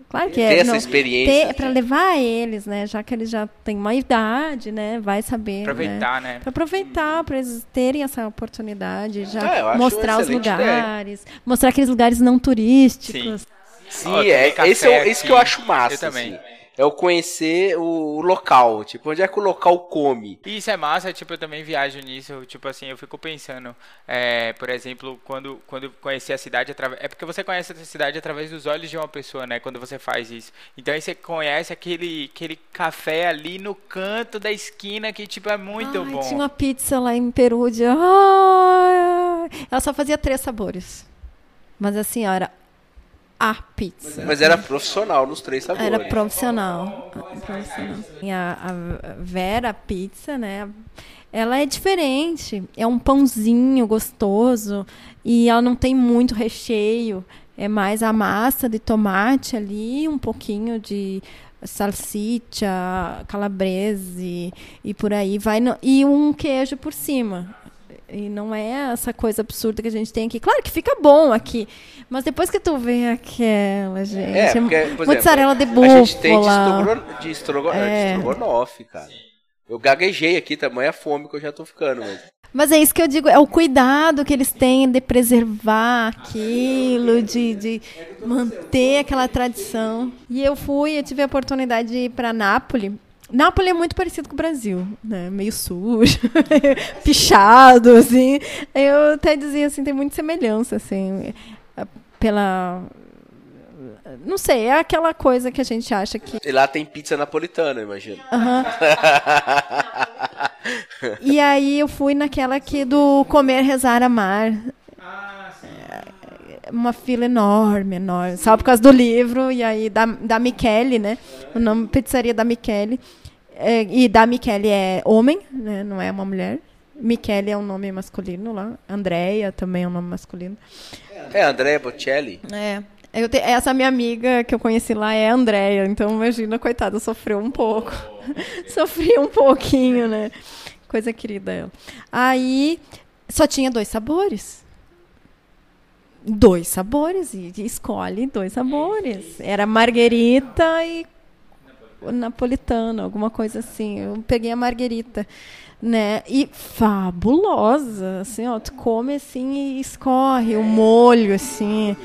S4: Claro que é.
S1: Ter essa experiência.
S4: Para levar eles, né? Já que eles já têm uma idade, né? Vai saber.
S2: Aproveitar,
S4: né?
S2: né?
S4: Para aproveitar, para eles terem essa oportunidade, já ah, mostrar os lugares, ideia. mostrar aqueles lugares não turísticos.
S1: Sim, Sim oh, é, esse é esse que eu acho massa. Eu também. Assim é o conhecer o, local, tipo, onde é que o local come.
S2: Isso é massa, tipo, eu também viajo nisso, tipo assim, eu fico pensando, é, por exemplo, quando, quando conhecer a cidade através. É porque você conhece a cidade através dos olhos de uma pessoa, né? Quando você faz isso. Então aí você conhece aquele, aquele café ali no canto da esquina que, tipo, é muito
S4: Ai,
S2: bom.
S4: Tinha uma pizza lá em Peru de. Ela só fazia três sabores. Mas assim, ó, era a pizza.
S1: Mas era profissional nos três sabores.
S4: Era profissional. profissional. A, a Vera Pizza, né? Ela é diferente. É um pãozinho gostoso e ela não tem muito recheio. É mais a massa de tomate ali, um pouquinho de salsicha, calabrese e por aí vai no, e um queijo por cima. E não é essa coisa absurda que a gente tem aqui. Claro que fica bom aqui. Mas depois que tu vê aquela, gente. É, porque, mozzarella exemplo, de búfala. A gente tem
S1: de, estrogo, é. de estrogonofe, cara. Eu gaguejei aqui, tamanha fome que eu já tô ficando. Mas...
S4: mas é isso que eu digo, é o cuidado que eles têm de preservar aquilo, de, de manter aquela tradição. E eu fui, eu tive a oportunidade de ir para Nápoles Nápoles é muito parecido com o Brasil, né? Meio sujo, pichado, assim. Eu até dizia assim, tem muita semelhança, assim, pela não sei, é aquela coisa que a gente acha que.
S1: E lá tem pizza napolitana, imagino.
S4: Uhum. e aí eu fui naquela que do comer, rezar, amar. É, uma fila enorme, enorme. Só por causa do livro, e aí da, da Michele, né? O nome Pizzaria da Michele. É, e da Michele é homem, né? Não é uma mulher. Michele é um nome masculino lá. Andréia também é um nome masculino.
S1: É, Andréia Bocelli.
S4: É. Eu te, essa minha amiga que eu conheci lá é a Andréia, então imagina, coitada, sofreu um pouco. Sofri um pouquinho, né? Coisa querida ela. Aí só tinha dois sabores dois sabores e escolhe dois sabores. Era marguerita e napolitano, alguma coisa assim. Eu peguei a marguerita, né? E fabulosa, assim, ó, tu come assim e escorre o molho, assim.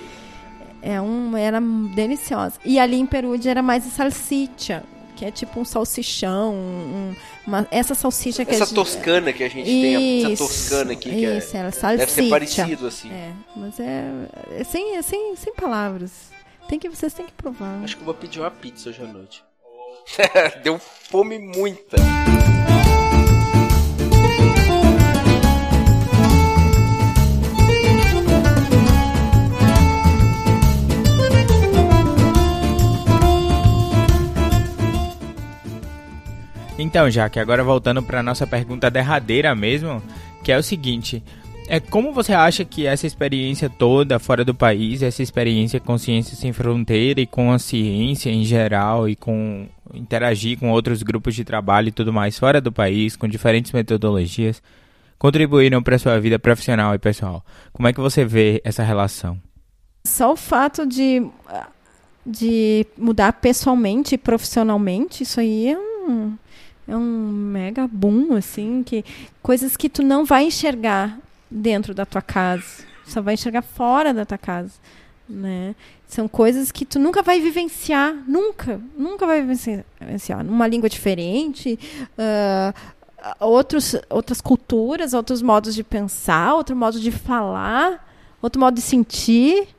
S4: É um, era deliciosa. E ali em Perugia era mais salsicha, que é tipo um salsichão, um, uma, essa salsicha que
S1: essa
S4: a gente,
S1: toscana que a gente
S4: isso,
S1: tem, essa toscana aqui que
S4: isso,
S1: é,
S4: ela, salsicha.
S1: deve ser parecido assim.
S4: É, mas é, é sem, é sem, sem palavras. Tem que vocês têm que provar.
S1: Acho que eu vou pedir uma pizza hoje à noite. Deu fome muita.
S3: Então, Jaque, agora voltando para nossa pergunta derradeira mesmo, que é o seguinte: é como você acha que essa experiência toda fora do país, essa experiência com ciência sem fronteira e com a ciência em geral e com interagir com outros grupos de trabalho e tudo mais fora do país, com diferentes metodologias, contribuíram para sua vida profissional e pessoal? Como é que você vê essa relação?
S4: Só o fato de de mudar pessoalmente e profissionalmente, isso aí é um é um mega boom, assim, que coisas que tu não vai enxergar dentro da tua casa, só vai enxergar fora da tua casa, né? São coisas que tu nunca vai vivenciar, nunca, nunca vai vivenciar. Numa língua diferente, uh, outros, outras culturas, outros modos de pensar, outro modo de falar, outro modo de sentir,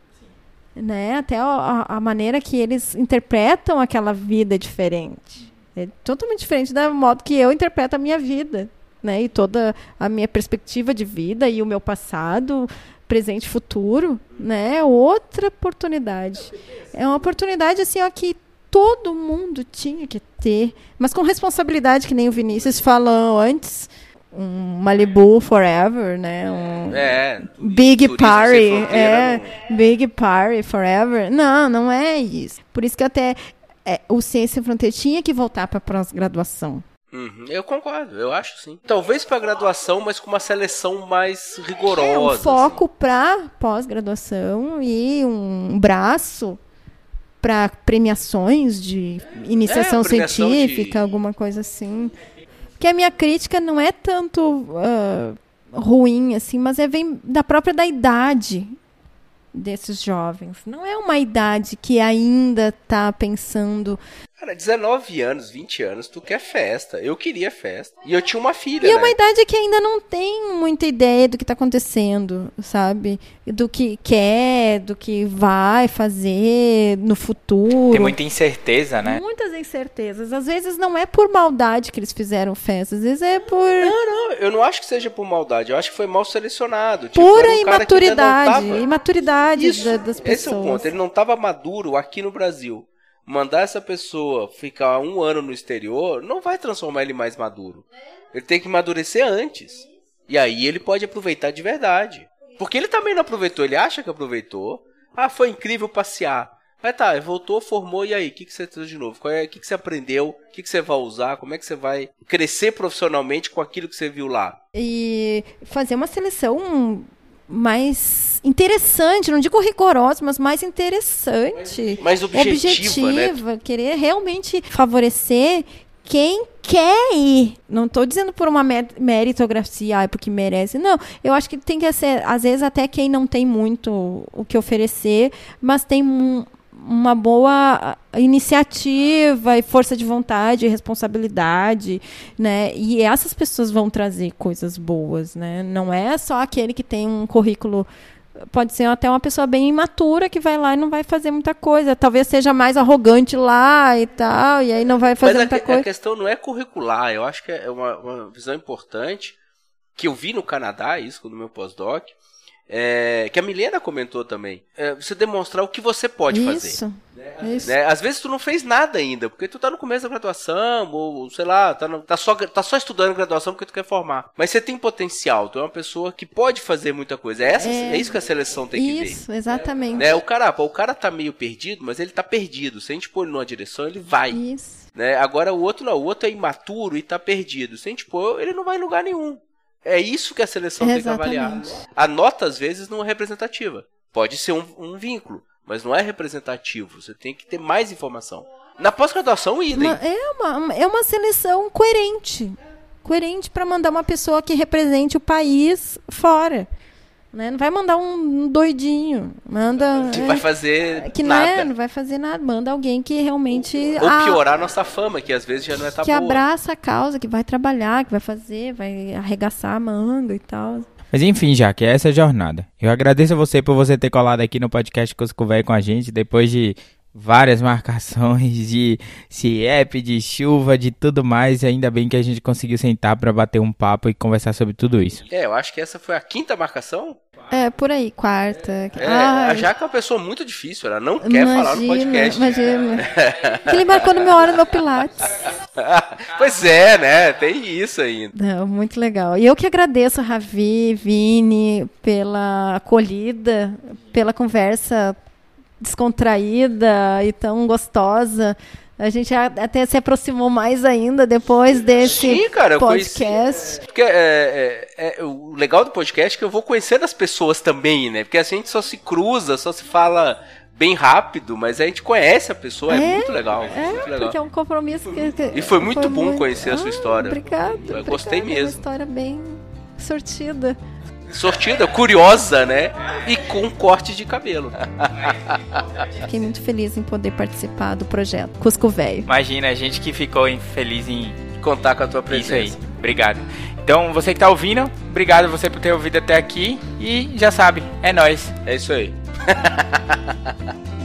S4: né? Até a, a maneira que eles interpretam aquela vida diferente. É totalmente diferente do modo que eu interpreto a minha vida, né? E toda a minha perspectiva de vida e o meu passado, presente futuro, né? É outra oportunidade. É uma oportunidade assim, ó, que todo mundo tinha que ter, mas com responsabilidade, que nem o Vinícius falou antes. Um Malibu Forever, né? Um
S1: é,
S4: Big Party, é, Big Party Forever. Não, não é isso. Por isso que até é, o Ciência Fronteira tinha que voltar para pós-graduação.
S1: Uhum, eu concordo, eu acho sim. Talvez para graduação, mas com uma seleção mais rigorosa. É,
S4: um foco assim. para pós-graduação e um braço para premiações de iniciação é, científica, de... alguma coisa assim. Que a minha crítica não é tanto uh, ruim assim, mas é vem da própria da idade desses jovens. Não é uma idade que ainda está pensando.
S1: Cara, 19 anos, 20 anos, tu quer festa. Eu queria festa. E eu tinha uma filha.
S4: E
S1: é
S4: uma né? idade que ainda não tem muita ideia do que está acontecendo, sabe? Do que quer, do que vai fazer no futuro.
S2: Tem muita incerteza, né?
S4: Muitas incertezas. Às vezes não é por maldade que eles fizeram festa, às vezes é por.
S1: Não, não, eu não acho que seja por maldade. Eu acho que foi mal selecionado. Tipo,
S4: Pura um imaturidade. Tava... Imaturidade Isso, das pessoas.
S1: Esse é o ponto. Ele não estava maduro aqui no Brasil mandar essa pessoa ficar um ano no exterior não vai transformar ele mais maduro. Ele tem que amadurecer antes. E aí ele pode aproveitar de verdade. Porque ele também não aproveitou, ele acha que aproveitou. Ah, foi incrível passear. Mas tá, voltou, formou, e aí? O que, que você fez de novo? É, o que, que você aprendeu? O que, que você vai usar? Como é que você vai crescer profissionalmente com aquilo que você viu lá?
S4: E fazer uma seleção mais interessante, não digo rigorosa, mas mais interessante.
S1: Mais objetiva, né? objetiva
S4: né? querer realmente favorecer quem quer ir. Não estou dizendo por uma meritocracia, ah, porque merece. Não, eu acho que tem que ser, às vezes, até quem não tem muito o que oferecer, mas tem uma boa iniciativa e força de vontade, e responsabilidade, né? E essas pessoas vão trazer coisas boas, né? Não é só aquele que tem um currículo pode ser até uma pessoa bem imatura que vai lá e não vai fazer muita coisa. Talvez seja mais arrogante lá e tal, e aí não vai fazer
S1: Mas
S4: muita
S1: a,
S4: coisa.
S1: a questão não é curricular, eu acho que é uma, uma visão importante que eu vi no Canadá, isso no meu pós-doc, é, que a Milena comentou também. É, você demonstrar o que você pode
S4: isso,
S1: fazer.
S4: Isso.
S1: Né? Às vezes tu não fez nada ainda, porque tu tá no começo da graduação, ou sei lá, tá, no, tá, só, tá só estudando graduação porque tu quer formar. Mas você tem potencial, tu é uma pessoa que pode fazer muita coisa. É, essa, é, é isso que a seleção tem que ver.
S4: Isso, exatamente.
S1: Né? O, cara, o cara tá meio perdido, mas ele tá perdido. Se a gente pôr ele numa direção, ele vai.
S4: Isso.
S1: Né? Agora o outro não, o outro é imaturo e tá perdido. Se a gente pôr, ele não vai em lugar nenhum. É isso que a seleção tem que avaliar. A nota, às vezes, não é representativa. Pode ser um, um vínculo, mas não é representativo. Você tem que ter mais informação. Na pós-graduação, idem.
S4: É, uma, é uma seleção coerente. Coerente para mandar uma pessoa que represente o país fora. Né? Não vai mandar um doidinho. Manda.
S1: Que é, vai fazer
S4: que
S1: nada.
S4: Não, é, não vai fazer nada. Manda alguém que realmente.
S1: Ou piorar a nossa fama, que às vezes já não é tá
S4: Que
S1: boa.
S4: abraça a causa, que vai trabalhar, que vai fazer, vai arregaçar a manga e tal.
S3: Mas enfim, já que essa é a jornada. Eu agradeço a você por você ter colado aqui no podcast Cusco Velho com a gente, depois de várias marcações de CIEP, de chuva, de tudo mais. E ainda bem que a gente conseguiu sentar para bater um papo e conversar sobre tudo isso.
S1: É, eu acho que essa foi a quinta marcação.
S4: É, por aí, quarta.
S1: É, a Jaca é uma pessoa muito difícil, ela não quer imagina, falar no podcast.
S4: Imagina. Ele marcou no meu hora no Pilates.
S1: pois é, né? Tem isso ainda.
S4: Não, muito legal. E eu que agradeço, Ravi, Vini, pela acolhida, pela conversa descontraída e tão gostosa. A gente até se aproximou mais ainda depois desse
S1: Sim, cara,
S4: podcast.
S1: Porque é, é, é, o legal do podcast é que eu vou conhecendo as pessoas também, né? Porque a gente só se cruza, só se fala bem rápido, mas a gente conhece a pessoa, é, é muito legal.
S4: É,
S1: muito legal.
S4: porque é um compromisso que, que
S1: E foi muito
S4: foi
S1: bom
S4: muito...
S1: conhecer
S4: ah,
S1: a sua história.
S4: Obrigado.
S1: Eu gostei
S4: obrigado,
S1: mesmo.
S4: É uma história bem sortida
S1: sortida, curiosa, né? E com corte de cabelo.
S4: Fiquei muito feliz em poder participar do projeto Cusco Velho.
S2: Imagina, a gente que ficou feliz em
S1: contar com a tua presença.
S2: Isso aí. Obrigado. Então, você que tá ouvindo, obrigado você por ter ouvido até aqui e já sabe, é nós.
S1: É isso aí.